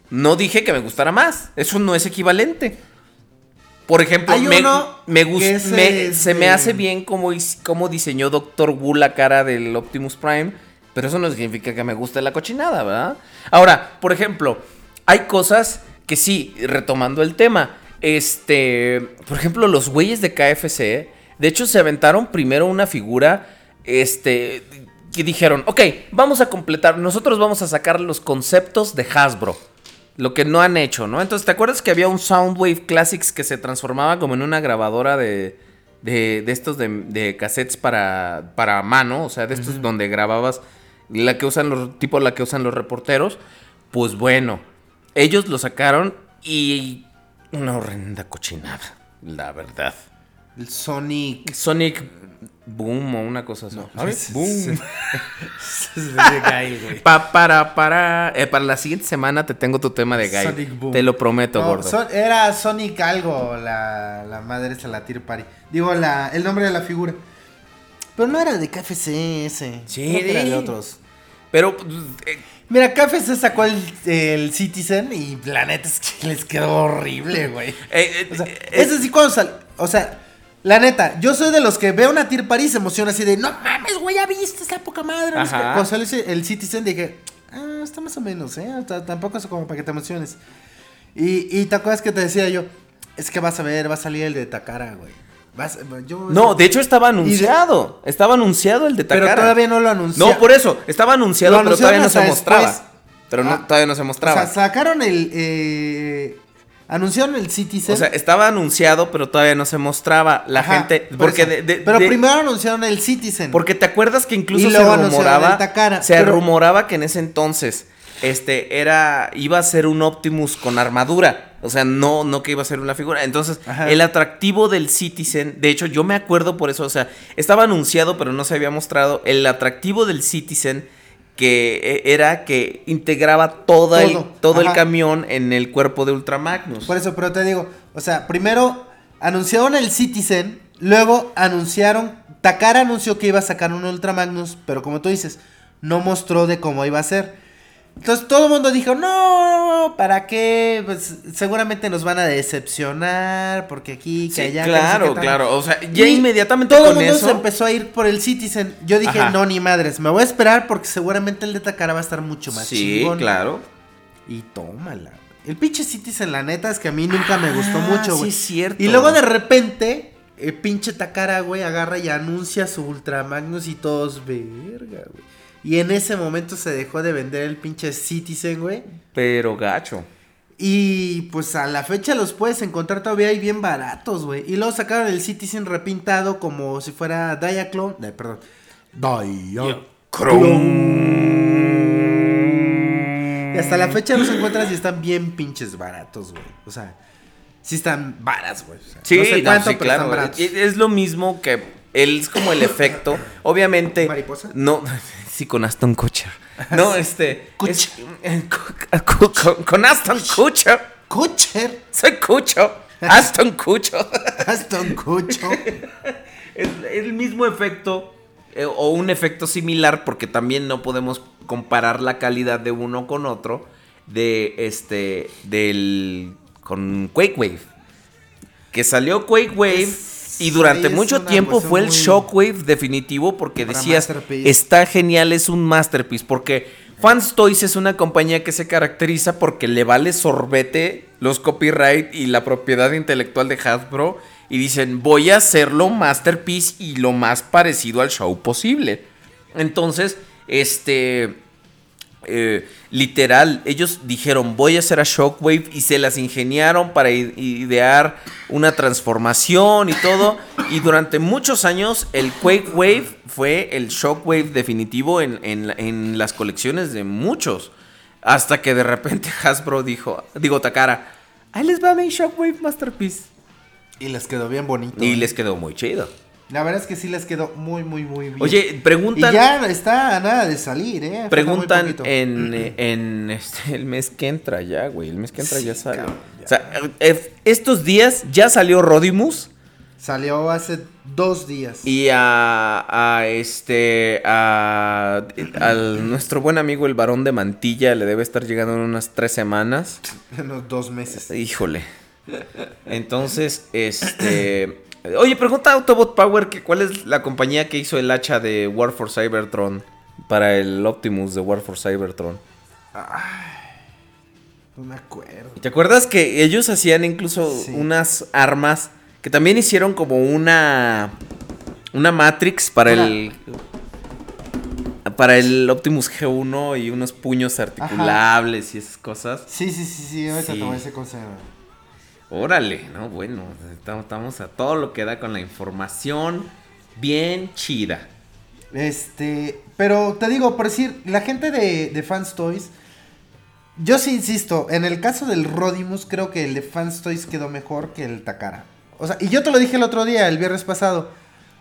No dije que me gustara más. Eso no es equivalente. Por ejemplo, Hay me, uno me me- se me hace bien como diseñó Doctor Wu la cara del Optimus Prime, pero eso no significa que me guste la cochinada, ¿verdad? Ahora, por ejemplo, hay cosas que sí, retomando el tema, este, por ejemplo, los güeyes de KFC, de hecho se aventaron primero una figura, este, que dijeron, ok, vamos a completar, nosotros vamos a sacar los conceptos de Hasbro. Lo que no han hecho, ¿no? Entonces, ¿te acuerdas que había un Soundwave Classics que se transformaba como en una grabadora de, de, de estos de, de cassettes para, para mano? O sea, de estos donde grababas la que usan los, tipo la que usan los reporteros. Pues bueno, ellos lo sacaron y una horrenda cochinada, la verdad. el Sonic. Sonic Boom o una cosa así. ¿Sabes? Boom. Pa- para, para, eh, para la siguiente semana te tengo tu tema de Guy. Sonic Boom. Te lo prometo, No, gordo. Son- era Sonic algo, la, la madre esa, la Tier Party. Digo, la, el nombre de la figura. Pero no era de KFC ese. Sí, era de de- otros. Pero eh, Mira, KFC sacó el, el Citizen y la neta es que les quedó horrible, güey. eh, eh, O sea, eh, ese sí cuando sal... O sea, la neta, yo soy de los que veo una Tier Party y se emociona así de, no mames, güey, ya viste, está poca madre. no sé Ajá. qué". Cuando salió el Citizen dije, ah, está más o menos, ¿eh? T- Tampoco es como para que te emociones. Y, y te acuerdas que te decía yo, es que vas a ver, va a salir el de Takara, güey. Vas- yo- no, de hecho estaba anunciado. Estaba anunciado el de Pero Takara. todavía no lo anunció. No, por eso. Estaba anunciado, pero todavía no se mostraba. Pero no, Ah. todavía no se O mostraba. sea, sacaron el... eh, anunciaron el Citizen. O sea, estaba anunciado, pero todavía no se mostraba. La Ajá, gente. por Porque eso. de- de- Pero de- primero anunciaron el Citizen. Porque te acuerdas que incluso se rumoraba. Takara, se pero- rumoraba que en ese entonces. Este era. iba a ser un Optimus con armadura. O sea, no, no que iba a ser una figura. Entonces, Ajá. el atractivo del Citizen. De hecho, yo me acuerdo por eso. O sea, estaba anunciado, pero no se había mostrado. El atractivo del Citizen. Que eh, era que integraba toda el, Todo, todo el camión en el cuerpo de Ultramagnus. Por eso, pero te digo, o sea, primero anunciaron el Citizen, luego anunciaron Takara anunció que iba a sacar un Ultra Magnus, pero como tú dices, no mostró de cómo iba a ser. Entonces todo el mundo dijo, no, ¿para qué? Pues seguramente nos van a decepcionar, porque aquí, que Sí, allá. claro, qué tal". claro. O sea, ya Y inmediatamente todo con el mundo eso. se empezó a ir por el Citizen. Yo dije, Ajá. no, ni madres, me voy a esperar porque seguramente el de Takara va a estar mucho más Sí, chingón. claro. Y tómala. El pinche Citizen, la neta, es que a mí nunca me gustó Ah, mucho, sí güey. es cierto. Y luego de repente, el pinche Takara, güey, agarra y anuncia su Ultra Magnus y todos, verga, güey. Y en ese momento se dejó de vender el pinche Citizen, güey. Pero gacho. Y pues a la fecha los puedes encontrar todavía ahí bien baratos, güey. Y luego sacaron el Citizen repintado como si fuera Diaclone. Eh, perdón. Diaclone. Y hasta la fecha los encuentras y están bien pinches baratos, güey. O sea, sí están varas, güey. O sea, Sí, no sé no, cuánto, sí, pero están claro. es lo mismo que. Él es como el efecto. Obviamente. ¿Mariposa? No. Sí, con Aston Kutcher. No, este. Es- eh, cu- con, con Aston Kutcher. Kutcher. Soy Cucho. Aston Cucho. Aston Cucho. Es el mismo efecto eh, o un efecto similar porque también no podemos comparar la calidad de uno con otro de este del con Quake Wave. Que salió Quake Wave y durante mucho tiempo fue el Shockwave definitivo porque decías está genial, es un masterpiece porque Fans Toys es una compañía que se caracteriza porque le vale sorbete los copyright y la propiedad intelectual de Hasbro y dicen voy a hacerlo masterpiece y lo más parecido al show posible. Entonces, este, eh, literal, ellos dijeron voy a hacer a Shockwave y se las ingeniaron para idear una transformación y todo. Y durante muchos años el Quake Wave fue el Shockwave definitivo en, en las colecciones de muchos. Hasta que de repente Hasbro dijo, digo Takara, ahí les va mi Shockwave Masterpiece. Y les quedó bien bonito. Y ¿eh? les quedó muy chido. La verdad es que sí les quedó muy, muy, muy bien. Oye, y preguntan... ya está a nada de salir, ¿eh? Preguntan en, eh, en este, el mes que entra ya, güey. El mes que entra Sí, ya sale. cabrón, ya. O sea, eh, estos días ya salió Rodimus Salió hace dos días. y a, a este a al nuestro buen amigo el varón de Mantilla le debe estar llegando en unas tres semanas. En unos dos meses. Híjole. Entonces, este Oye, pregunta Autobot Power que cuál es la compañía que hizo el hacha de War for Cybertron para el Optimus de War for Cybertron. No me acuerdo. ¿Te acuerdas que ellos hacían incluso Sí. unas armas que también hicieron como una una Matrix para el para el Optimus G1 y unos puños articulables y esas cosas? Sí, sí, sí, sí. Ahorita Sí. te voy Órale, no, bueno, estamos, a todo lo que da con la información bien chida. Este, pero te digo, por decir, la gente de, de Fans Toys, yo sí insisto, en el caso del Rodimus, creo que el de Fans Toys quedó mejor que el Takara. O sea, y yo te lo dije el otro día, el viernes pasado.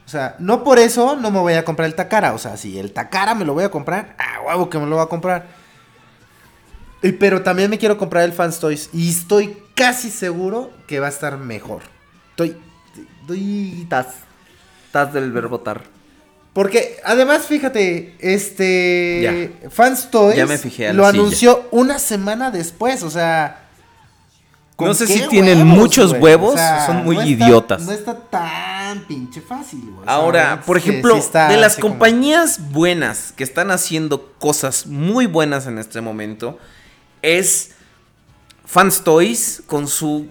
O sea, no por eso no me voy a comprar el Takara. O sea, si el Takara me lo voy a comprar, ah, huevo que me lo voy a comprar. Y- Pero también me quiero comprar el Fans Toys. Y estoy casi seguro que va a estar mejor. Estoy. Estoy. Taz. Taz del verbo tar. Porque además, fíjate, este Ya. Fans Toys Ya me fijé a lo silla. anunció una semana después, o sea. ¿con No sé si tienen muchos huevos, son muy no está- idiotas. no está tan pinche fácil, güey. Ahora, por ejemplo, sí está de las como- compañías buenas que están haciendo cosas muy buenas en este momento, es Fans Toys con su...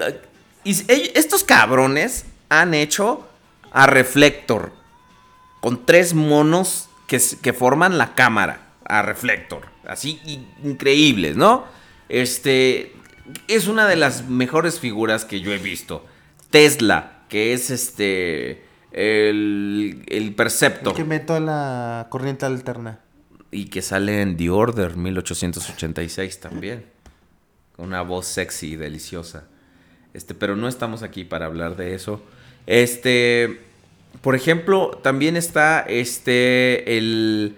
y estos cabrones han hecho a Reflector con tres monos que, que forman la cámara a Reflector. Así increíbles, ¿no? Este es una de las mejores figuras que yo he visto. Tesla, que es este el, el Perceptor Que meto la corriente alterna. y que sale en The Order 1886 también. Con una voz sexy y deliciosa. Este, pero no estamos aquí para hablar de eso. Este, por ejemplo, también está este el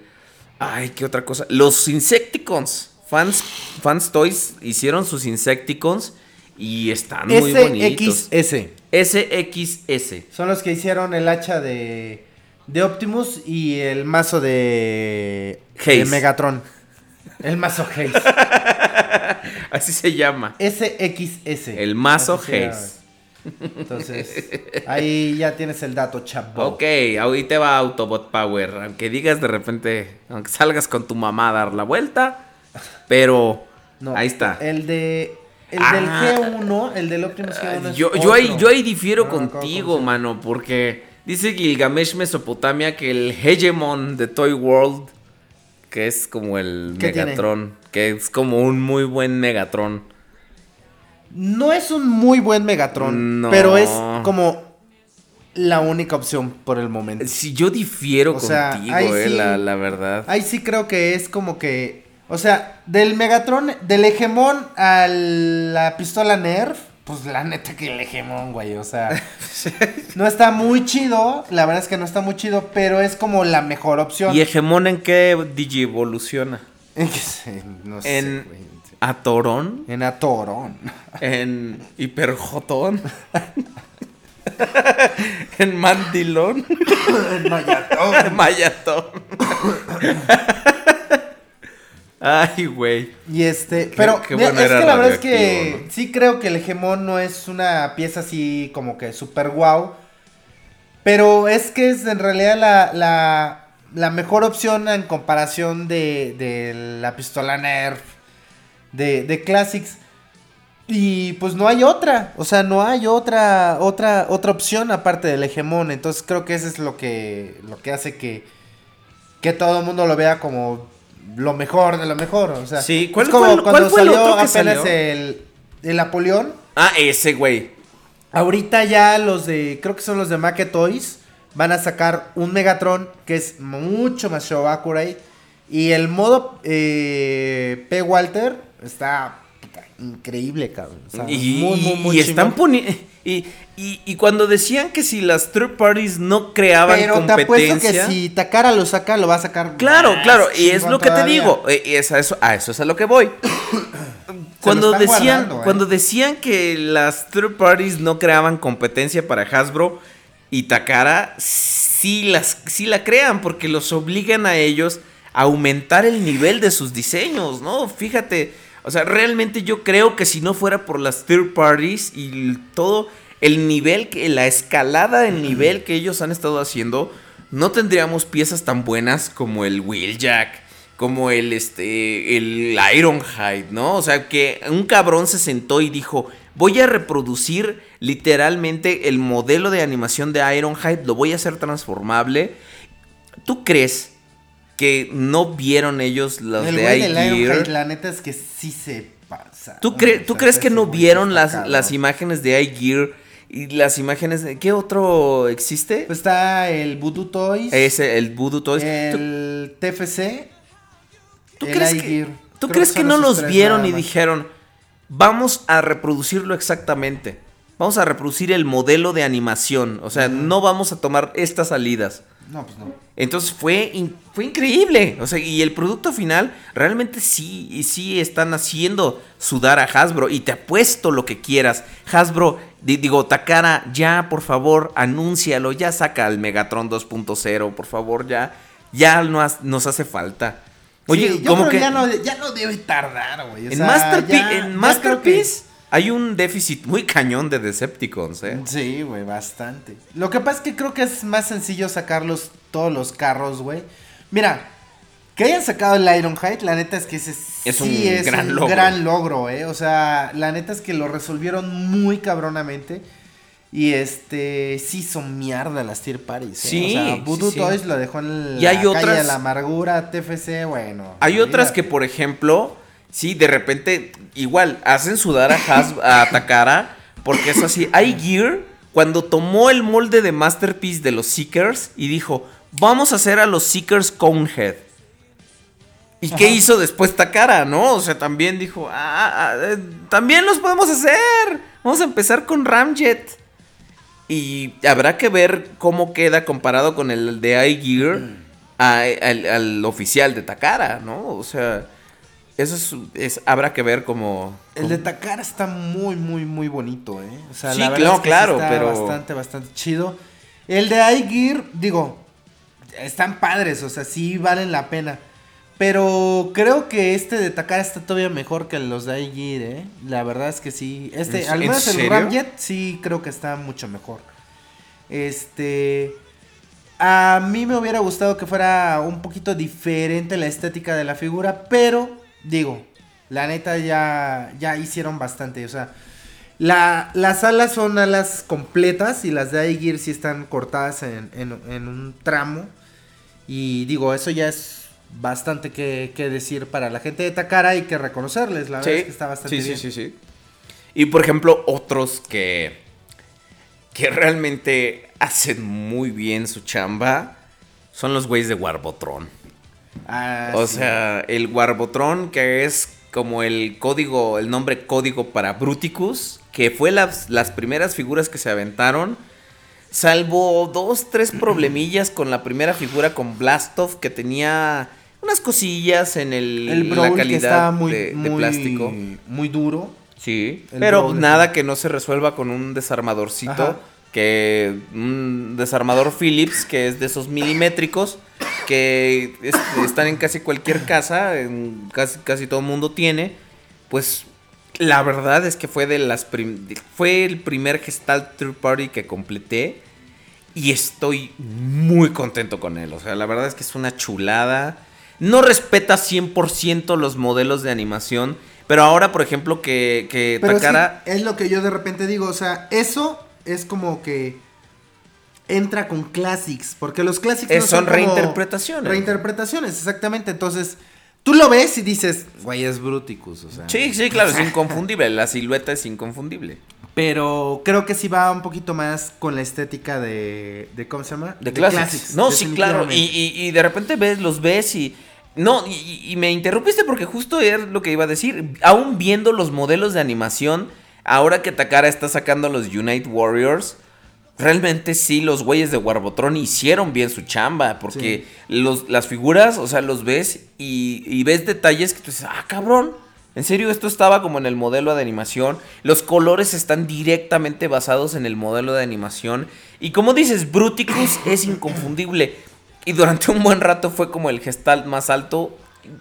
ay, qué otra cosa, los Insecticons. Fans Fans Toys hicieron sus Insecticons y están muy bonitos. SXS. SXS. Son los que hicieron el hacha de de Optimus y el mazo de, de Megatron. El mazo Haze. Así se llama. SXS. El mazo. Haze. Entonces, ahí ya tienes el dato, chavo. Ok, ahorita va Autobot Power. Aunque digas de repente, aunque salgas con tu mamá a dar la vuelta. Pero No, ahí está. El de. El Ah. del G1, el del Optimus G1. es Yo, yo, ahí, yo ahí difiero No contigo, mano, porque dice Gilgamesh Mesopotamia que el Hegemon de Toy World, que es como el. Megatron, que es como un muy buen Megatron. No es un muy buen Megatron, No. pero es como la única opción por el momento. Si yo difiero O contigo, eh, sí- la, la verdad. Ahí sí creo que es como que. O sea, del Megatron, del Hegemon a la pistola Nerf, pues la neta que el Hegemon, güey. O sea, no está muy chido. La verdad es que no está muy chido, pero es como la mejor opción. ¿Y Hegemon en qué digievoluciona? no sé, ¿En güey. Atorón? En Atorón. ¿En Hiperjotón? ¿En Mandilón? en Mayatón. Mayatón. Ay, güey. Y este, pero qué mira, bueno es que la verdad es que sí creo que el Hegemon no es una pieza así como que super wow. Pero es que es en realidad la, la, la mejor opción en comparación de, de la pistola Nerf, de, de Classics. Y pues no hay otra, o sea, no hay otra, otra, otra opción aparte del Hegemon. Entonces creo que eso es lo que, lo que hace que, que todo el mundo lo vea como lo mejor de lo mejor. O sea, Sí, ¿cuál es como el- cuando cuál fue el salió otro que apenas salió? el, el Napoleón. Ah, ese, güey. Ahorita ya los de, creo que son los de Make Toys, van a sacar un Megatron que es mucho más show accurate. Y el modo eh, P. Walter está puta, increíble, cabrón. O sea, Y, muy, muy, muy y están poniendo. Y, y, y cuando decían que si las third parties no creaban Pero te apuesto competencia. que si Takara lo saca, lo va a sacar. Claro, más claro, y es lo que te digo. eh, y es a, eso, a eso es a lo que voy. cuando decían, ¿eh? cuando decían que las third parties no creaban competencia para Hasbro y Takara, sí, las, sí la crean, porque los obligan a ellos a aumentar el nivel de sus diseños, ¿no? Fíjate, o sea, realmente yo creo que si no fuera por las third parties y todo el nivel, que la escalada de nivel que ellos han estado haciendo, no tendríamos piezas tan buenas como el Wheeljack, como el este el Ironhide, ¿no? O sea, que un cabrón se sentó y dijo, "Voy a reproducir literalmente el modelo de animación de Ironhide, lo voy a hacer transformable." ¿Tú crees que no vieron ellos los El de güey del iGear? Ironhide, la neta es que sí se pasa. ¿Tú, cre- ¿Tú crees que no vieron las, las imágenes de iGear y las imágenes de... ¿Qué otro existe? Pues está el Voodoo Toys. Ese, el Voodoo Toys. ¿Tú- El TFC. ¿Tú, el crees, iGear. que, ¿tú Creo crees que son no los vieron y dijeron, vamos a reproducirlo exactamente? Vamos a reproducir el modelo de animación. O sea, no vamos a tomar estas salidas. No, pues no. Entonces fue, in- fue increíble. O sea, y el producto final realmente sí, y sí están haciendo sudar a Hasbro. Y te apuesto lo que quieras. Hasbro, di- digo, Takara, ya, por favor, anúncialo. Ya saca el Megatron 2.0, por favor, ya. Ya no has- nos hace falta. Oye, Sí, yo como creo que ya no, ya no debe tardar, güey. o en, sea, Masterpi- ya- en ya creo Masterpiece hay un déficit muy cañón de Decepticons, ¿eh? Sí, güey, bastante. Lo que pasa es que creo que es más sencillo sacarlos todos los carros, güey. Mira, que hayan sacado el Ironhide, la neta es que ese Es sí un es gran un logro. gran logro, eh. O sea, la neta es que lo resolvieron muy cabronamente. Y este, sí son mierda las tier parties. eh. Sí, O sea, Voodoo sí, sí. Toys lo dejó en Y la hay calle otras- de la amargura, TFC, bueno. Hay otras que, por ejemplo, sí, de repente, igual, hacen sudar a, Has a Takara, porque es así. Hay Gear, cuando tomó el molde de Masterpiece de los Seekers y dijo, vamos a hacer a los Seekers Conehead. ¿Y qué hizo después Takara, no? O sea, también dijo, ah, ah, eh, también los podemos hacer. Vamos a empezar con Ramjet. Y habrá que ver cómo queda comparado con el de iGear al, al oficial de Takara, ¿no? O sea, eso es, es- habrá que ver cómo... El de Takara está muy, muy, muy bonito, ¿eh? O sea, Sí, la verdad claro, es que sí claro, está pero- bastante, bastante chido. El de iGear, digo, están padres, o sea, sí valen la pena. Pero creo que este de Takara está todavía mejor que los de Aegir, ¿eh? La verdad es que sí. Este, ¿En- al en menos el? Ramjet sí creo que está mucho mejor. Este. A mí me hubiera gustado que fuera un poquito diferente la estética de la figura, pero digo, la neta ya, ya hicieron bastante. O sea, la, las alas son alas completas y las de Aegir sí están cortadas en, en- en un tramo. Y digo, eso ya es bastante que, que decir para la gente de Takara y que reconocerles. La verdad es que está bastante sí, bien. sí, sí, sí. Y por ejemplo, otros que, que realmente hacen muy bien su chamba son los güeyes de Warbotron. Ah, o sí. sea, el Warbotron, que es como el código, el nombre código para Bruticus, que fue las, las primeras figuras que se aventaron. Salvo dos, tres problemillas con la primera figura con Blastov, que tenía unas cosillas en, el, la calidad muy, de, de muy- plástico. muy duro. Sí, El pero nada que no se resuelva con un desarmadorcito. Ajá. Que un desarmador Philips, que es de esos milimétricos, que es- están en casi cualquier casa, en casi, casi todo el mundo tiene. Pues la verdad es que fue de las prim- fue el primer Gestalt Third Party que completé. Y estoy muy contento con él. O sea, la verdad es que es una chulada. No respeta 100% los modelos de animación. Pero ahora, por ejemplo, que, que Takara... es lo que yo de repente digo, o sea, eso es como que entra con classics, porque los classics no son reinterpretaciones. Reinterpretaciones, exactamente. Entonces, tú lo ves y dices, güey, es Bruticus, o sea. Sí, sí, claro, es inconfundible. La silueta es inconfundible. Pero creo que sí va un poquito más con la estética de, de ¿cómo se llama? De Classics. no, sí, claro. Y, y- y de repente ves, los ves y. No, y, y me interrumpiste porque justo era lo que iba a decir. Aún viendo los modelos de animación, ahora que Takara está sacando los Unite Warriors, realmente sí, los güeyes de Warbotron hicieron bien su chamba. Porque los, las figuras, o sea, los ves y, y ves detalles que tú dices, ah, cabrón. En serio, esto estaba como en el modelo de animación. Los colores están directamente basados en el modelo de animación. Y como dices, Bruticus es inconfundible. Y durante un buen rato fue como el gestalt más alto.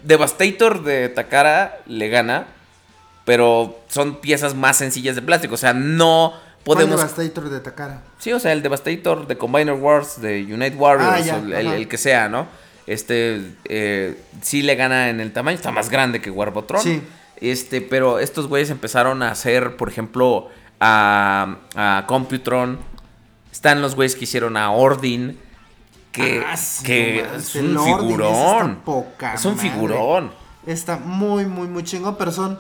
Devastator de Takara le gana. Pero son piezas más sencillas de plástico. O sea, no ¿Cuál podemos. Devastator de Takara? Sí, o sea, el Devastator de Combiner Wars, de Unite Warriors, Ah, ya, el, que sea, ¿no? Este eh, sí le gana en el tamaño, está más grande que Warbotron. Sí. Este, pero estos güeyes empezaron a hacer, por ejemplo, a, a Computron. Están los güeyes que hicieron a Ordin. Que, Ah, sí, que es un figurón. poca Es un madre. figurón. Está muy, muy, muy chingón, pero son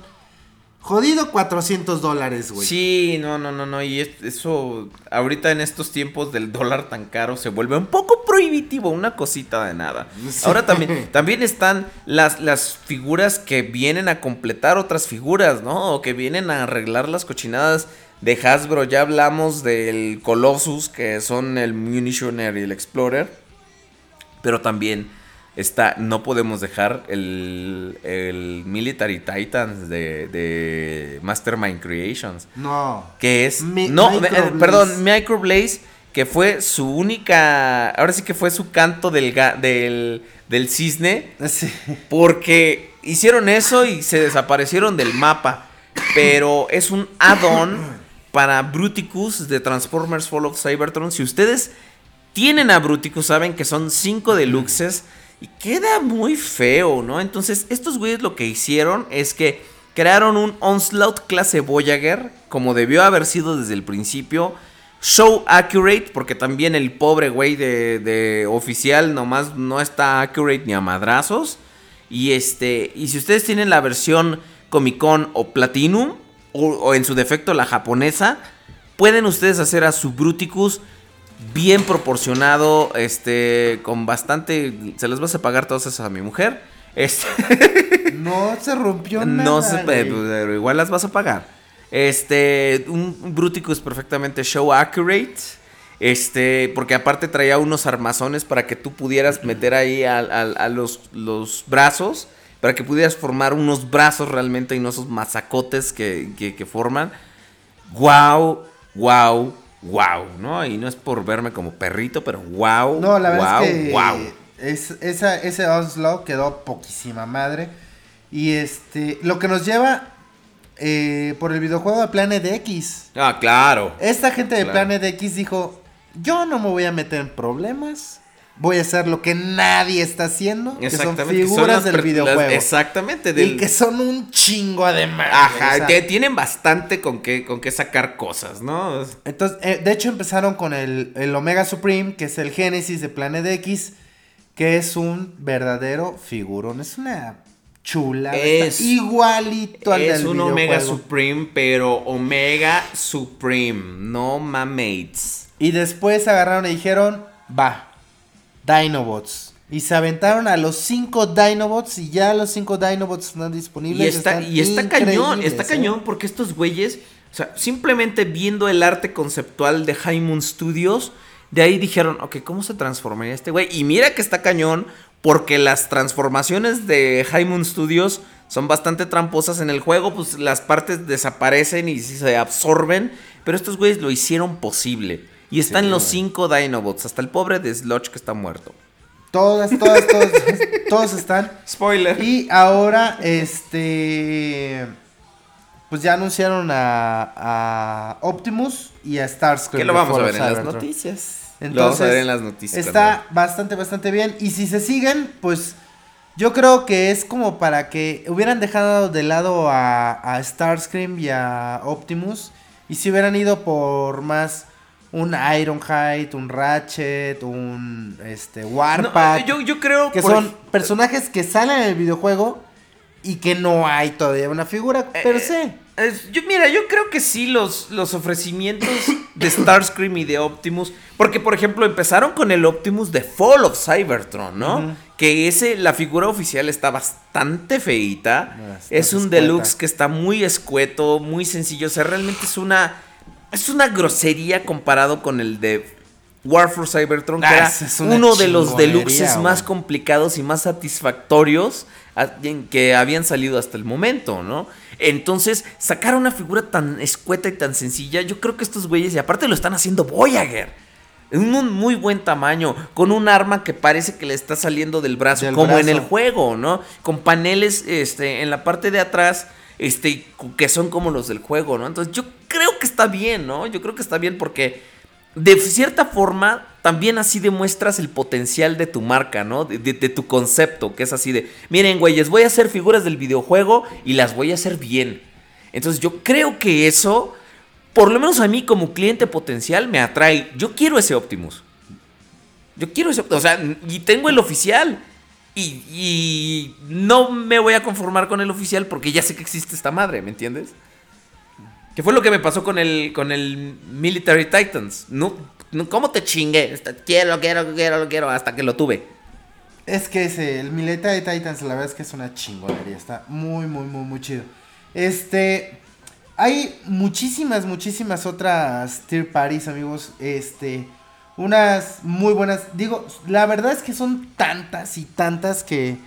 jodido 400 dólares, güey. Sí, no, no, no, no. Y es- eso, ahorita en estos tiempos del dólar tan caro, se vuelve un poco prohibitivo, una cosita de nada. Sí. Ahora también, también están las, las figuras que vienen a completar otras figuras, ¿no? O que vienen a arreglar las cochinadas de Hasbro. Ya hablamos del Colossus, que son el Munitioner y el Explorer. Pero también está, no podemos dejar el, el Military Titans de, de Mastermind Creations. No. Que es. Mi- no, Microblaze. eh, perdón, Microblaze. Que fue su única. Ahora sí que fue su canto del, del, del cisne. Sí. Porque hicieron eso y se desaparecieron del mapa. Pero es un add-on para Bruticus de Transformers Fall of Cybertron. Si ustedes tienen a Bruticus, saben que son 5 deluxes. Y queda muy feo, ¿no? Entonces, estos güeyes lo que hicieron es que crearon un Onslaught clase Voyager. Como debió haber sido desde el principio. Show accurate, porque también el pobre güey de, de oficial nomás no está accurate ni a madrazos. Y este, y si ustedes tienen la versión Comic Con o Platinum, o, o en su defecto la japonesa, pueden ustedes hacer a su Bruticus bien proporcionado, este, con bastante, se las vas a pagar todas esas a mi mujer. Este, No se rompió nada. no güey. pero, pero igual las vas a pagar. Este, un un Bruticus perfectamente show accurate. Este, porque aparte traía unos armazones para que tú pudieras meter ahí a, a- a los, los brazos. Para que pudieras formar unos brazos realmente y no esos mazacotes que, que, que forman. Wow, wow, wow, ¿no? Y no es por verme como perrito, pero wow. No, la verdad wow, es que wow. es- esa, ese Onslaught quedó poquísima madre. Y este, lo que nos lleva eh, por el videojuego de Planet X. Ah, claro. Esta gente de Claro. Planet X dijo, yo no me voy a meter en problemas. Voy a hacer lo que nadie está haciendo, que son Exactamente. que son figuras del las- videojuego. exactamente. Del, Y que son un chingo además. Ajá, o sea, que tienen bastante con qué, con qué sacar cosas, ¿no? Entonces, eh, de hecho empezaron con el, el Omega Supreme, que es el Génesis de Planet X, que es un verdadero figurón. Es una chula. Es- igualito al Es del un Omega. Supreme, pero Omega Supreme, no mames. Y después agarraron y dijeron, va, Dinobots. Y se aventaron a los 5 Dinobots y ya los 5 Dinobots están disponibles. Y está, están y está cañón, está ¿eh? cañón porque estos güeyes, o sea, simplemente viendo el arte conceptual de High Moon Studios, de ahí dijeron, ok, ¿cómo se transformaría este güey? Y mira que está cañón porque las transformaciones de High Moon Studios son bastante tramposas en el juego, pues las partes desaparecen y se absorben, pero estos güeyes lo hicieron posible. Y están los cinco Dinobots, hasta el pobre de Sludge que está muerto. Todas, todas, todas, todos están. Spoiler. Y ahora, este. Pues ya anunciaron a, a Optimus y a Starscream. Que lo vamos a ver en las noticias. Entonces, lo vamos a ver en las noticias. Está bastante, bastante bien. Y si se siguen, pues yo creo que es como para que hubieran dejado de lado a, a Starscream y a Optimus. Y si hubieran ido por más un Ironhide, un Ratchet, un este No, Warpath. yo, yo creo que son personajes que salen en el videojuego y que no hay todavía una figura Eh, per se. Es- yo, mira, yo creo que sí los, los ofrecimientos de Starscream y de Optimus. Porque, por ejemplo, empezaron con el Optimus de Fall of Cybertron, ¿no? Que ese, la figura oficial está bastante feita. Bastante es un escueta. deluxe que está muy escueto, muy sencillo. O sea, realmente es una. Es una grosería comparado con el de War for Cybertron, que Ah, era uno de los deluxes más complicados y más satisfactorios que habían salido hasta el momento, ¿no? Entonces, sacar una figura tan escueta y tan sencilla, yo creo que estos güeyes, y aparte lo están haciendo Voyager, en un muy buen tamaño, con un arma que parece que le está saliendo del brazo, Del como en el juego, ¿no? Con paneles este, en la parte de atrás, este, que son como los del juego, ¿no? Entonces, yo creo que está bien, ¿no? Yo creo que está bien porque de cierta forma, también así demuestras el potencial de tu marca, ¿no? De, tu concepto, que es así de, miren, güeyes, voy a hacer figuras del videojuego y las voy a hacer bien. Entonces yo creo que eso, por lo menos a mí como cliente potencial, me atrae. Yo quiero ese Optimus. Yo quiero ese Optimus. O sea, y tengo el oficial. Y, y no me voy a conformar con el oficial porque ya sé que existe esta madre, ¿me entiendes? Que fue lo que me pasó con el, con el Military Titans. No, ¿Cómo te chingué? Está- Quiero, quiero, quiero, quiero, hasta que lo tuve. Es que ese, el Military Titans, la verdad es que es una chingonería. Está muy, muy, muy, muy chido. Este. Hay muchísimas, muchísimas otras tier parties, amigos. Este. Unas muy buenas. Digo, la verdad es que son tantas y tantas que.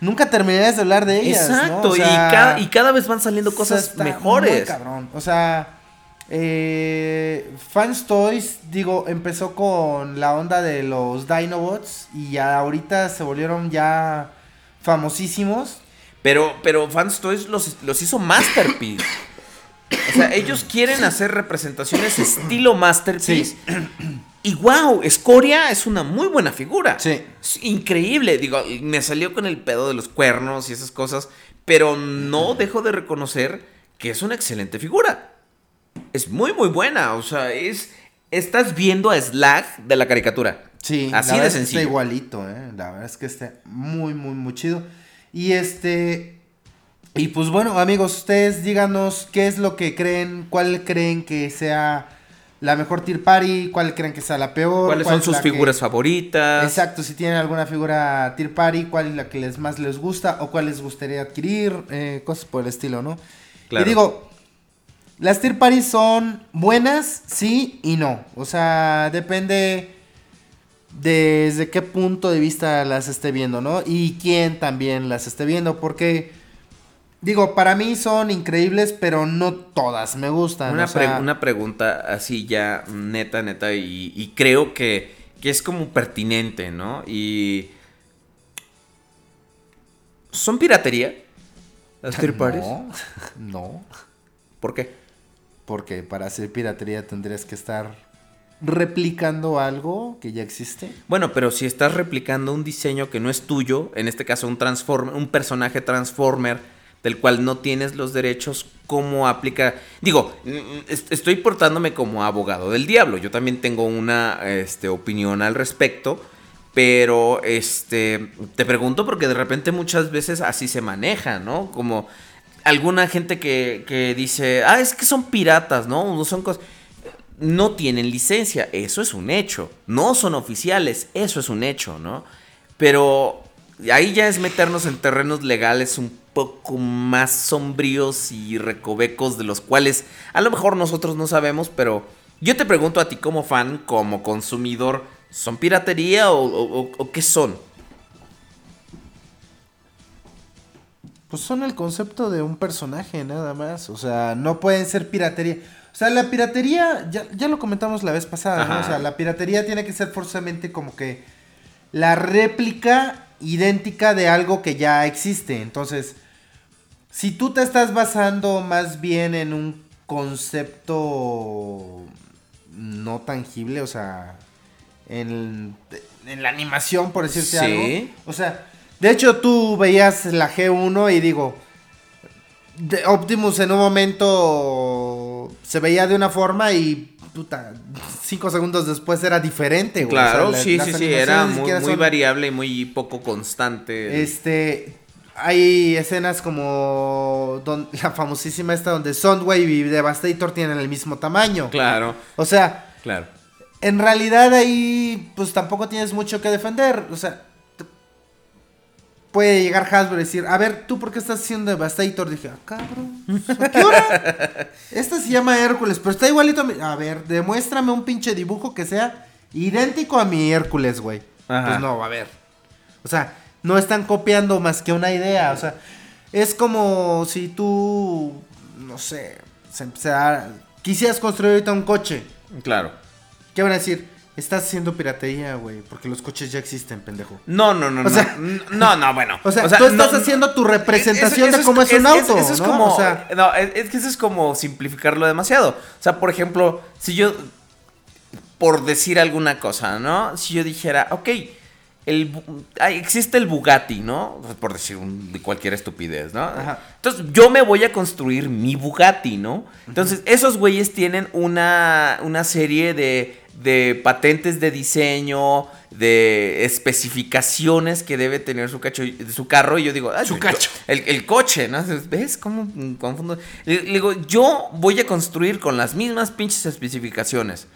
Nunca terminarías de hablar de ellas. ¿no? Exacto, O y, cada, y cada vez van saliendo cosas está Muy mejores. cabrón. O sea. Eh, Fans Toys, digo, empezó con la onda de los Dinobots y ya ahorita se volvieron ya famosísimos. Pero, pero Fans Toys los, los hizo Masterpiece. O sea, ellos quieren hacer representaciones estilo Masterpiece. Y wow, Escoria es una muy buena figura. Sí. Es increíble. Digo, me salió con el pedo de los cuernos y esas cosas. Pero no dejo de reconocer que es una excelente figura. Es muy, muy buena. O sea, es. Estás viendo a Slag de la caricatura. Sí, Así la de sencillo. Está igualito, eh. La verdad es que está muy, muy, muy chido. Y este. Y pues bueno, amigos, ustedes díganos qué es lo que creen, cuál creen que sea la mejor tier party, cuál creen que sea la peor. ¿Cuáles cuál son sus que- figuras favoritas? Exacto, si tienen alguna figura tier party, cuál es la que les más les gusta o cuál les gustaría adquirir, eh, cosas por el estilo, ¿no? Claro. Y digo, las tier parties son buenas, sí y no. O sea, depende desde qué punto de vista las esté viendo, ¿no? Y quién también las esté viendo, porque Digo, para mí son increíbles, pero no todas me gustan. Una, o sea, pre- una pregunta así ya neta, neta, y, y creo que, que es como pertinente, ¿no? Y... ¿Son piratería? Las third parties. No, no, ¿Por qué? porque para hacer piratería tendrías que estar replicando algo que ya existe. Bueno, pero si estás replicando un diseño que no es tuyo, en este caso un transformer, un personaje transformer del cual no tienes los derechos, ¿cómo aplica? Digo, est- estoy portándome como abogado del diablo. Yo también tengo una este, opinión al respecto. Pero este te pregunto porque de repente muchas veces así se maneja, ¿no? Como alguna gente que, que dice, ah, es que son piratas, ¿no? No son cosas no tienen licencia, eso es un hecho. No son oficiales, eso es un hecho, ¿no? Pero ahí ya es meternos en terrenos legales un poco más sombríos y recovecos de los cuales a lo mejor nosotros no sabemos, pero yo te pregunto a ti como fan, como consumidor, ¿son piratería o, o- o- o qué son? Pues son el concepto de un personaje, nada más. O sea, no pueden ser piratería. O sea, la piratería, ya, ya lo comentamos la vez pasada, ¿no? O sea, la piratería tiene que ser forzosamente como que la réplica idéntica de algo que ya existe. Entonces, si tú te estás basando más bien en un concepto no tangible, o sea, en, en la animación, por decirte Sí. algo. O sea, de hecho tú veías la G1 y digo, de- Optimus en un momento se veía de una forma y puta, cinco segundos después era diferente, güey. Claro, O sea, la- sí, sí, sí, era muy, siquiera muy son- variable y muy poco constante. Este, hay escenas como don- la famosísima esta donde Soundwave y Devastator tienen el mismo tamaño. Claro, O sea, claro. en realidad ahí pues tampoco tienes mucho que defender. O sea, puede llegar Hasbro y decir, a ver, ¿tú por qué estás haciendo Devastator? Dije, ah, cabrón, ¿a ¿qué hora? Este se llama Hércules, pero está igualito a mi... A ver, demuéstrame un pinche dibujo que sea idéntico a mi Hércules, güey. Pues no, a ver. O sea, no están copiando más que una idea. O sea, es como si tú, no sé, se empezara- quisieras construir ahorita un coche. Claro. ¿Qué van a decir? Estás haciendo piratería, güey, porque los coches ya existen, pendejo. No, no, no, O no. sea- no, no, bueno. O sea, tú estás no- haciendo tu representación Eso- de cómo es, un auto, Eso es ¿no? como, O sea, no, es, es que eso es como simplificarlo demasiado. O sea, por ejemplo, si yo, por decir alguna cosa, ¿no? Si yo dijera, ok, el, existe el Bugatti, ¿no? Por decir un- de cualquier estupidez, ¿no? Ajá. Entonces yo me voy a construir mi Bugatti, ¿no? Entonces esos güeyes tienen una, una serie de, de patentes de diseño, de especificaciones que debe tener su, cacho, su carro. Y yo digo, "Ay, Su yo- cacho. el, el coche, ¿no? ¿Ves cómo confundo? Le, le digo, yo voy a construir con las mismas pinches especificaciones.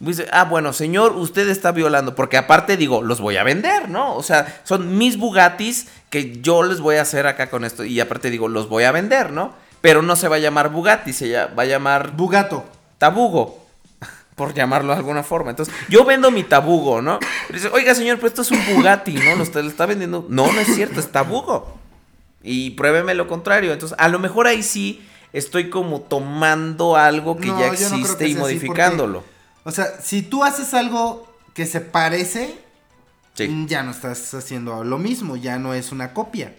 Dice, ah, bueno, señor, usted está violando. Porque aparte digo, los voy a vender, ¿no? O sea, son mis Bugattis que yo les voy a hacer acá con esto. Y aparte digo, los voy a vender, ¿no? Pero no se va a llamar Bugatti, se va a llamar Bugato. Tabugo. Por llamarlo de alguna forma. Entonces, yo vendo mi tabugo, ¿no? Dice, oiga, señor, pero esto es un Bugatti, ¿no? Lo usted lo está vendiendo. No, no es cierto, es tabugo. Y pruébeme lo contrario. Entonces, a lo mejor ahí sí estoy como tomando algo que No, ya no existe y así, modificándolo. O sea, si tú haces algo que se parece, Sí. mm, ya no estás haciendo lo mismo, ya no es una copia.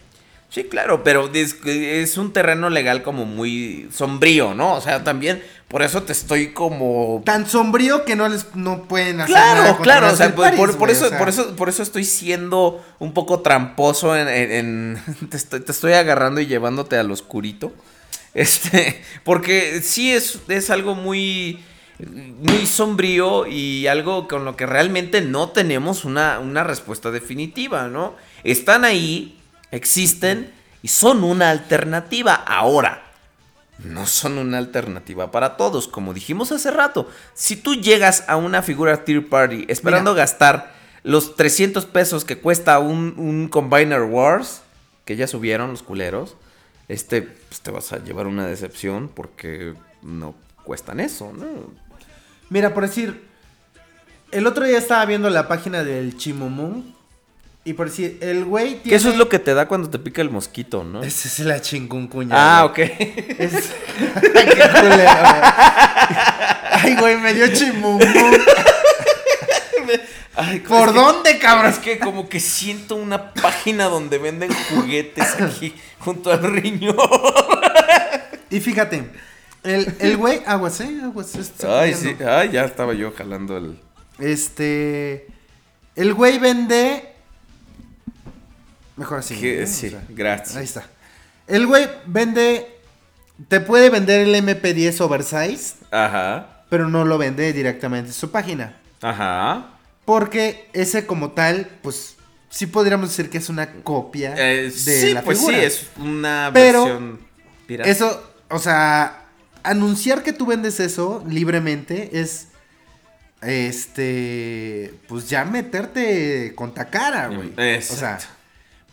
Sí, claro, pero es, es un terreno legal como muy sombrío, ¿no? O sea, también por eso te estoy como Tan sombrío que no les no pueden hacer Claro, claro, o sea, por, eso, o sea. por eso, por eso estoy siendo un poco tramposo en, en- en- te, estoy, te estoy agarrando y llevándote al oscurito. Este, porque sí es, es algo muy, muy sombrío y algo con lo que realmente no tenemos una, una respuesta definitiva, ¿no? Están ahí, existen y son una alternativa. Ahora, no son una alternativa para todos. Como dijimos hace rato, si tú llegas a una figura tier party esperando gastar los 300 pesos que cuesta un, un Combiner Wars, que ya subieron los culeros, este, pues te vas a llevar una decepción porque no cuestan eso, ¿no? Mira, por decir, el otro día estaba viendo la página del Chimomón Y por decir, el güey tiene... Que eso es lo que te da cuando te pica el mosquito, ¿no? Esa es la chinguncuña. Ah, güey. ok. Es... Ay, qué culero, güey. Ay, güey, me dio chimungu. Ay, ¿Por es que- dónde, cabrón? Es que como que siento una página donde venden juguetes aquí junto al riñón. Y fíjate, el, el güey, aguas, ¿eh? Aguas. Ay, sí. Ay, ya estaba yo jalando el. Este. El güey vende. Mejor así. sí, sea, gracias. ahí está. El güey vende. Te puede vender el MP10 oversize, Ajá. pero no lo vende directamente en su página. Ajá. Porque ese, como tal, pues. Sí podríamos decir que es una copia Eh, de sí, la pues figura. sí, es una Pero versión pirata. Eso, o sea, anunciar que tú vendes eso libremente es. Este. Pues ya meterte con cara, güey. Exacto. O sea.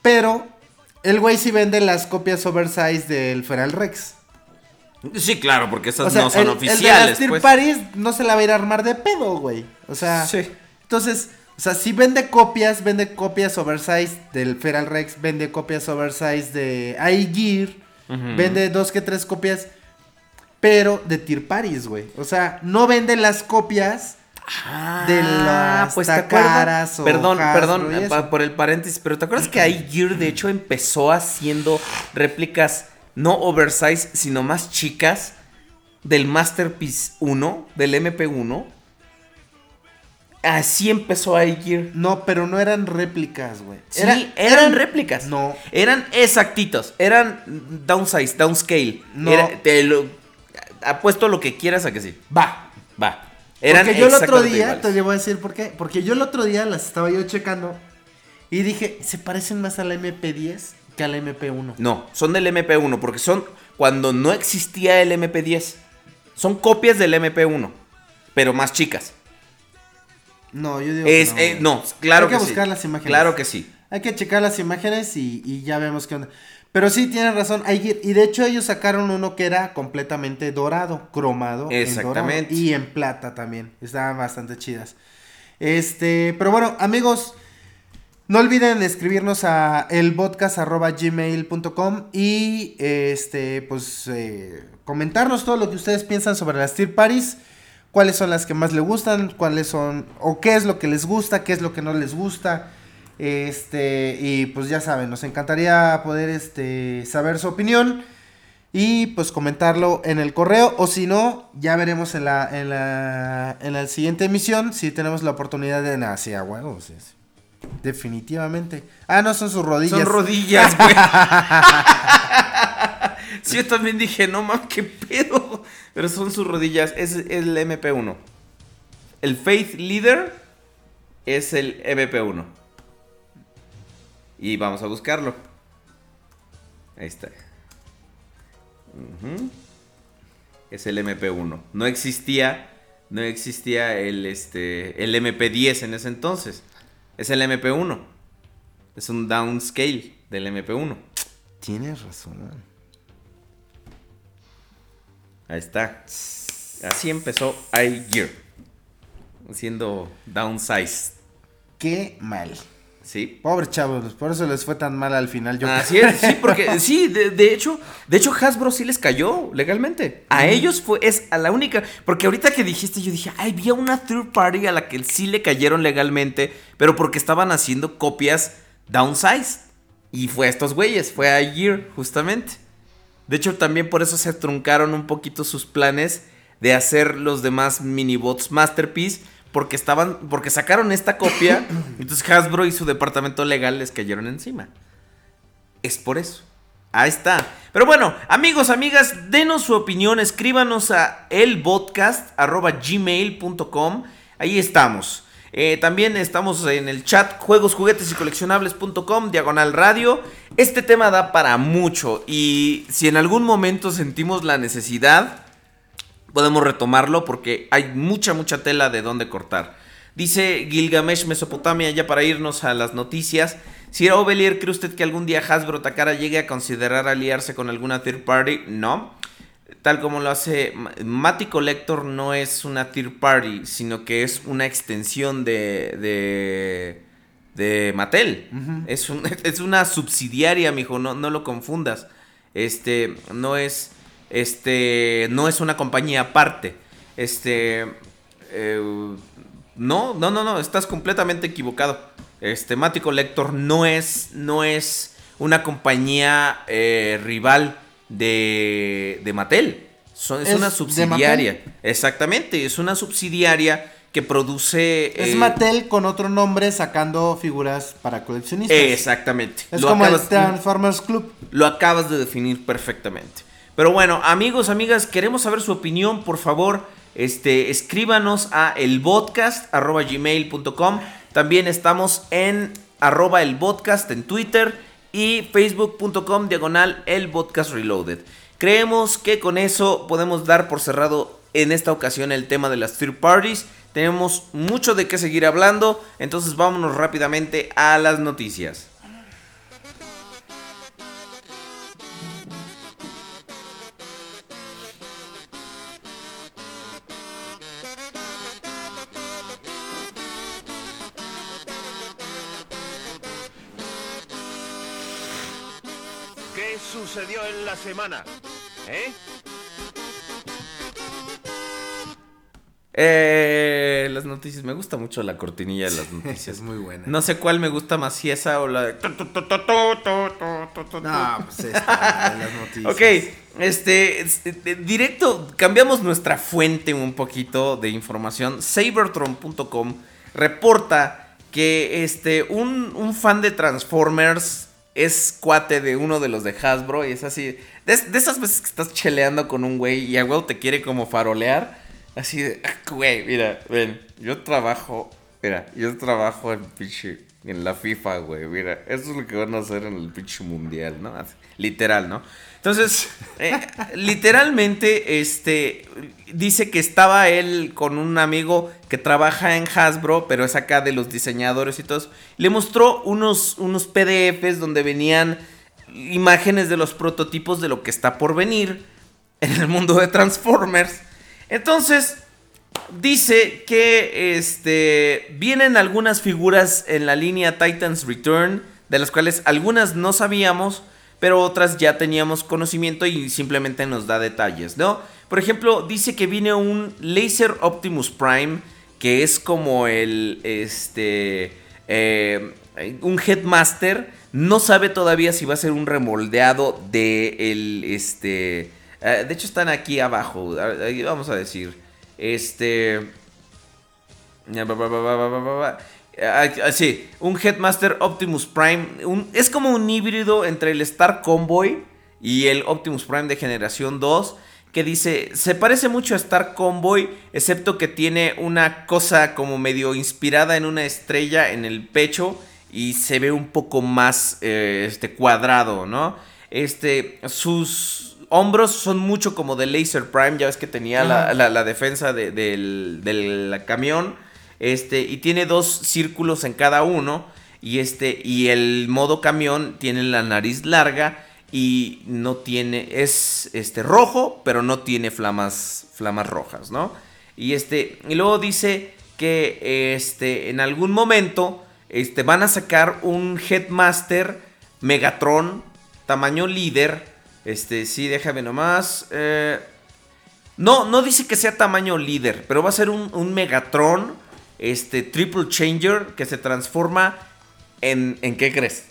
Pero. El güey sí vende las copias oversize del Feral Rex. Sí, claro, porque esas O sea, no son el, oficiales. El de pues. Paris no se la va a ir a armar de pedo, güey. O sea. Sí. Entonces, o sea, si vende copias, vende copias oversize del Feral Rex, vende copias oversize de iGear, vende dos que tres copias, pero de Tier Paris, güey. O sea, no vende las copias de las pues. Takaras o Perdón, perdón por el paréntesis, pero ¿te acuerdas que iGear de hecho empezó haciendo réplicas no oversize, sino más chicas del Masterpiece 1, del MP1? Así empezó iGear. No, pero no eran réplicas, güey. Sí, Era- eran, réplicas. No. Eran exactitos. Eran downsize, downscale. No. Era- te lo, apuesto lo que quieras a que sí. Va. Va. Eran Porque yo el otro día, iguales. te voy a decir por qué. Porque yo el otro día las estaba yo checando y dije, se parecen más a la MP10 que a la MP1. No, son del MP1 porque son cuando no existía el MP10. Son copias del MP1, pero más chicas. No, yo digo que Es, no, eh, no, claro Hay que que, buscar sí. las imágenes. Claro que sí. Hay que checar las imágenes y, y ya vemos qué onda. Pero sí, tienes razón. hay- y de hecho ellos sacaron uno que era completamente dorado, cromado. en dorado Exactamente. y en plata también. Estaban bastante chidas. Este, pero bueno, amigos, no olviden escribirnos a elpodcast.gmail.com y este, pues eh, comentarnos todo lo que ustedes piensan sobre las Tier Paris. Cuáles son las que más les gustan, cuáles son, o qué es lo que les gusta, qué es lo que no les gusta. Este, y pues ya saben, nos encantaría poder este, saber su opinión y pues comentarlo en el correo. O si no, ya veremos en la, en la, en la siguiente emisión si tenemos la oportunidad de. Nada, sí, a huevo, sí, sí. Definitivamente. Ah, no, son sus rodillas. Son rodillas, güey. sí, yo también dije, no mames, qué pedo. Pero son sus rodillas. Es el MP1. El Faith Leader es el MP1. Y vamos a buscarlo. Ahí está. Es el MP1. No existía. No existía el, este, el MP10 en ese entonces. Es el MP1. Es un downscale del MP1. Tienes razón. Ahí está. Así empezó iGear. Siendo downsized. Qué mal. ¿Sí? Pobres chavos, por eso les fue tan mal al final. Yo Así es, sí, porque sí, de, de hecho, de hecho Hasbro sí les cayó legalmente. A ellos fue, es a la única, porque ahorita que dijiste, yo dije, ay, había una third party a la que sí le cayeron legalmente, pero porque estaban haciendo copias downsized. Y fue a estos güeyes, fue a Year, justamente. De hecho, también por eso se truncaron un poquito sus planes de hacer los demás minibots Masterpiece. Porque estaban. Porque sacaron esta copia. entonces Hasbro y su departamento legal les cayeron encima. Es por eso. Ahí está. Pero bueno, amigos, amigas, denos su opinión. Escríbanos a elpodcast.gmail.com. Ahí estamos. Eh, también estamos en el chat juegos, juguetes y coleccionables.com, diagonal radio. Este tema da para mucho y si en algún momento sentimos la necesidad, podemos retomarlo porque hay mucha, mucha tela de dónde cortar. Dice Gilgamesh Mesopotamia, ya para irnos a las noticias. Si Ovelier, ¿cree usted que algún día Hasbro Takara llegue a considerar aliarse con alguna third party? No. Tal como lo hace Ma- Matty Collector, no es una third party, sino que es una extensión de, de, de Mattel. es, un- es una subsidiaria, mijo, no, no lo confundas. Este, no es, este, no es una compañía aparte. Este, eh, no, no, no, no, estás completamente equivocado. Este, Matty Collector no es, no es una compañía eh, rival de, de Mattel. Son- es, ¿Es una subsidiaria. Exactamente, es una subsidiaria que produce... Es eh, Mattel con otro nombre sacando figuras para coleccionistas. Exactamente. Es Lo como acabas- el Transformers Club. lo acabas de definir perfectamente. Pero bueno, amigos, amigas, queremos saber su opinión, por favor. Este, escríbanos a elpodcast.gmail.com. También estamos en arroba elpodcast en Twitter y facebook.com diagonal el podcast reloaded. Creemos que con eso podemos dar por cerrado en esta ocasión el tema de las third parties. Tenemos mucho de qué seguir hablando, entonces vámonos rápidamente a las noticias. Sucedió en la semana? ¿Eh? Eh, las noticias, me gusta mucho la cortinilla de las noticias. Es muy buena. No sé cuál me gusta más, si esa o la de... No, pues esta, de las noticias. Ok, este, este, directo, cambiamos nuestra fuente un poquito de información. Sabertron.com reporta que este, un, un fan de Transformers es cuate de uno de los de Hasbro y es así, de, de esas veces que estás cheleando con un güey y a huevo te quiere como farolear, así de, "Ah, güey, mira, ven, yo trabajo, mira, yo trabajo en pinche, en la FIFA, güey, mira, eso es lo que van a hacer en el pinche mundial, ¿no? Literal, ¿no? Entonces, eh, literalmente, este, dice que estaba él con un amigo que trabaja en Hasbro, pero es acá de los diseñadores y todos. Le mostró unos, unos PDFs donde venían imágenes de los prototipos de lo que está por venir en el mundo de Transformers. Entonces, dice que este, vienen algunas figuras en la línea Titans Return, de las cuales algunas no sabíamos, pero otras ya teníamos conocimiento y simplemente nos da detalles, ¿no? Por ejemplo, dice que viene un Laser Optimus Prime, que es como el, este, eh, un Headmaster. No sabe todavía si va a ser un remoldeado de el, este, eh, de hecho están aquí abajo, vamos a decir, este... Sí, un Headmaster Optimus Prime. Es como un híbrido entre el Star Convoy y el Optimus Prime de generación 2. Que dice, se parece mucho a Star Convoy, excepto que tiene una cosa como medio inspirada en una estrella en el pecho y se ve un poco más eh, este, cuadrado, ¿no? Este, sus hombros son mucho como de Laser Prime, ya ves que tenía la, la, la, defensa de, del, del camión este, y tiene dos círculos en cada uno. Y este, y el modo camión tiene la nariz larga y no tiene, es este rojo, pero no tiene flamas, flamas rojas, ¿no? Y este, y luego dice que este, en algún momento, este, van a sacar un Headmaster Megatron, tamaño líder. Este, sí, déjame nomás. eh, no, no dice que sea tamaño líder, pero va a ser un, un Megatron, este, Triple Changer, que se transforma en, ¿en qué crees?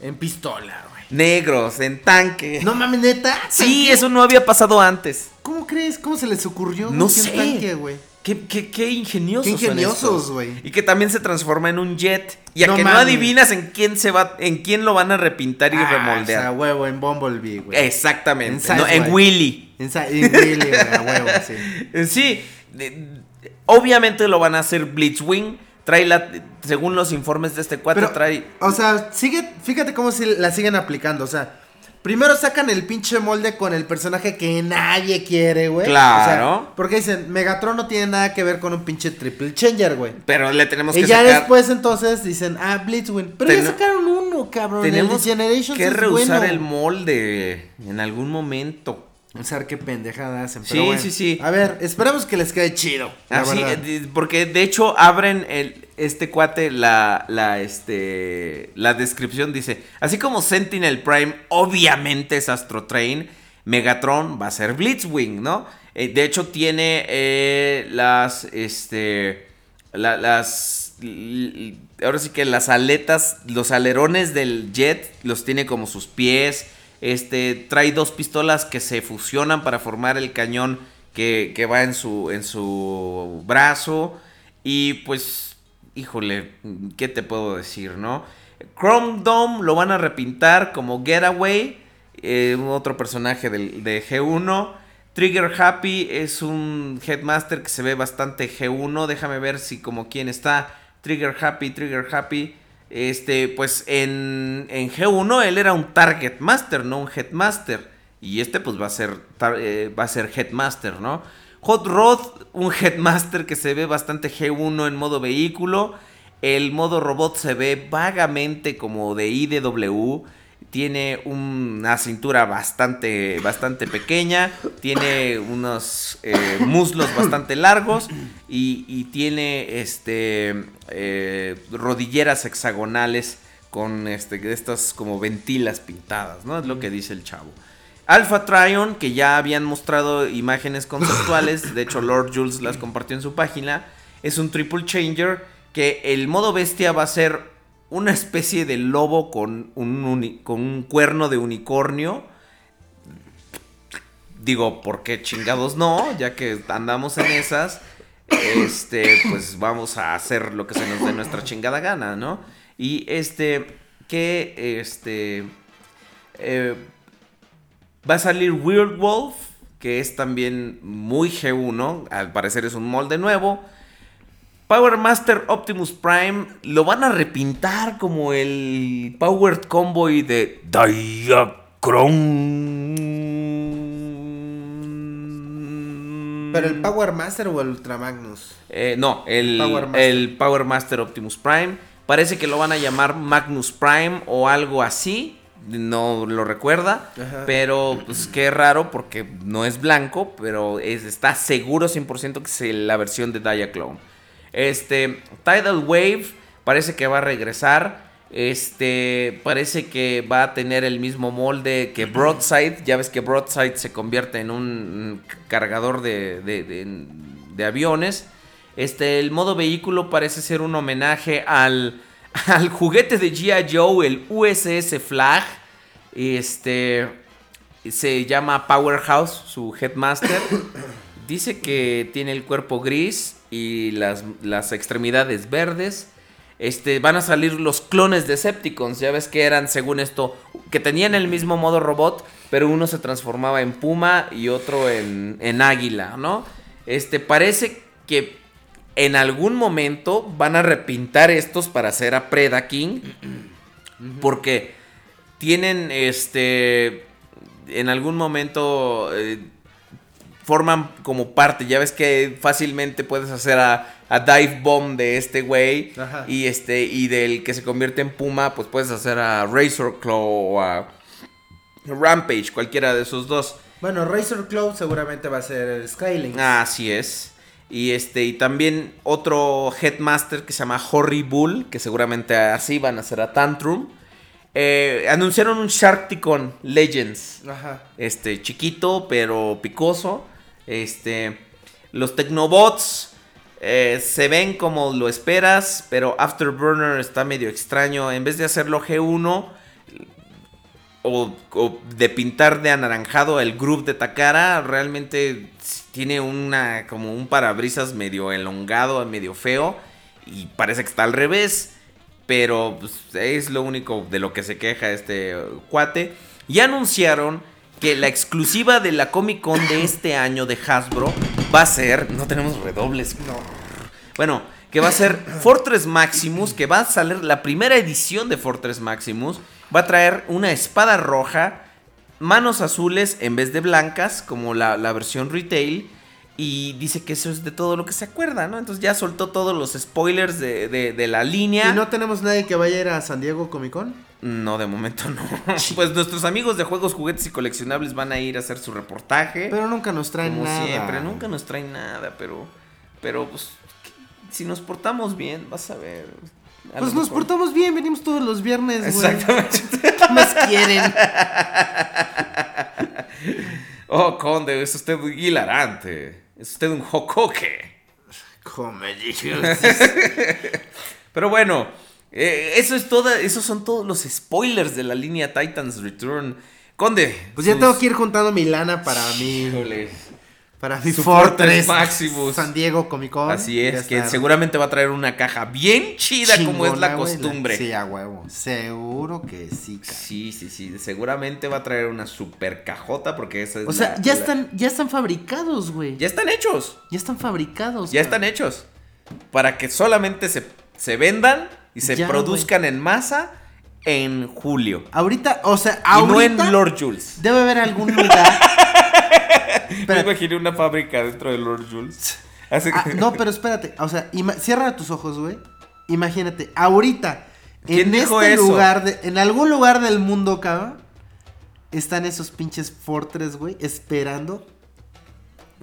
En pistola, güey. Negros, en tanque. No mames, neta. sí, ¿Tanque? eso no había pasado antes. ¿Cómo crees? ¿Cómo se les ocurrió? No sé. tanque, güey? Qué, qué, qué ingeniosos. Qué ingeniosos, güey. Y que también se transforma en un jet. Y a No que no adivinas en quién se va, en quién lo van a repintar y Ah, o remoldear. sea, huevo, en Bumblebee, güey. Exactamente. En no, en. Willy. En, en Willy, güey, a huevo, sí. Sí, de- obviamente lo van a hacer Blitzwing. Trae la, según los informes de este cuate, Pero, trae. o sea, sigue, fíjate cómo se la siguen aplicando, o sea, primero sacan el pinche molde con el personaje que nadie quiere, güey. Claro. O sea, porque dicen, Megatron no tiene nada que ver con un pinche triple changer, güey. Pero le tenemos Y que ya sacar. después entonces dicen, ah, Blitzwing. Pero ya sacaron uno, cabrón. tenemos el que es rehusar bueno. el molde en algún momento. O sea, qué pendejada hacen. Sí, sí, sí. A ver, esperemos que les quede chido. Así, eh, porque de hecho abren el. este cuate, la, la, este, la descripción dice, así como Sentinel Prime obviamente es Astro Train, Megatron va a ser Blitzwing, ¿no? Eh, de hecho tiene eh, las, este, la- las, ahora sí que las aletas, los alerones del jet los tiene como sus pies, este, trae dos pistolas que se fusionan para formar el cañón que, que va en su, en su brazo. Y pues, híjole, ¿qué te puedo decir, no? Chrome Dome lo van a repintar como Getaway, eh, otro personaje del- de G1. Trigger Happy es un Headmaster que se ve bastante G1. Déjame ver si como quién está. Trigger Happy, Trigger Happy. Este, pues en, en G1 él era un Target Master, no un Headmaster. Y este pues va a ser, eh, va a ser Headmaster, ¿no? Hot Rod, un Headmaster que se ve bastante G1 en modo vehículo. El modo robot se ve vagamente como de IDW. Tiene una cintura bastante, bastante pequeña. Tiene unos eh, muslos bastante largos. Y, y tiene este eh, rodilleras hexagonales con este, estas como ventilas pintadas, ¿no? Es lo que dice el chavo. Alpha Trion, que ya habían mostrado imágenes conceptuales, de hecho Lord Jules las compartió en su página, es un triple changer que el modo bestia va a ser una especie de lobo con un, con un cuerno de unicornio. Digo, ¿por qué chingados no? Ya que andamos en esas, este, pues vamos a hacer lo que se nos dé nuestra chingada gana, ¿no? Y este, que, este, eh, Va a salir Weird Wolf, que es también muy G1. Al parecer es un molde nuevo. Power Master Optimus Prime lo van a repintar como el Powered Convoy de Diacron. Pero el Power Master o el Ultra Magnus. Eh, no, el Power el Master. Power Master. Optimus Prime. Parece que lo van a llamar Magnus Prime o algo así. No lo recuerda. Ajá. Pero pues qué raro porque no es blanco. Pero es- está seguro 100% que es la versión de Diaclone. Este, Tidal Wave parece que va a regresar. Este, parece que va a tener el mismo molde que Broadside. Ya ves que Broadside se convierte en un cargador de, de- aviones. Este, el modo vehículo parece ser un homenaje al, al juguete de G.I. Joe, el USS Flag. Este, se llama Powerhouse, su headmaster. Dice que tiene el cuerpo gris y las, las extremidades verdes. Este, van a salir los clones de Decepticons. Ya ves que eran, según esto, que tenían el mismo modo robot, pero uno se transformaba en puma y otro en, en águila, ¿no? Este, parece que en algún momento van a repintar estos para hacer a Preda King. Porque tienen, este, en algún momento eh, forman como parte. Ya ves que fácilmente puedes hacer a, a Dive Bomb de este güey. Y este, y del que se convierte en Puma, pues puedes hacer a Razor Claw o a Rampage, cualquiera de esos dos. Bueno, Razor Claw seguramente va a ser el Skyling. Así es. Y este, y también otro Headmaster que se llama Horrible, que seguramente así van a hacer a Tantrum. Eh, anunciaron un Sharkticon Legends. Ajá. Este, chiquito, pero picoso. Este, los Tecnobots eh, se ven como lo esperas, pero Afterburner está medio extraño. En vez de hacerlo G1 o, o de pintar de anaranjado el groove de Takara, realmente tiene una como un parabrisas medio elongado, medio feo y parece que está al revés. Pero pues, es lo único de lo que se queja este cuate. Y anunciaron que la exclusiva de la Comic Con de este año de Hasbro va a ser. No tenemos redobles. Bueno, que va a ser Fortress Maximus, que va a salir la primera edición de Fortress Maximus. Va a traer una espada roja, manos azules en vez de blancas, como la, la versión retail. Y dice que eso es de todo lo que se acuerda, ¿no? Entonces ya soltó todos los spoilers de, de- de la línea. ¿Y no tenemos nadie que vaya a ir a San Diego Comic Con? No, de momento no. pues nuestros amigos de juegos, juguetes y coleccionables van a ir a hacer su reportaje. Pero nunca nos traen como nada. siempre, nunca nos traen nada, pero. Pero, pues. si nos portamos bien, vas a ver. A Pues nos mejor- portamos bien, venimos todos los viernes, güey. Exactamente. ¿Qué más quieren? Oh, conde, es usted muy hilarante. Es usted un jocoque. Comedy. Pero bueno, eh, eso es toda, esos son todos los spoilers de la línea Titans Return. Conde. Pues ya sus- tengo que ir juntando mi lana para mi, Híjole. Para mi Su Fortress Fortress Maximus. San Diego Comic Con. Así es, que seguramente va a traer una caja bien chida como es la costumbre. Sí, a huevo. Seguro que sí, cara. Sí, sí, sí. Seguramente va a traer una super cajota porque esa es O sea, la- ya la- están, ya están fabricados, güey. Ya están hechos. Ya están fabricados. Ya cara. están hechos. Para que solamente se, se vendan y se Ya, produzcan en masa en julio. Ahorita, o sea, Y no ahorita en Lord Jules. debe haber algún lugar. Me Espérate. imaginé una fábrica dentro de Lord Jules. Así Ah, que- no, pero espérate. O sea, cierra tus ojos, güey. Imagínate, ahorita, ¿Quién en este eso? lugar, de, en algún lugar del mundo, cabrón, están esos pinches Fortress, güey, esperando.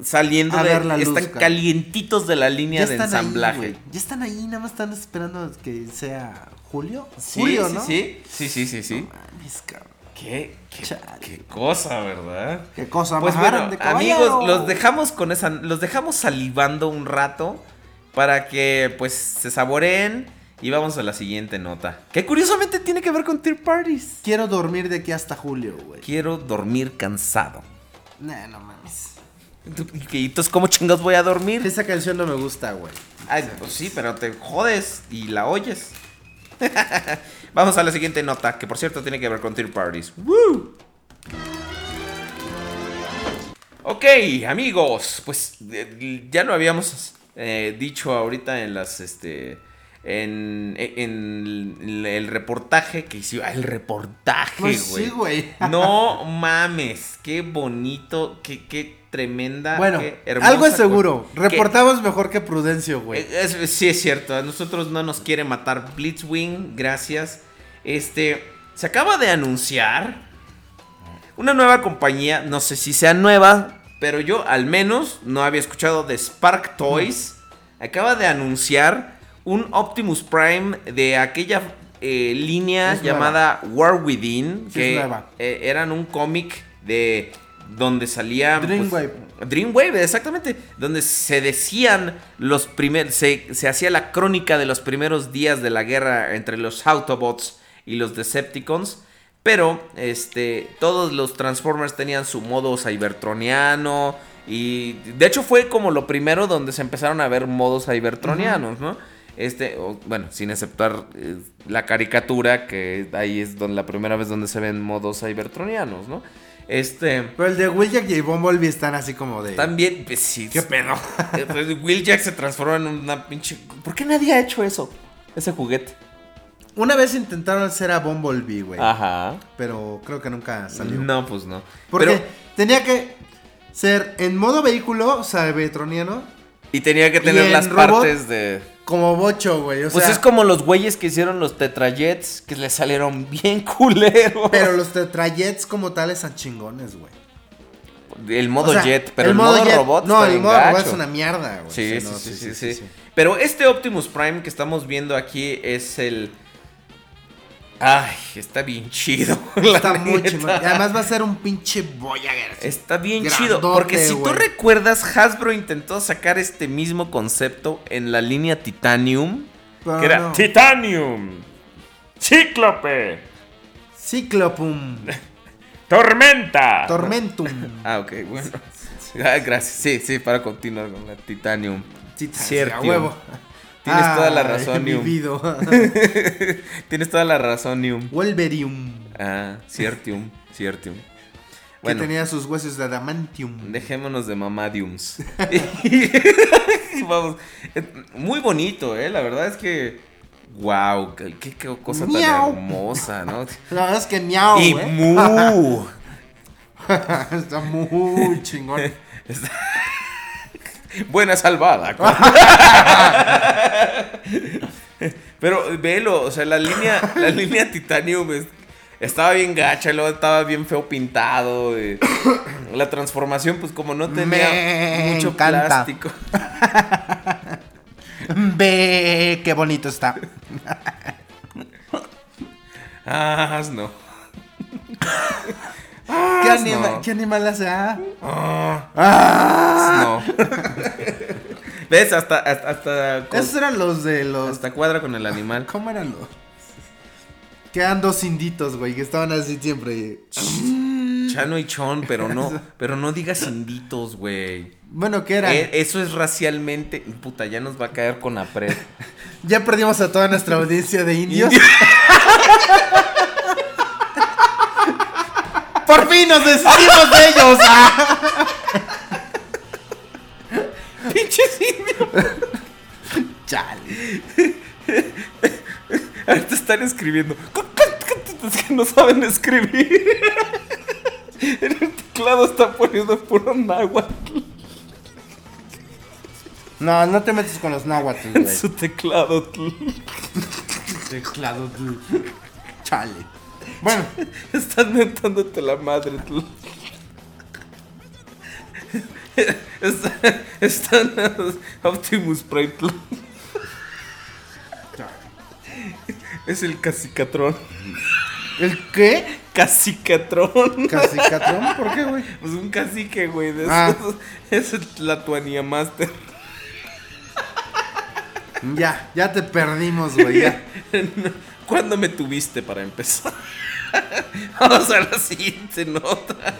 saliendo A de. ver la luz, están calientitos de la línea Ya de ahí, ensamblaje. Ya están ahí, nada más están esperando que sea julio. Sí, julio, sí, ¿no? sí, sí, sí, sí, sí. Mames, cabrón. ¿Qué, qué, cosa, ¿verdad? Qué cosa Pues más bueno, grande, amigos, los dejamos con esa, los dejamos salivando un rato para que pues se saboreen y vamos a la siguiente nota. Que curiosamente tiene que ver con Tier Parties. Quiero dormir de aquí hasta julio, güey. Quiero dormir cansado. Nah, no mames. ¿Y entonces cómo chingados voy a dormir? Esa canción no me gusta, güey. Ay, pues sí, pero te jodes y la oyes. Vamos a la siguiente nota, que por cierto tiene que ver con Tier Parties. ¡Woo! Ok, amigos, pues eh, ya lo habíamos eh, dicho ahorita en las, este, en, en el reportaje que ah, el reportaje, Pues güey. sí, güey. No mames, qué bonito, qué, qué tremenda, Bueno, qué hermosa algo es seguro. Reportamos mejor que Prudencio, güey. Eh, es- sí, es cierto. A nosotros no nos quiere matar Blitzwing. Gracias. Este. Se acaba de anunciar. Una nueva compañía. No sé si sea nueva. Pero yo al menos no había escuchado de Spark Toys. Acaba de anunciar un Optimus Prime de aquella eh, línea Es nueva. llamada War Within. Sí, que es nueva. eh, eran un cómic de donde salía pues, Dreamwave. Dreamwave, exactamente. Donde se decían los primeros. Se, se hacía la crónica de los primeros días de la guerra entre los Autobots y los Decepticons. Pero, este. Todos los Transformers tenían su modo cybertroniano. Y. De hecho, fue como lo primero donde se empezaron a ver modos cybertronianos, ¿no? Este, o, bueno, sin aceptar eh, la caricatura, que ahí es donde la primera vez donde se ven modos cybertronianos, ¿no? Este. Pero el de Wheeljack y Bumblebee están así como de. También, pues sí. ¿Qué pedo? Eh, pues, Will Jack se transforma en una pinche. ¿Por qué nadie ha hecho eso? Ese juguete. Una vez intentaron hacer a Bumblebee, güey. Ajá. Pero creo que nunca salió. No, pues no. Porque Pero, tenía que ser en modo vehículo, cybertroniano, y tenía que tener en las robot, partes de. Como bocho, güey. O Pues sea, es como los güeyes que hicieron los Tetrajets que le salieron bien culeros. Pero los tetrajets como tales son chingones, güey. El modo O sea, jet, pero el, modo, jet- robot. No, el modo robot es una mierda, güey. Sí, sí, no, sí, sí, sí, Pero este Optimus Prime que estamos viendo aquí es el. Ay, está bien chido. Está muy. Y además va a ser un pinche Voyager. así. Está bien Grandote, chido. Porque si tú recuerdas, Hasbro intentó sacar este mismo concepto en la línea Titanium. Pero que era no. Titanium. Cíclope. Ciclopum. Tormenta. Tormentum. Ah, ok, bueno. Ah, gracias. Sí, sí, para continuar con la Titanium. Titanium, Cierto. a huevo. Tienes toda la Ay, razón, Nium. Tienes toda la razón, Nium. Wolverium. Ah, ciertium, ciertium. Que Bueno, tenía sus huesos de adamantium. dejémonos de mamadiums. Vamos. eh, Muy bonito, eh. La verdad es que. Wow, qué, qué- cosa Miau. tan hermosa, ¿no? La verdad es que miau, y güey. mu. Está muy chingón. Buena salvada. Pero velo, o sea, la línea, la línea Titanium es- estaba bien gacha, luego estaba bien feo pintado. eh. La transformación, pues como no tenía Me mucho encanta. plástico. Ve, qué bonito está. Ah, no. ¿Qué, anima- no. ¿Qué animal hace? Ah. No. ¿Ves? Hasta, hasta, hasta, con- Esos eran los de los. hasta cuadra con el animal. ¿Cómo eran los? Que eran dos inditos, güey, que estaban así siempre. Chano y Chon, pero no, pero no digas inditos, güey. Bueno, ¿qué eran? Eh, eso es racialmente. Puta, ya nos va a caer con apred. Ya perdimos a toda nuestra audiencia de indios. Por fin nos deshicimos de ellos. Ah. ¡Pinches indios! Chale. Ahorita están escribiendo. Es que no saben escribir. En el teclado está poniendo puro náhuatl No, no te metes con los náhuatl, en güey. su teclado. Teclado. Chale. Bueno, Están mentándote la madre. tú. Están Optimus Prime. tú. Es el cacicatrón. ¿el qué? Cacicatrón. ¿Casicatrón? ¿Por qué, güey? Pues un cacique, güey. De Ah. esos. Es el Latuania Master. Ya, ya te perdimos, güey. Ya. ¿Cuándo me tuviste para empezar? Vamos a la siguiente nota.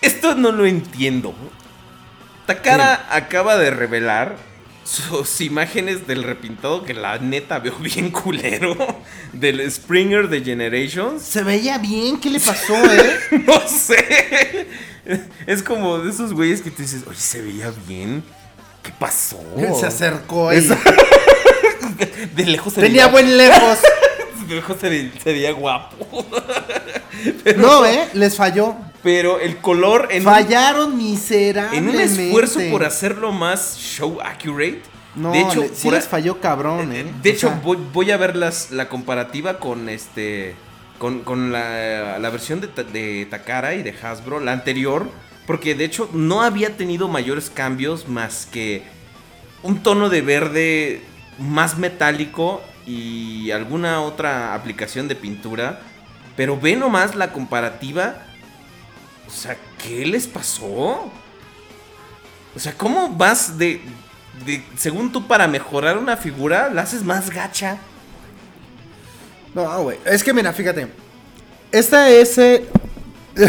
Esto no lo entiendo. Takara acaba de revelar sus imágenes del repintado que la neta veo bien culero. Del Springer de Generations. Se veía bien, ¿qué le pasó, eh? No sé. Es como de esos güeyes que te dices, oye, se veía bien. ¿Qué pasó? Se acercó ahí. De lejos se Tenía buen lejos. De lejos se, ve- se veía guapo. No, eh, les falló. Pero el color en, un, Fallaron en miserablemente. un esfuerzo por hacerlo más show accurate. No, de hecho, le- sí por les falló cabrón, eh. de O hecho sea, voy, voy a ver las, la comparativa con este con, con la, la versión de, de Takara y de Hasbro, la anterior, porque de hecho no había tenido mayores cambios más que un tono de verde más metálico y alguna otra aplicación de pintura. Pero ve nomás la comparativa. O sea, ¿qué les pasó? O sea, ¿cómo vas de, de- según tú, para mejorar una figura, la haces más gacha? No, güey. Es que mira, fíjate. Esta es.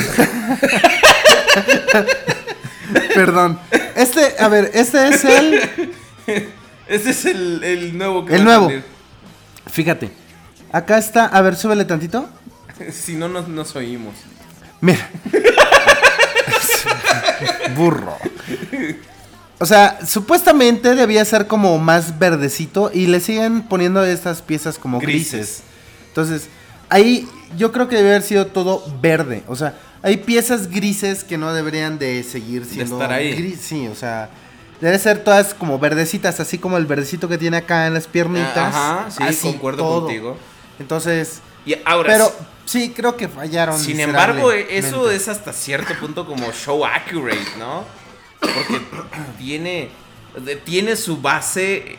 Perdón. Este, a ver, este es el. Ese es el, el nuevo que El va a nuevo. salir. Fíjate. Acá está. A ver, súbele tantito. Si no, nos, nos oímos. Mira. Burro. O sea, supuestamente debía ser como más verdecito y le siguen poniendo estas piezas como grises. Grises. Entonces, ahí yo creo que debe haber sido todo verde. O sea, hay piezas grises que no deberían de seguir siendo estar ahí. gris. Sí, o sea, debe ser todas como verdecitas, así como el verdecito que tiene acá en las piernitas. Ajá, sí, así, concuerdo todo. contigo. Entonces, Y ahora, pero sí, creo que fallaron. sin embargo, eso es hasta cierto punto como show accurate, ¿no? Porque tiene, de- tiene su base.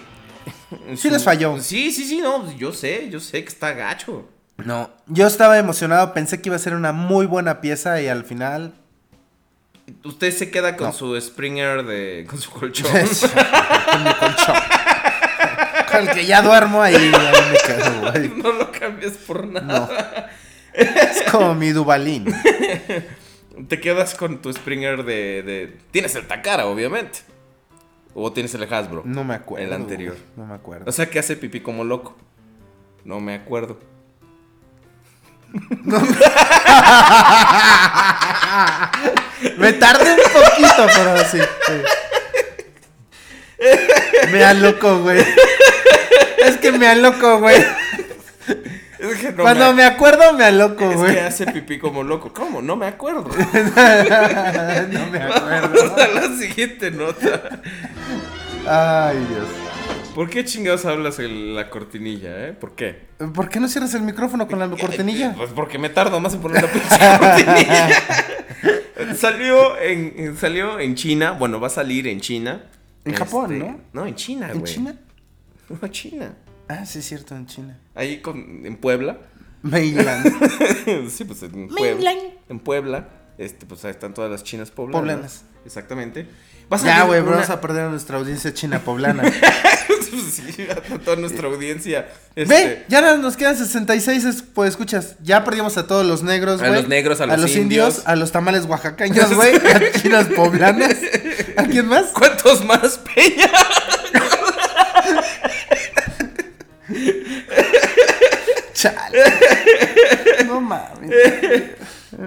Sí les falló. Sí, sí, sí, no, yo sé, yo sé que está gacho. No, yo estaba emocionado, pensé que iba a ser una muy buena pieza y al final... Usted se queda con No. su Springer de. con su colchón. con mi colchón. Con el que ya duermo ahí, ahí me quedo, güey. no lo cambias por nada. No. Es como mi Dubalín. Te quedas con tu Springer de, de- Tienes el Takara, obviamente. O tienes el Hasbro. No me acuerdo. El anterior. güey, No me acuerdo. O sea que hace pipí como loco. No me acuerdo. Me tardé un poquito, pero sí. sí. Me aloco, güey. Es que me aloco, güey. Es que no Cuando me acuerdo, me aloco, Es güey. que hace pipí como loco. ¿Cómo? No me acuerdo. No me acuerdo. Vamos a la siguiente nota. Ay, Dios. ¿Por qué chingados hablas en la cortinilla, eh? ¿Por qué? ¿Por qué no cierras el micrófono con la cortinilla? Pues porque me tardo más en poner la pinche cortinilla. salió en, en- salió en China. Bueno, va a salir en China. En Japón, ¿no? No, en China, güey. ¿En China? No, China. Ah, sí, es cierto, en China. Ahí con, en Puebla. Mainland. sí, pues en Puebla. En Puebla. Este, pues ahí están todas las chinas poblanas. Poblanas. Exactamente. A ya, güey, una- vamos a perder a nuestra audiencia china poblana. sí, a toda nuestra audiencia. Ve, Este, ya nos quedan 66, es- pues escuchas, ya perdimos a todos los negros, A güey. los negros, a los indios, indios. a los tamales oaxaqueños, güey, a chinas poblanas. ¿A quién más? ¿Cuántos más, Peña? Chale. No mames.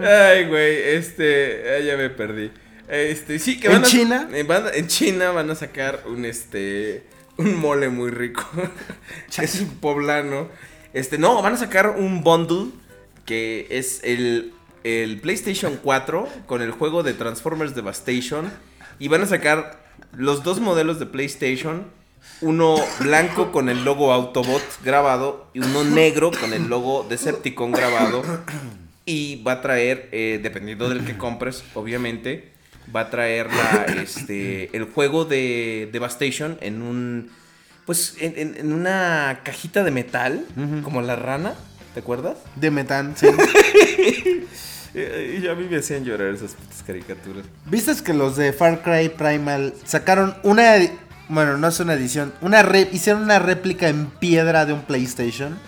Ay, güey, este, ya me perdí. Este, sí, que ¿En van a, China? eh, van- en China van a sacar un, este, un mole muy rico. es un poblano. Este, no, van a sacar un bundle que es el, el PlayStation 4 con el juego de Transformers Devastation. Y van a sacar los dos modelos de PlayStation. Uno blanco con el logo Autobot grabado y uno negro con el logo Decepticon grabado. Y va a traer, eh, dependiendo del que compres, obviamente, va a traer la, este, el juego de Devastation en un, pues, en, una cajita de metal, como la rana, ¿te acuerdas? De metán, sí. Y a mí me hacían llorar esas putas caricaturas. ¿Viste que los de Far Cry Primal sacaron una, bueno, no es una edición, una re- hicieron una réplica en piedra de un PlayStation?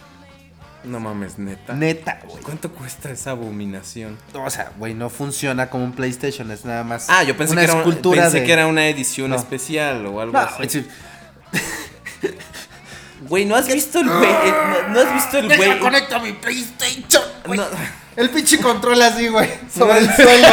No mames, neta. Neta, güey. ¿Cuánto cuesta esa abominación? O sea, güey, no funciona como un PlayStation, es nada más Ah, yo pensé, una que, era, un- escultura pensé de- que era una edición No. especial o algo No, así. sí. Güey, ¿no has visto el güey? eh, no, no has visto el güey? conecto a mi PlayStation. güey. No. El pinche control así, güey. Sobre el suelo.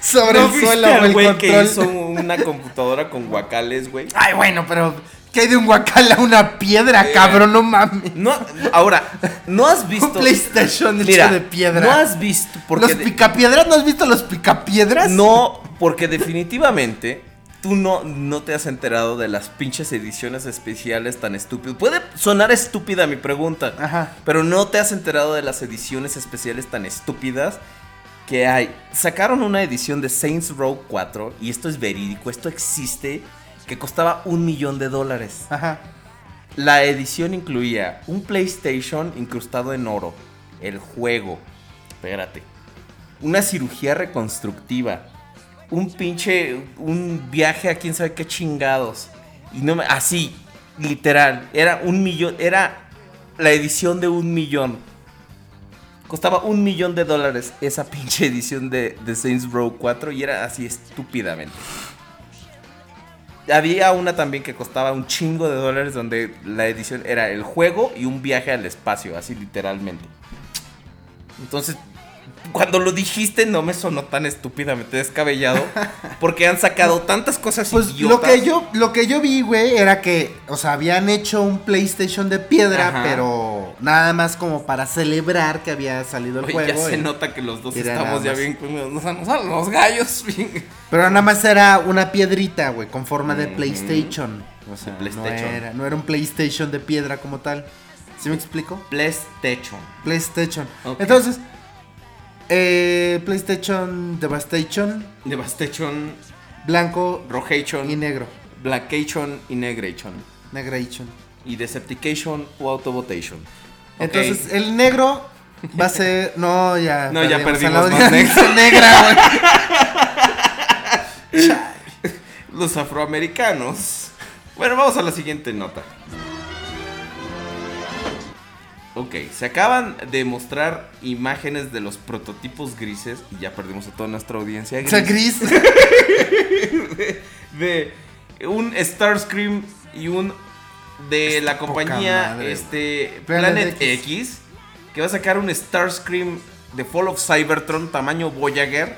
Sobre ¿No el suelo, güey. El güey que hizo una computadora con guacales, güey? Ay, bueno, pero. ¿Qué hay de un guacal a una piedra, Eh, cabrón? No mames. No, ahora, ¿no has Un visto? PlayStation hecho Mira, de piedra. ¿no has visto? Porque ¿Los de- picapiedras? ¿No has visto los picapiedras? No, porque definitivamente tú no, no te has enterado de las pinches ediciones especiales tan estúpidas. Puede sonar estúpida mi pregunta, Ajá. pero no te has enterado de las ediciones especiales tan estúpidas que hay. Sacaron una edición de Saints Row 4, y esto es verídico, esto existe, que costaba un millón de dólares. Ajá. La edición incluía un PlayStation incrustado en oro, el juego, espérate, una cirugía reconstructiva, un pinche, un viaje a quién sabe qué chingados. Y no me, así, literal, era un millón, era la edición de un millón. Costaba un millón de dólares esa pinche edición de, de Saints Row 4 y era así estúpidamente. Había una también que costaba un chingo de dólares donde la edición era el juego y un viaje al espacio, así literalmente. Entonces, cuando lo dijiste no me sonó tan estúpidamente descabellado porque han sacado tantas cosas Pues lo que yo lo que yo vi, güey, era que, o sea, habían hecho un PlayStation de piedra, Ajá. pero nada más como para celebrar que había salido el Oye, juego. ya se nota que los dos estamos ya bien nos salen los gallos. bien. Pero nada más era una piedrita, güey, con forma de PlayStation. O sea, PlayStation. No, era, no era un PlayStation de piedra como tal. ¿Sí me explico? PlayStation. PlayStation. Entonces, eh, PlayStation Devastation, Devastation, blanco Rojation, y negro. Blackation y Negration. Negration. Y Deceptication o Autobotation. Entonces, el negro va a ser. No, ya. No, ya la perdimos más audiencia negra. Los afroamericanos. Bueno, vamos a la siguiente nota. Ok, se acaban de mostrar imágenes de los prototipos grises y ya perdimos a toda nuestra audiencia O gris. sea, gris. de un Starscream y un de la compañía madre, este Planet Planet X. X. que va a sacar un Starscream de Fall of Cybertron tamaño Voyager.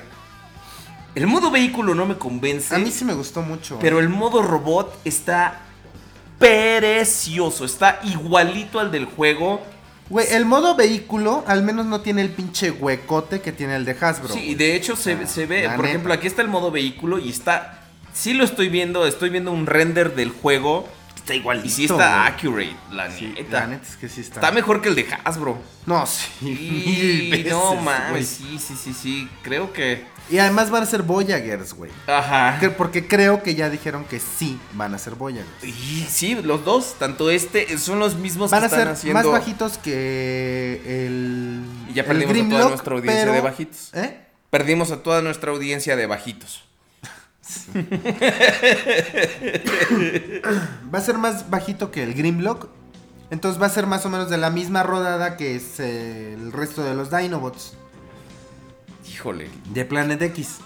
El modo vehículo no me convence, A mí sí me gustó mucho. pero el modo robot está precioso, está igualito al del juego. Güey, el modo vehículo al menos no tiene el pinche huecote que tiene el de Hasbro. Sí, y de hecho se, Ah, se ve, por neta. ejemplo, aquí está el modo vehículo y está, sí lo estoy viendo, estoy viendo un render del juego, está igualito. Y sí está accurate, la Sí, neta. la neta es que sí está. Está mejor que el de Hasbro. No, sí. Y mil no mames, sí, sí, sí, sí. Creo que. Y además van a ser Voyagers, güey. Ajá. Que- Porque creo que ya dijeron que sí van a ser Voyagers. Y sí, los dos, tanto este, son los mismos Van que a están ser haciendo. más bajitos que el. Y ya el perdimos a toda nuestra audiencia pero- de bajitos. ¿Eh? Perdimos a toda nuestra audiencia de bajitos. Va a ser más bajito que el Grimlock. Entonces va a ser más o menos de la misma rodada que es el resto de los Dinobots Híjole, de Planet X.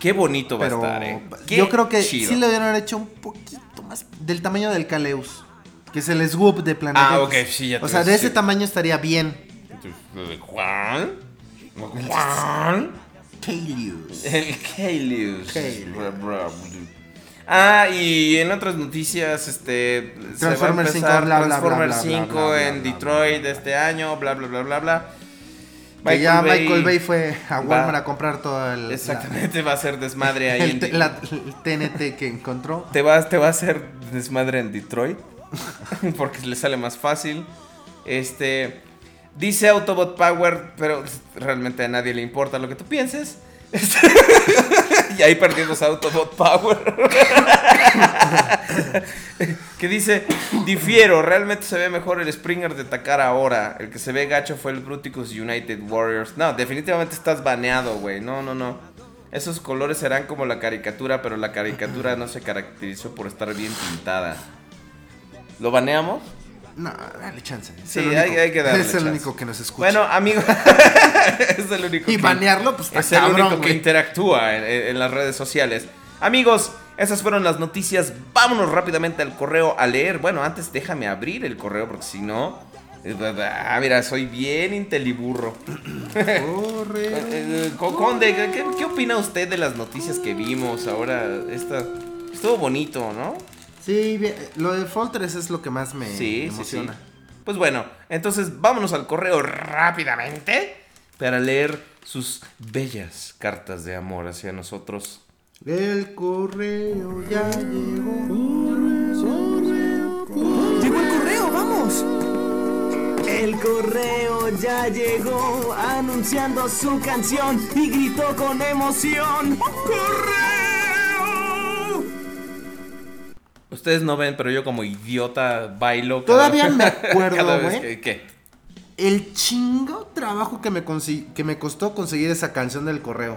qué bonito va Pero a estar, eh. Qué yo creo que chido. sí le haber hecho un poquito más del tamaño del Kaleus. Que es el Swoop de Planet Ah, X. ok, sí, ya O te sea, ves, de ese sí. tamaño estaría bien. Juan. Juan. Kaleus. El. Kalius. Ah, y en otras noticias, este. se va a Transformers 5, empezar bla, bla, bla, Transformers bla, bla, 5 bla, bla, en Detroit de este año, bla, bla, bla, bla, bla. Que ya Michael Bay fue a va- Walmart a comprar todo el. Exactamente, va a ser desmadre ahí el, en te- Di- la- el TNT que encontró. Te vas, te va a hacer desmadre en Detroit. porque le sale más fácil. Este. Dice Autobot Power, pero realmente a nadie le importa lo que tú pienses. Y ahí perdimos Autobot Power. Que dice, difiero, realmente se ve mejor el Springer de Takara ahora. El que se ve gacho fue el Bruticus United Warriors. No, definitivamente estás baneado, güey. No, no, no. Esos colores serán como la caricatura, pero la caricatura no se caracterizó por estar bien pintada. ¿Lo baneamos? No, dale chance. Es Sí, hay- que darle Es el chance. único que nos escucha. Bueno, amigo. es el único y que- banearlo, pues está es el único que interactúa en las redes sociales. Amigos, esas fueron las noticias. Vámonos rápidamente al correo a leer. Bueno, antes déjame abrir el correo porque si no... eh, Ah, mira, soy bien inteliburro. Corre. Eh, eh, Co- Conde, ¿qué, qué- opina usted de las noticias que vimos ahora? Esta, estuvo bonito, ¿no? Sí, bien, lo de Foltres es lo que más me Sí, sí, emociona. sí. Pues bueno, entonces vámonos al correo rápidamente para leer sus bellas cartas de amor hacia nosotros. El correo ya llegó. Llegó el correo, vamos. El correo ya llegó anunciando su canción y gritó con emoción. ¡Correo! Ustedes no ven, pero yo como idiota bailo. cada- Todavía me acuerdo, cada vez güey. que- ¿Qué? El chingo trabajo que me, consi- que me costó conseguir esa canción del correo.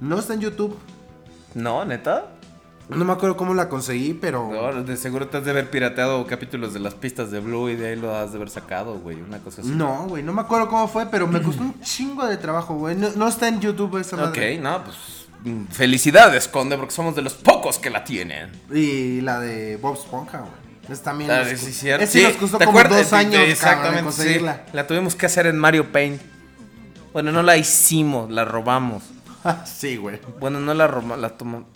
No está en YouTube. ¿No, neta? No me acuerdo cómo la conseguí, pero. No, de seguro te has de haber pirateado capítulos de las pistas de Blue y de ahí lo has de haber sacado, güey. Una cosa así. No, güey, no me acuerdo cómo fue, pero me costó un chingo de trabajo, güey. No, no está en YouTube esa Ok, madre. no, pues. mm, Felicidades, Conde, porque somos de los pocos que la tienen. Y la de Bob Esponja, güey. Es también. Ah, nos sí, cierto. Sí, nos costó ¿te como acuerdas? dos años, cabrón, exactamente, sí. conseguirla. La tuvimos que hacer en Mario Paint. Bueno, no la hicimos, la robamos. sí, güey. Bueno, no la robamos, la tomamos.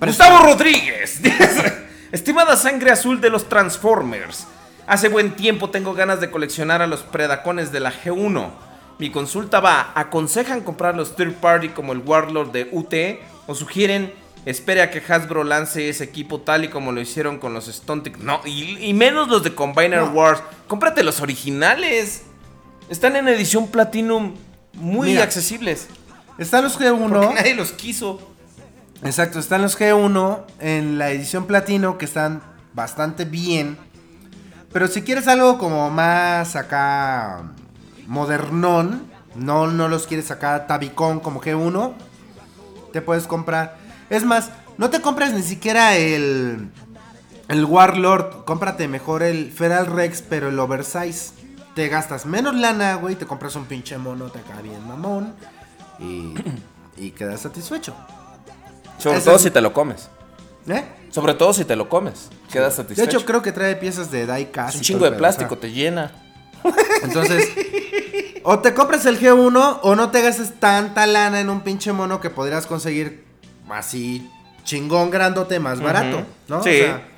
Gustavo Rodríguez. Estimada sangre azul de los Transformers. Hace buen tiempo tengo ganas de coleccionar a los predacones de la G1. Mi consulta va, ¿aconsejan comprar los third party como el Warlord de UT? ¿O sugieren espere a que Hasbro lance ese equipo tal y como lo hicieron con los Stuntic? No, y, y menos los de Combiner No. Wars. Cómprate los originales. Están en edición Platinum muy Mira. accesibles. Están los Porque G1. nadie los quiso. Exacto, están los G1 en la edición platino que están bastante bien. Pero si quieres algo como más acá modernón, no, no los quieres acá tabicón como G1, te puedes comprar. Es más, no te compres ni siquiera el, el Warlord, cómprate mejor el Feral Rex, pero el Oversize. Te gastas menos lana, güey, te compras un pinche mono, te cae bien mamón y, y quedas satisfecho. Sobre todo es- si te lo comes. ¿Eh? Sobre todo si te lo comes. Quedas De satisfecho. hecho, creo que trae piezas de die-cast. un chingo de plástico, te llena. Entonces, o te compras el G1 o no te gastes tanta lana en un pinche mono que podrías conseguir así chingón grandote más barato, ¿no? Sí. O sea,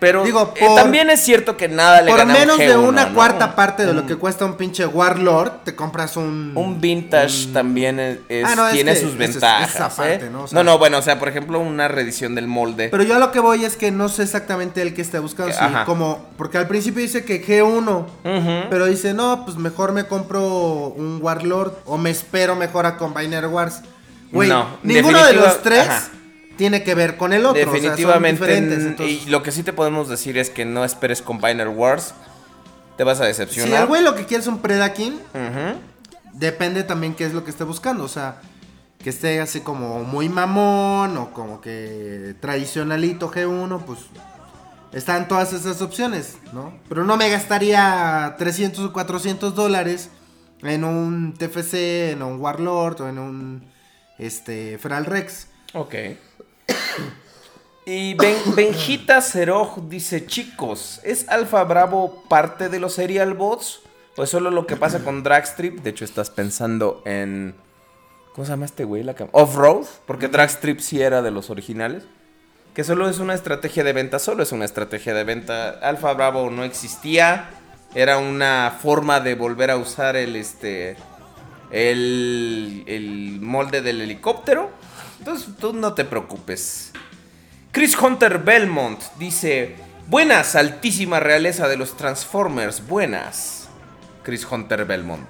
Pero Digo, eh, también es cierto que nada le Por gana a un menos de G1, una ¿no? cuarta parte de lo Un- que cuesta un pinche Warlord, te compras un. Un vintage también es, es- Ah, no, es tiene que sus ventajas. es aparte, ¿eh? ¿no? ¿no? O sea- no, bueno, o sea, por ejemplo, una reedición del molde. Pero yo a lo que voy es que no sé exactamente el que está buscando. Que- como. Porque al principio dice que G1. Ujú. Pero dice, no, pues mejor me compro un Warlord. O me espero mejor a Combiner Wars. Güey, No, ninguno de los tres ajá. Tiene que ver con el otro. o sea, son Definitivamente. entonces- Y lo que sí te podemos decir es que no esperes Combiner Wars. Te vas a Si decepcionar. el güey lo que quiere es un Predaking, depende también qué es lo que esté buscando. O sea, que esté así como muy mamón o como que tradicionalito G1, pues están todas esas opciones, ¿no? Pero no me gastaría 300 o 400 dólares en un TFC, en un Warlord o en un este Feral Rex. Ok. Y ben, Benjita Ceroj dice, chicos, ¿es Alfa Bravo parte de los serial bots? ¿O es solo lo que pasa con Dragstrip? De hecho, estás pensando en... ¿Cómo se llama este güey? La Off-Road, porque Dragstrip sí era de los originales. Que solo es una estrategia de venta, solo es una estrategia de venta. Alfa Bravo no existía. Era una forma de volver a usar el este. El, el molde del helicóptero. Entonces tú no te preocupes. Chris Hunter Belmont dice: Buenas, altísima realeza de los Transformers. Buenas. Chris Hunter Belmont.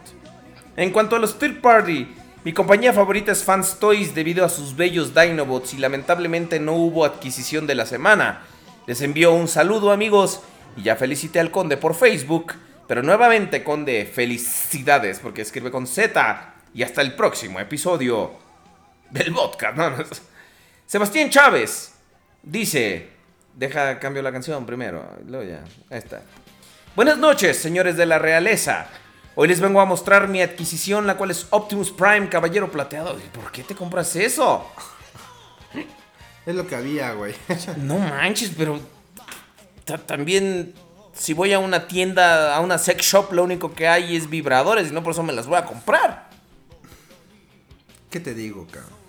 En cuanto a los third party, mi compañía favorita es Fans Toys debido a sus bellos Dinobots y lamentablemente no hubo adquisición de la semana. Les envío un saludo amigos y ya felicité al conde por Facebook, pero nuevamente conde, felicidades porque escribe con Z y hasta el próximo episodio del. ¿no? Sebastián Chávez dice, deja cambio la canción primero, luego ya, ahí está. Buenas noches, señores de la realeza. Hoy les vengo a mostrar mi adquisición, la cual es Optimus Prime Caballero Plateado. ¿Y por qué te compras eso? Es lo que había, güey. No manches, pero ta- también si voy a una tienda, a una sex shop, lo único que hay es vibradores y no por eso me las voy a comprar. ¿Qué te digo, cabrón?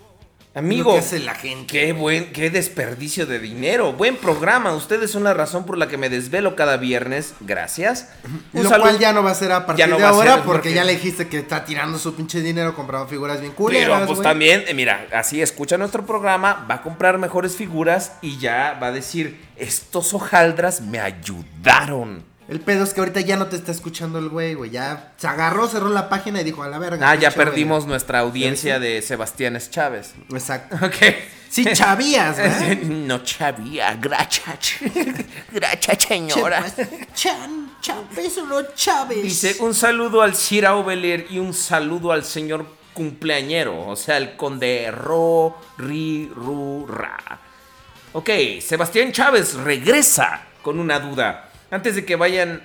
Amigo, Lo que hace la gente. qué buen, qué desperdicio de dinero. Buen programa. Ustedes son la razón por la que me desvelo cada viernes. Gracias. Un Lo saludo- cual ya no va a ser a partir no de ahora porque, porque- ya le dijiste que está tirando su pinche dinero comprando figuras bien culeras, Pero pues también, eh, mira, así escucha nuestro programa, va a comprar mejores figuras y ya va a decir, estos hojaldras me ayudaron. El pedo es que ahorita ya no te está escuchando el güey, güey. Ya se agarró, cerró la página y dijo a la verga. Ah, ya perdimos güey". nuestra audiencia de Sebastián Chávez. Exacto. Ok. Sí, chavías, ¿verdad? No chavía, gracias. Gracias, señora. Pues, Chan, Chávez o no Chávez. Dice, un saludo al Sir Aubelier y un saludo al señor cumpleañero, o sea, el conde Ro, Ri, Ru, Ra. Ok, Sebastián Chávez regresa con una duda. Antes de que vayan,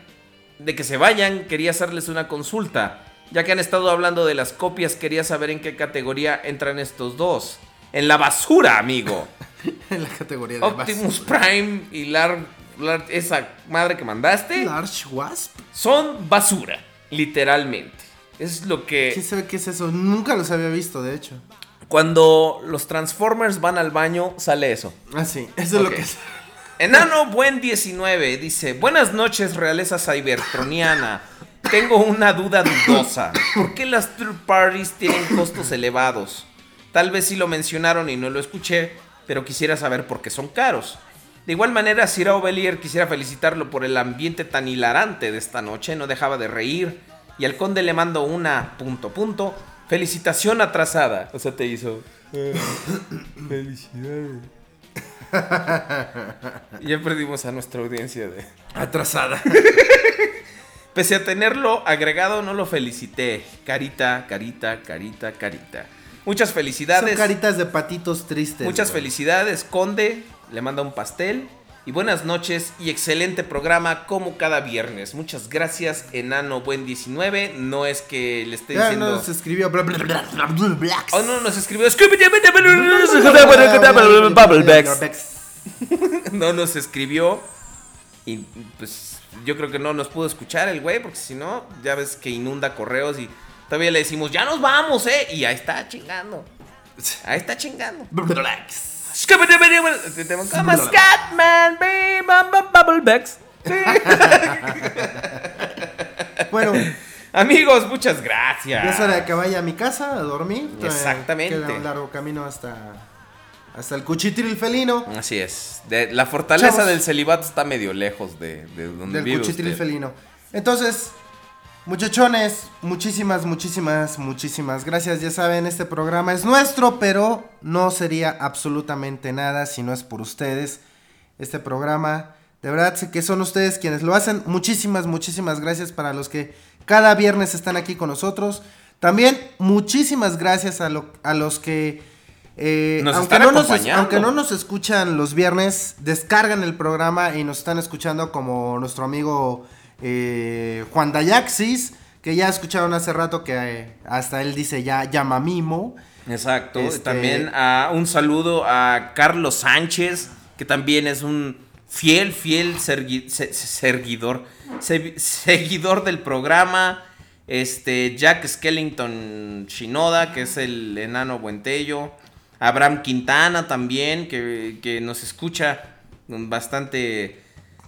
de que se vayan, quería hacerles una consulta. Ya que han estado hablando de las copias, quería saber en qué categoría entran estos dos. En la basura, amigo. en la categoría de Optimus basura. Prime y Lar, Lar- esa madre que mandaste Large Wasp. son basura, literalmente. Es lo ¿Quién que sabe qué es eso? Nunca los había visto, de hecho. cuando los Transformers van al baño sale eso. Ah, sí. Eso es lo que es. Enano Buen 19 dice, buenas noches realeza cybertroniana. Tengo una duda dudosa. ¿Por qué las third parties tienen costos elevados? Tal vez sí lo mencionaron y no lo escuché, pero quisiera saber por qué son caros. De igual manera, Sir Ovelier quisiera felicitarlo por el ambiente tan hilarante de esta noche, no dejaba de reír. Y al conde le mando una punto punto. Felicitación atrasada. O sea, te hizo. Felicidades. ya perdimos a nuestra audiencia de. Atrasada. Pese a tenerlo agregado, no lo felicité. Carita, carita, carita, carita. Muchas Son felicidades. caritas de patitos tristes. Muchas güey. felicidades, Conde. Le manda un pastel. Y buenas noches y excelente programa como cada viernes. Muchas gracias, Enano Buen 19. No es que le esté Ya diciendo. nos escribió. bla, bla, bla. Oh, no, nos escribió. No nos escribió. Y pues yo creo que no nos pudo escuchar el güey, porque si no, ya ves que inunda correos y todavía le decimos, ya nos vamos, eh. Y ahí está chingando. Ahí está chingando. Blacks. Como Scatman, Bubblebags. Bueno, Amigos, muchas gracias. ya es hora de que vaya a mi casa a dormir. Exactamente. Queda un largo camino hasta, hasta el cuchitril felino. Así es. De- la fortaleza Chavos. del celibato está medio lejos de, de donde del vive cuchitril usted. felino. Entonces, muchachones, muchísimas, muchísimas, muchísimas gracias. Ya saben, este programa es nuestro, pero no sería absolutamente nada si no es por ustedes. Este programa, de verdad, sé que son ustedes quienes lo hacen. Muchísimas, muchísimas gracias para los que cada viernes están aquí con nosotros. También muchísimas gracias a, lo- a los que... eh, Nos aunque, no nos, aunque no nos escuchan los viernes, descargan el programa y nos están escuchando como nuestro amigo eh, Juan Dayaxis, que ya escucharon hace rato que eh, hasta él dice ya llama mimo. Exacto. Este- También a un saludo a Carlos Sánchez, que también es un fiel, fiel sergui- se- se- seguidor, se- seguidor del programa. Este, Jack Skellington Shinoda, que es el enano buentello. Abraham Quintana también, que, que nos escucha con bastante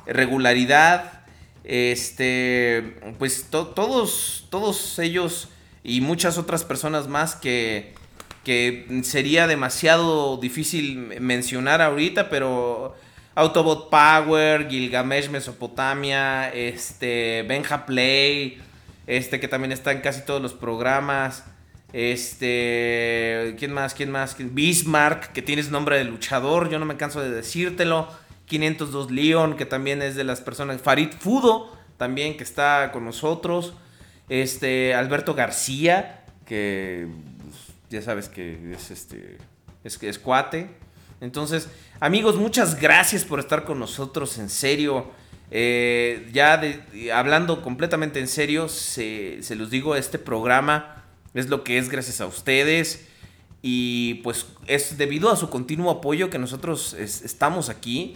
regularidad. Este, pues to- todos, todos ellos y muchas otras personas más que, que sería demasiado difícil mencionar ahorita, pero Autobot Power, Gilgamesh Mesopotamia, este, Benja Play, este que también está en casi todos los programas. Este, ¿quién más? ¿Quién más? Bismarck, que tienes nombre de luchador, yo no me canso de decírtelo. 502 Leon, que también es de las personas. Farid Fudo, también que está con nosotros. Este, Alberto García, que pues, ya sabes que es este, es es cuate. Entonces, amigos, muchas gracias por estar con nosotros, en serio. Eh, ya hablando completamente en serio, se, se los digo, este programa es lo que es gracias a ustedes. Y pues es debido a su continuo apoyo que nosotros es- estamos aquí.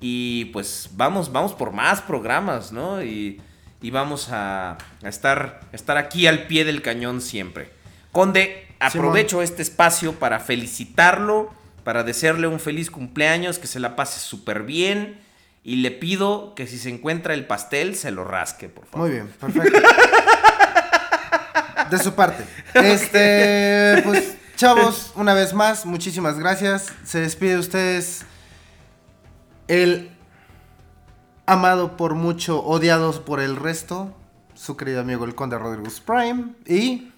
Y pues vamos, vamos por más programas, ¿no? Y, y vamos a, a estar, estar aquí al pie del cañón siempre. Conde, aprovecho este espacio para felicitarlo, para desearle un feliz cumpleaños, que se la pase súper bien. Y le pido que si se encuentra el pastel, se lo rasque, por favor. Muy bien, perfecto. De su parte. Este, pues, chavos, una vez más, muchísimas gracias. Se despide de ustedes el amado por mucho, odiado por el resto, su querido amigo el Conde Rodríguez Prime y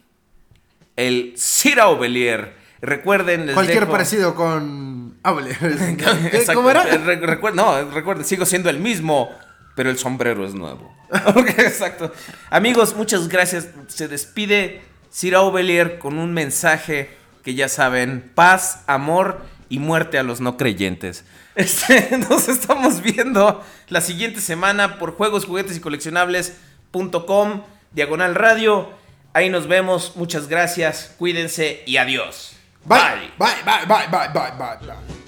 El Cira Belier. Recuerden, les cualquier dejo- parecido con... Ah. ¿Cómo era? Eh, recuer- no, recuerden, sigo siendo el mismo, pero el sombrero es nuevo. Exacto. Amigos, muchas gracias. Se despide Cira Ovelier con un mensaje que ya saben: paz, amor y muerte a los no creyentes. Este, nos estamos viendo la siguiente semana por juegos, juguetes y coleccionables.com, diagonal radio. Ahí nos vemos. Muchas gracias. Cuídense y adiós. Bye, bye, bye, bye, bye, bye, bye. bye.